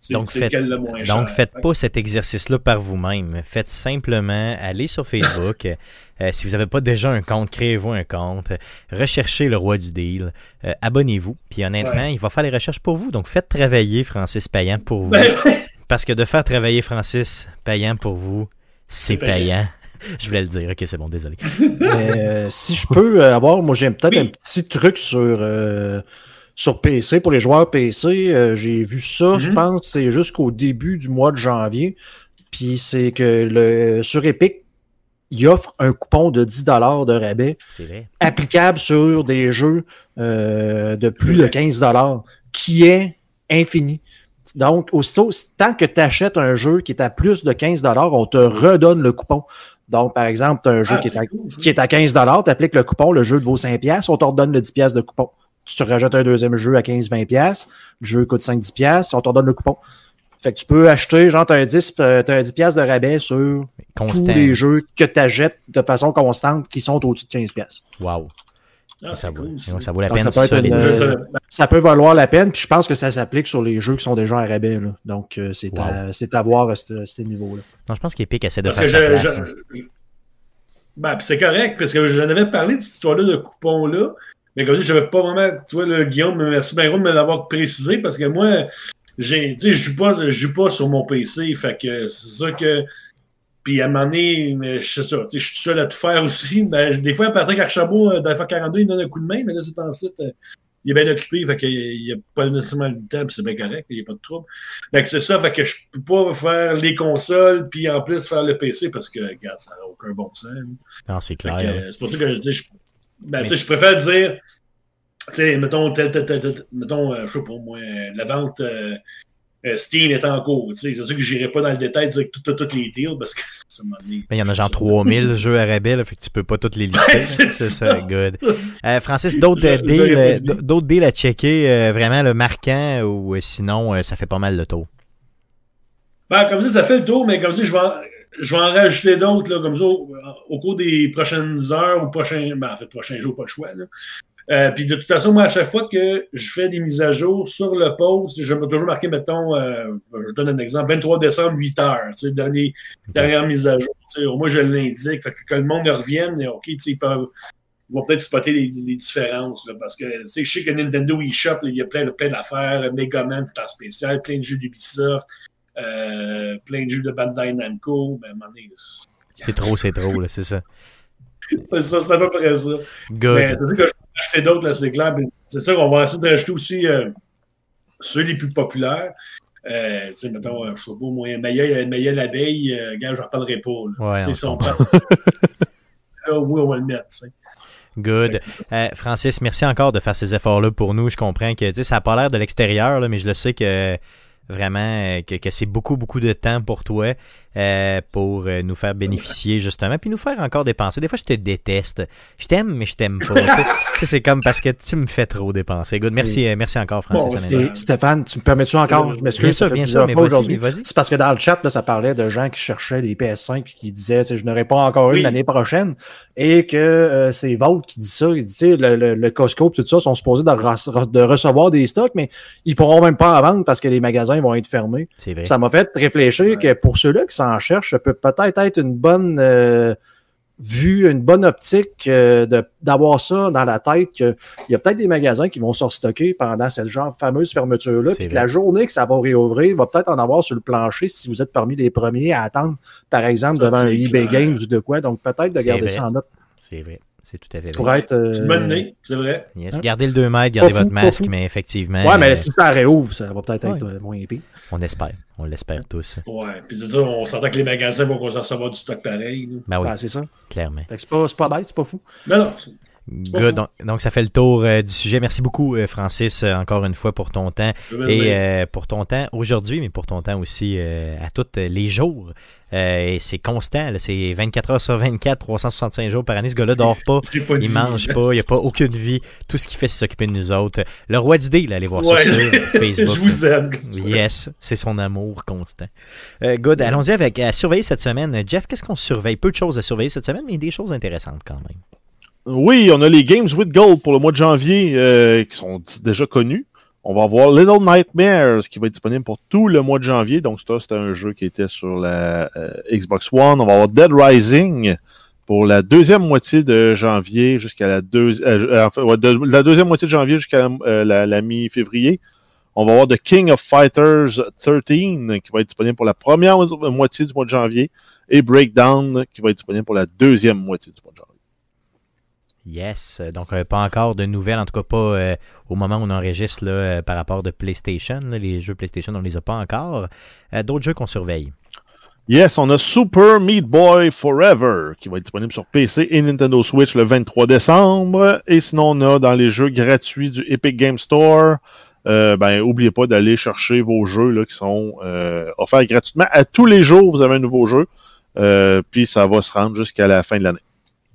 Donc, faites- lequel le moins cher. Donc, faites Fait pas cet exercice-là par vous-même. Faites simplement aller sur Facebook. Euh, si vous n'avez pas déjà un compte, créez-vous un compte. Recherchez le roi du deal. Euh, Abonnez-vous. Puis honnêtement, Ouais. il va faire les recherches pour vous. Donc, faites travailler Francis Payant pour vous. Ben, Parce que de faire travailler Francis Payant pour vous, c'est payant. payant. Je voulais le dire. Ok, c'est bon, désolé. Mais, euh, si je peux avoir, moi j'ai peut-être Oui. un petit truc sur, euh, sur PC pour les joueurs PC. Euh, j'ai vu ça, je Mhm. pense, c'est jusqu'au début du mois de janvier. Puis c'est que le sur Epic, il offre un coupon de 10$ de rabais vrai. applicable sur des jeux euh, de plus de vrai. 15$, qui est infini. Donc, aussitôt, tant que tu achètes un jeu qui est à plus de 15$, on te redonne le coupon. Donc, par exemple, tu as un jeu ah, qui, est à, cool, qui est à 15$, tu appliques le coupon, le jeu vaut 5$, on te redonne le 10$ de coupon. Tu te rajoutes un deuxième jeu à 15-20$, le jeu coûte 5-10$, on te redonne le coupon. Fait que tu peux acheter, genre, tu as un 10$, euh, t'as un 10$ de rabais sur tous les jeux que tu achètes de façon constante qui sont au-dessus de 15$. Wow. Ah, ça, vaut, cool, ça. ça vaut la Donc, peine ça peut une, euh, ça peut valoir la peine, puis je pense que ça s'applique sur les jeux qui sont déjà à rabais. Là. Donc, euh, c'est à, c'est à voir à ce, ce niveau-là. Non, je pense qu'Epic essaie de Parce faire que sa je, place. je- hein. je- ben, puis c'est correct, parce que j'en avais parlé de cette histoire-là, de coupon-là. Mais comme je dis, j'avais pas vraiment. Tu vois, le Guillaume, merci bien gros de me l'avoir précisé, parce que moi, je joue pas, je joue pas sur mon PC, fait que c'est ça que. Puis à un moment donné, je ça, sais, je suis seul à tout faire aussi. Ben, des fois, Patrick Archabot, dans la 42, il donne un coup de main, mais là, c'est en site. euh, il est bien occupé, fait qu'il n'y a pas nécessairement le temps, puis c'est bien correct, il n'y a pas de trouble. Fait que c'est ça, fait que je peux pas faire les consoles, puis en plus faire le PC, parce que, regarde, ça n'a aucun bon sens. Non, c'est clair. euh, c'est pour ça que je dis, je, ben, Mais- je préfère dire, tu sais, mettons, tel- tel- mettons, euh, je sais pas, moi, euh, la vente euh, euh, Steam est en cours. tu sais, C'est sûr que j'irai pas dans le détail de dire que tout- tout- toutes les deals, parce que ça m'a il y en a genre 3000 jeux à rabais, là, fait que tu peux pas toutes les lister. C'est ça, ça. good. Francis, d'autres deals, d'autres deals à checker, vraiment le marquant, ou sinon, ça fait pas mal le tour? Ben, comme ça, ça fait le tour, mais comme ça, je vais en, je vais en rajouter d'autres, là, comme ça, au, au cours des prochaines heures ou prochains, ben, en fait, prochains jours, pas le choix, là. Euh, puis de toute façon, moi, à chaque fois que je fais des mises à jour sur le post, je vais toujours marquer, mettons, euh, je donne un exemple, 23 décembre, 8 heures, tu sais, dernier, dernière mise à jour. tu sais, au moins, je l'indique. Fait que quand le monde revienne, OK, tu sais, ils peuvent ils vont peut-être spotter les, les différences. là, parce que tu sais, je sais que Nintendo eShop, il y a plein, de- plein d'affaires. Mega Man, c'est en spécial, plein de jeux d'Ubisoft, euh, plein de jeux de Bandai Namco. Ben, à un moment donné, C'est trop, c'est trop, là, c'est ça. c'est ça, c'est à peu près ça. Good. Mais c'est sûr que je peux acheter d'autres, là, c'est clair. mais C'est sûr qu'on va essayer de rajouter aussi euh, ceux les plus populaires. Euh, sais, mettons, euh, je sais pas, moi, Maya, Maya l'abeille, euh, gars, j'en parlerai pas. Ouais, c'est on son. Là, oui, on va le mettre. Good. Ça. Euh, Francis, merci encore de faire ces efforts-là pour nous. Je comprends que ça n'a pas l'air de l'extérieur, mais je le sais que vraiment euh, que, que c'est beaucoup, beaucoup de temps pour toi euh, pour euh, nous faire bénéficier justement, puis nous faire encore dépenser. Des fois, je te déteste. Je t'aime, mais je t'aime pas. C'est comme parce que tu me fais trop dépenser. Good. Merci, euh, merci encore, Francis. Bon, Stéphane, tu me permets-tu encore? Je m'excuse. Bien sûr, bien sûr, mais vas-y. C'est parce que dans le chat, là, ça parlait de gens qui cherchaient des PS5 et qui disaient, je n'aurai pas encore Oui. une l'année prochaine. Et que euh, c'est Volt qui dit ça. Il dit, le, le, le Costco et tout ça sont supposés de, de recevoir des stocks, mais ils pourront même pas en vendre parce que les magasins vont être fermés. Vrai. Ça m'a fait réfléchir Ouais. que pour ceux-là qui s'en cherchent, ça peut peut-être être une bonne euh, vue, une bonne optique euh, de- d'avoir ça dans la tête qu'il y a peut-être des magasins qui vont se stocker pendant cette genre fameuse fermeture-là, puis que la journée que ça va réouvrir, il va peut-être en avoir sur le plancher si vous êtes parmi les premiers à attendre, par exemple, Ça, devant un eBay. Games ou de quoi. Donc peut-être de garder vrai. ça en note C'est vrai. C'est tout à fait pour vrai. être. euh, C'est une bonne idée, c'est vrai. Yes. Hein? Gardez le 2 mètres, gardez Pas votre fou, masque, mais effectivement, Ouais, mais euh, si ça réouvre, ça va peut-être être Ouais. euh, moins épais. on espère. On l'espère tous. Ouais. Puis de ça, on s'entend que les magasins vont recevoir du stock pareil. là. Ben oui, Ben, c'est ça. clairement. Fait que c'est pas, c'est pas bête, c'est pas fou. Non, non. Good. Donc, donc, ça fait le tour euh, du sujet. Merci beaucoup, euh, Francis, euh, encore une fois pour ton temps. Et pour ton temps aujourd'hui, mais pour ton temps aussi à tous les jours. Et c'est constant, c'est 24 heures sur 24, 365 jours par année. Ce gars-là dort pas, pas il vie. mange pas, il a pas aucune vie. Tout ce qu'il fait, c'est s'occuper de nous autres. Le roi du deal, allez voir Ouais, ça sur Facebook. je vous aime. Yes, c'est son amour constant. Good, allons-y avec à surveiller cette semaine. Jeff, qu'est-ce qu'on surveille? Peu de choses à surveiller cette semaine, mais des choses intéressantes quand même. Oui, on a les Games with Gold pour le mois de janvier euh, qui sont déjà connus. On va avoir Little Nightmares qui va être disponible pour tout le mois de janvier. Donc, ça, c'était un jeu qui était sur la euh, Xbox One. On va avoir Dead Rising pour la deuxième moitié de janvier jusqu'à la, euh, euh, la deuxième moitié de janvier jusqu'à euh, la, mi-février. On va avoir The King of Fighters 13 qui va être disponible pour la première mo- moitié du mois de janvier et Breakdown qui va être disponible pour la deuxième moitié du mois de janvier. Yes, donc euh, pas encore de nouvelles, en tout cas pas euh, au moment où on enregistre là, euh, par rapport de PlayStation. les jeux PlayStation, on les a pas encore. D'autres jeux qu'on surveille? Yes, on a Super Meat Boy Forever qui va être disponible sur PC et Nintendo Switch le 23 décembre. Et sinon, on a dans les jeux gratuits du Epic Game Store, ben, oubliez pas d'aller chercher vos jeux là, qui sont offerts gratuitement. À tous les jours, vous avez un nouveau jeu. Puis ça va se rendre jusqu'à la fin de l'année.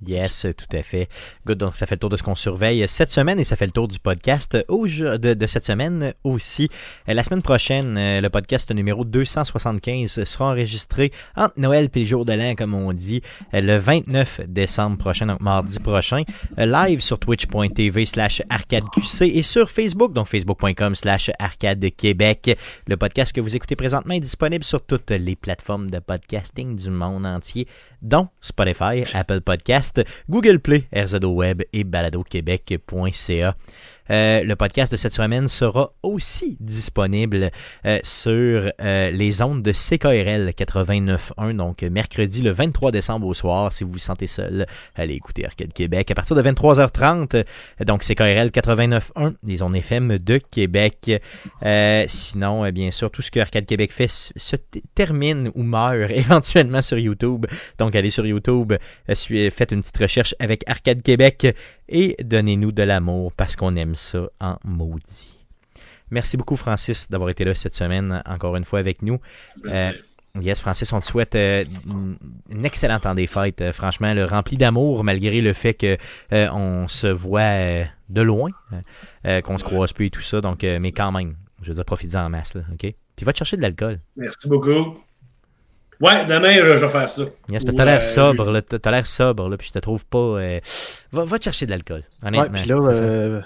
Yes, tout à fait. Good, donc ça fait le tour de ce qu'on surveille cette semaine et ça fait le tour du podcast de, cette semaine aussi. Euh, La semaine prochaine, euh, le podcast numéro 275 sera enregistré entre Noël et le jour de l'an, comme on dit, euh, le 29 décembre prochain, donc mardi prochain, live sur twitch.tv slash arcadeqc et sur Facebook, donc facebook.com slash arcadequebec. Le podcast que vous écoutez présentement est disponible sur toutes les plateformes de podcasting du monde entier, dont Spotify, Apple Podcast, Google Play, RZO Web et baladoquebec.ca. Euh, le podcast de cette semaine sera aussi disponible euh, sur euh, les ondes de CKRL 89.1, donc mercredi le 23 décembre au soir, si vous vous sentez seul, allez écouter Arcade Québec. À partir de 23h30, donc CKRL 89.1, les ondes FM de Québec. sinon, bien sûr, tout ce que Arcade Québec fait se termine ou meurt éventuellement sur YouTube. Donc, allez sur YouTube, faites une petite recherche avec Arcade Québec et donnez-nous de l'amour parce qu'on aime ça en maudit. Merci beaucoup, Francis, d'avoir été là cette semaine, encore une fois avec nous. Euh, yes, Francis, on te souhaite euh, une excellente temps des fêtes. Euh, franchement, le rempli d'amour, malgré le fait que on se voit de loin, qu'on se croise plus et tout ça. Donc, mais quand même, je veux dire, profitez en masse, là, OK? Puis va te chercher de l'alcool. Merci beaucoup. Ouais, demain, je vais faire ça. Yes, t'as l'air sobre, là. T'as l'air sobre, là, puis je te trouve pas. Euh, va, va, te chercher de l'alcool, honnêtement. Ouais, puis là, euh...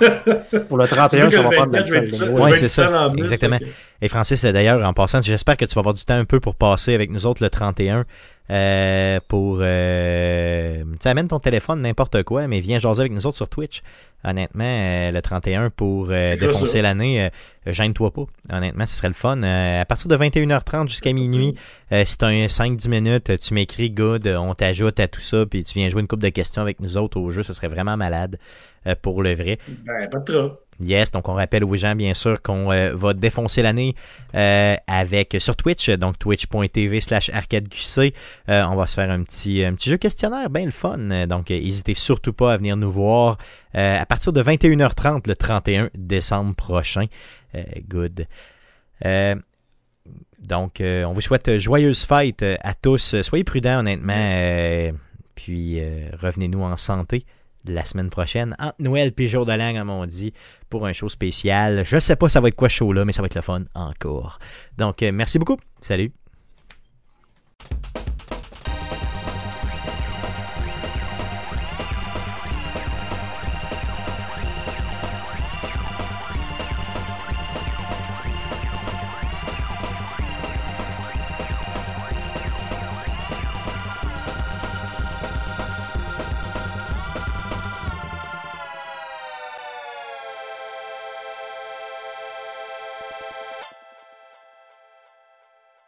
pour le 31, ça va prendre de l'alcool. Oui, c'est ça. Exactement. Et Francis, d'ailleurs, en passant, j'espère que tu vas avoir du temps un peu pour passer avec nous autres le 31. Euh, pour euh, tu amène ton téléphone n'importe quoi mais viens jaser avec nous autres sur Twitch honnêtement euh, le 31 pour euh, défoncer l'année euh, gêne-toi pas. Honnêtement ce serait le fun. À partir de 21h30 jusqu'à minuit c'est un 5-10 minutes tu m'écris good on t'ajoute à tout ça puis tu viens jouer une coupe de questions avec nous autres au jeu ce serait vraiment malade pour le vrai. Ben, pas trop Yes, donc on rappelle aux gens bien sûr qu'on euh, va défoncer l'année euh, avec sur Twitch, donc twitch.tv slash arcadeqc. Euh, on va se faire un petit, un petit jeu questionnaire, bien le fun. Donc n'hésitez surtout pas à venir nous voir à partir de 21h30 le 31 décembre prochain. good. donc on vous souhaite joyeuse fête à tous. Soyez prudents honnêtement. puis revenez-nous en santé la semaine prochaine, entre Noël et jour de l'an, comme on dit, pour un show spécial. Je sais pas ça va être quoi show là, mais ça va être le fun encore. Donc, euh, merci beaucoup. Salut.